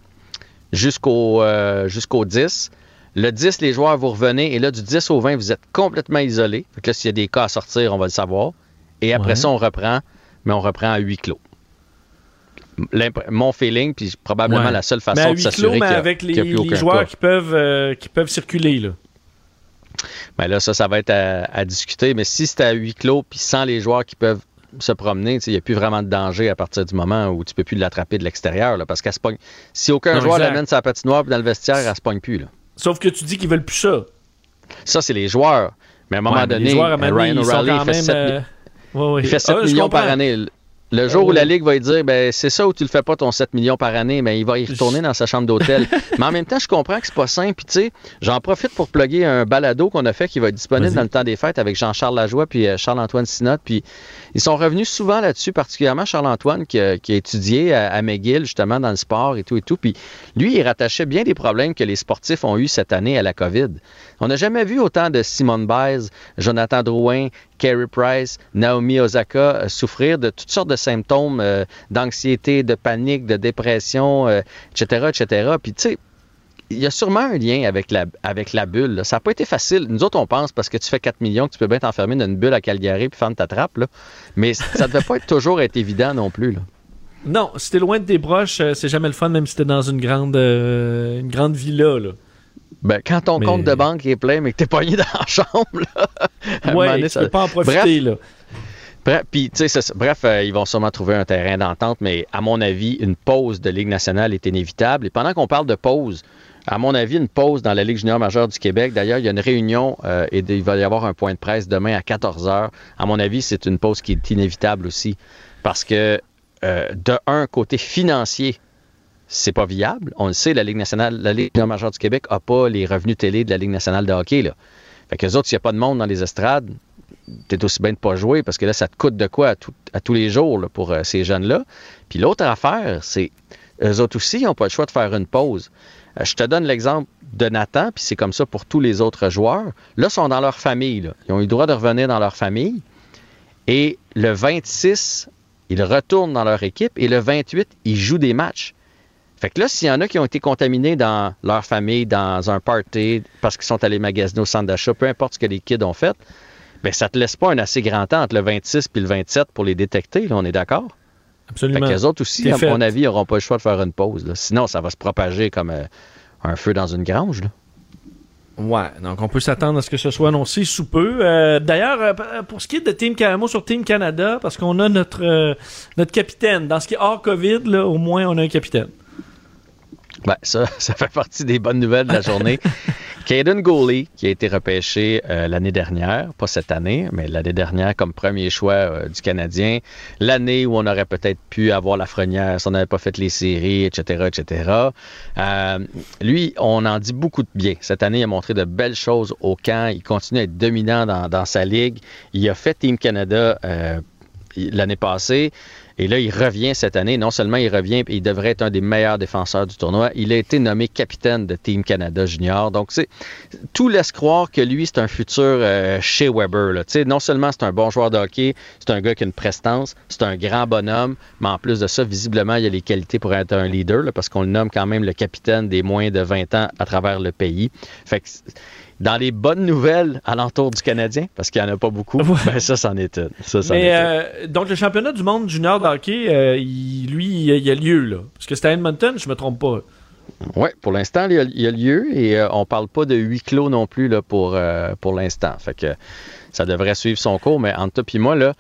jusqu'au euh, jusqu'au 10. Le 10, les joueurs, vous revenez. Et là, du 10 au 20, vous êtes complètement isolés. Fait que là, s'il y a des cas à sortir, on va le savoir. Et après ça, on reprend, mais on reprend à huis clos. Mon feeling, puis probablement la seule façon de s'assurer qu'il avec les, les joueurs qui peuvent, euh, qui peuvent circuler. Là. Ben là, ça, ça va être à, discuter. Mais si c'est à huis clos, puis sans les joueurs qui peuvent se promener, il n'y a plus vraiment de danger à partir du moment où tu peux plus l'attraper de l'extérieur. Parce qu'elle se pogne. Si aucun joueur l'amène sa patinoire dans le vestiaire, elle se pogne plus. Là. Sauf que tu dis qu'ils veulent plus ça. Ça, c'est les joueurs. Mais à un moment donné, Ryan O'Reilly fait 7 il fait 7 ah, millions par année. Le jour où la Ligue va lui dire, ben, c'est ça où tu le fais pas ton 7 millions par année, mais ben, il va y retourner dans sa chambre d'hôtel. mais en même temps, je comprends que c'est pas simple. Puis, tu sais, j'en profite pour plugger un balado qu'on a fait qui va être disponible dans le temps des fêtes avec Jean-Charles Lajoie puis euh, Charles-Antoine Sinot. Puis, ils sont revenus souvent là-dessus, particulièrement Charles-Antoine qui, a étudié à, McGill, justement, dans le sport et tout et tout. Puis, lui, il rattachait bien des problèmes que les sportifs ont eu cette année à la COVID. On n'a jamais vu autant de Simone Biles, Jonathan Drouin, Carey Price, Naomi Osaka euh, souffrir de toutes sortes de symptômes euh, d'anxiété, de panique, de dépression, etc., euh, etc. Puis tu sais, il y a sûrement un lien avec la, avec la bulle. Ça n'a pas été facile. Nous autres, on pense parce que tu fais 4 millions que tu peux bien t'enfermer dans une bulle à Calgary puis faire ta trappe. Mais ça ne devait pas toujours être évident non plus. Là. Non, si t'es loin de tes broches, c'est jamais le fun, même si t'es dans une grande, une grande villa. Là. Ben, quand ton compte de banque est plein, mais que t'es pogné dans la chambre, là, ouais, tu peux pas en profiter, là. Bref, bref euh, ils vont sûrement trouver un terrain d'entente, mais à mon avis, une pause de Ligue nationale est inévitable. Et pendant qu'on parle de pause, à mon avis, une pause dans la Ligue junior majeure du Québec. D'ailleurs, il y a une réunion euh, et il va y avoir un point de presse demain à 14 h. À mon avis, c'est une pause qui est inévitable aussi. Parce que, euh, de un, côté financier, c'est pas viable. On le sait, la Ligue nationale, la Ligue majeure du Québec n'a pas les revenus télé de la Ligue nationale de hockey. Là. Fait que les autres, s'il n'y a pas de monde dans les estrades, t'es aussi bien de pas jouer parce que là, ça te coûte de quoi à, tous les jours pour euh, ces jeunes-là. Puis l'autre affaire, c'est eux autres aussi, ils n'ont pas le choix de faire une pause. Euh, je te donne l'exemple de Nathan, puis c'est comme ça pour tous les autres joueurs. Là, ils sont dans leur famille. Ils ont eu le droit de revenir dans leur famille. Et le 26, ils retournent dans leur équipe. Et le 28, ils jouent des matchs. Fait que là, s'il y en a qui ont été contaminés dans leur famille, dans un party, parce qu'ils sont allés magasiner au centre d'achat, peu importe ce que les kids ont fait, bien, ça te laisse pas un assez grand temps entre le 26 et le 27 pour les détecter, là, on est d'accord? Absolument. Fait que les autres aussi, à mon avis, n'auront pas le choix de faire une pause. Sinon, ça va se propager comme euh, un feu dans une grange. Là. Ouais, donc on peut s'attendre à ce que ce soit annoncé sous peu. Euh, d'ailleurs, euh, pour ce qui est de Team Canada, sur Team Canada, parce qu'on a notre, notre capitaine. Dans ce qui est hors COVID, là, au moins, on a un capitaine. Ben, ça, ça fait partie des bonnes nouvelles de la journée. Caden Gooley, qui a été repêché euh, l'année dernière, pas cette année, mais l'année dernière comme premier choix euh, du Canadien, l'année où on aurait peut-être pu avoir la frenière si on n'avait pas fait les séries, etc., etc. Euh, lui, on en dit beaucoup de bien. Cette année, il a montré de belles choses au camp. Il continue à être dominant dans, dans sa ligue. Il a fait Team Canada l'année passée. Et là, il revient cette année. Non seulement il revient, il devrait être un des meilleurs défenseurs du tournoi. Il a été nommé capitaine de Team Canada Junior. Donc, tout laisse croire que lui, c'est un futur euh, chez Weber. Là. Non seulement c'est un bon joueur de hockey, c'est un gars qui a une prestance, c'est un grand bonhomme, mais en plus de ça, visiblement, il a les qualités pour être un leader, parce qu'on le nomme quand même le capitaine des moins de 20 ans à travers le pays. Fait que dans les bonnes nouvelles alentour du Canadien, parce qu'il n'y en a pas beaucoup, ben ça, c'en est une. Ça, Mais, euh, donc, le championnat du monde junior de hockey, euh, lui, il y a lieu, là. Parce que c'était à Edmonton, je me trompe pas. Oui, pour l'instant, il, y a lieu et euh, on parle pas de huis clos non plus là, pour, pour l'instant. Fait que ça devrait suivre son cours, mais entre toi et moi, là,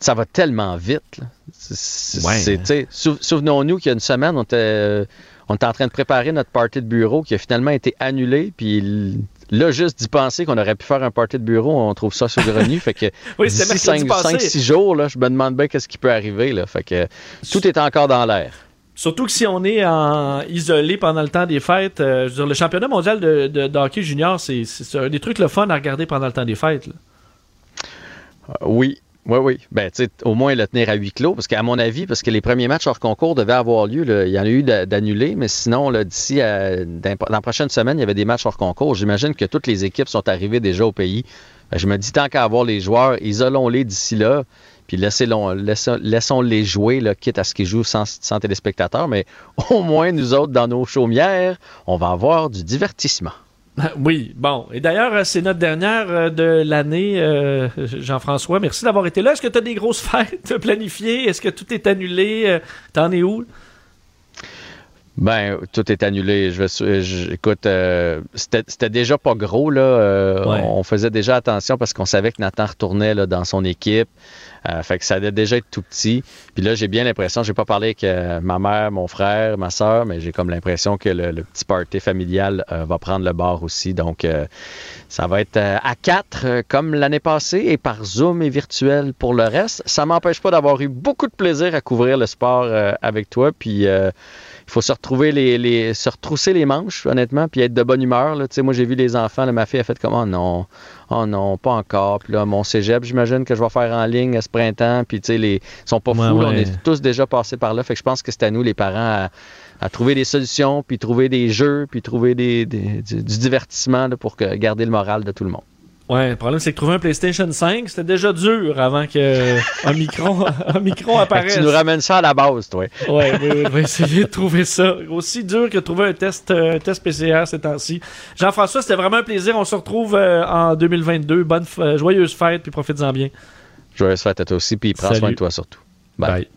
ça va tellement vite. Souvenons-nous qu'il y a une semaine, on était on est en train de préparer notre party de bureau qui a finalement été annulé. Puis là, juste d'y penser qu'on aurait pu faire un party de bureau, on trouve ça saugrenu. fait que Oui, d'ici c'était mercredi 5-6 jours, là, je me demande bien qu'est-ce qui peut arriver. Là. Fait que tout est encore dans l'air. Surtout que si on est en isolé pendant le temps des fêtes, euh, je veux dire, le championnat mondial de, de- de hockey junior, c'est c'est un des trucs le fun à regarder pendant le temps des fêtes. là. Euh, oui. Oui, oui. Ben, au moins le tenir à huis clos, parce qu'à mon avis, parce que les premiers matchs hors concours devaient avoir lieu, il y en a eu d'a- d'annulés, mais sinon, d'ici dans, la prochaine semaine, il y avait des matchs hors concours. J'imagine que toutes les équipes sont arrivées déjà au pays. Ben, je me dis, tant qu'à avoir les joueurs, isolons-les d'ici là, puis laissons-les jouer, quitte à ce qu'ils jouent sans, sans téléspectateurs, mais au moins, nous autres, dans nos chaumières, on va avoir du divertissement. Oui, bon. Et d'ailleurs, euh, c'est notre dernière euh, de l'année, euh, Jean-François. Merci d'avoir été là. Est-ce que tu as des grosses fêtes planifiées? Est-ce que tout est annulé? T'en es où? Ben, tout est annulé. Je, vais- je- écoute, euh, c'était déjà pas gros là. Euh, Ouais. on, on faisait déjà attention parce qu'on savait que Nathan retournait là, dans son équipe. Euh, fait que ça allait déjà être tout petit. Puis là, j'ai bien l'impression, j'ai pas parlé avec euh, ma mère, mon frère, ma soeur, mais j'ai comme l'impression que le, petit party familial euh, va prendre le bord aussi. Donc, euh, ça va être à quatre comme l'année passée et par Zoom et virtuel pour le reste. Ça m'empêche pas d'avoir eu beaucoup de plaisir à couvrir le sport avec toi. Puis faut se retrouver les, les- se retrousser les manches, honnêtement, puis être de bonne humeur. Là. Tu sais, Moi, j'ai vu les enfants, là, ma fille a fait comme Oh non, oh non, pas encore. Puis là, mon cégep, j'imagine que je vais faire en ligne à ce printemps. Puis tu sais, les ils sont pas fous, Ouais, on est tous déjà passés par là. Fait que je pense que c'est à nous, les parents, à, à trouver des solutions, puis trouver des jeux, puis trouver des, des- du, du divertissement là, pour que, garder le moral de tout le monde. Ouais, le problème, c'est que trouver un PlayStation 5, c'était déjà dur avant que un micro, un apparaisse. tu nous ramènes ça à la base, toi. Ouais, oui, on va essayer de trouver ça. Aussi dur que trouver un test, euh, un test PCR ces temps-ci. Jean-François, c'était vraiment un plaisir. On se retrouve euh, en 2022. Bonne, euh, joyeuse fête, puis profites-en bien. Joyeuse fête à toi aussi, puis prends Salut. soin de toi surtout. Bye. Bye.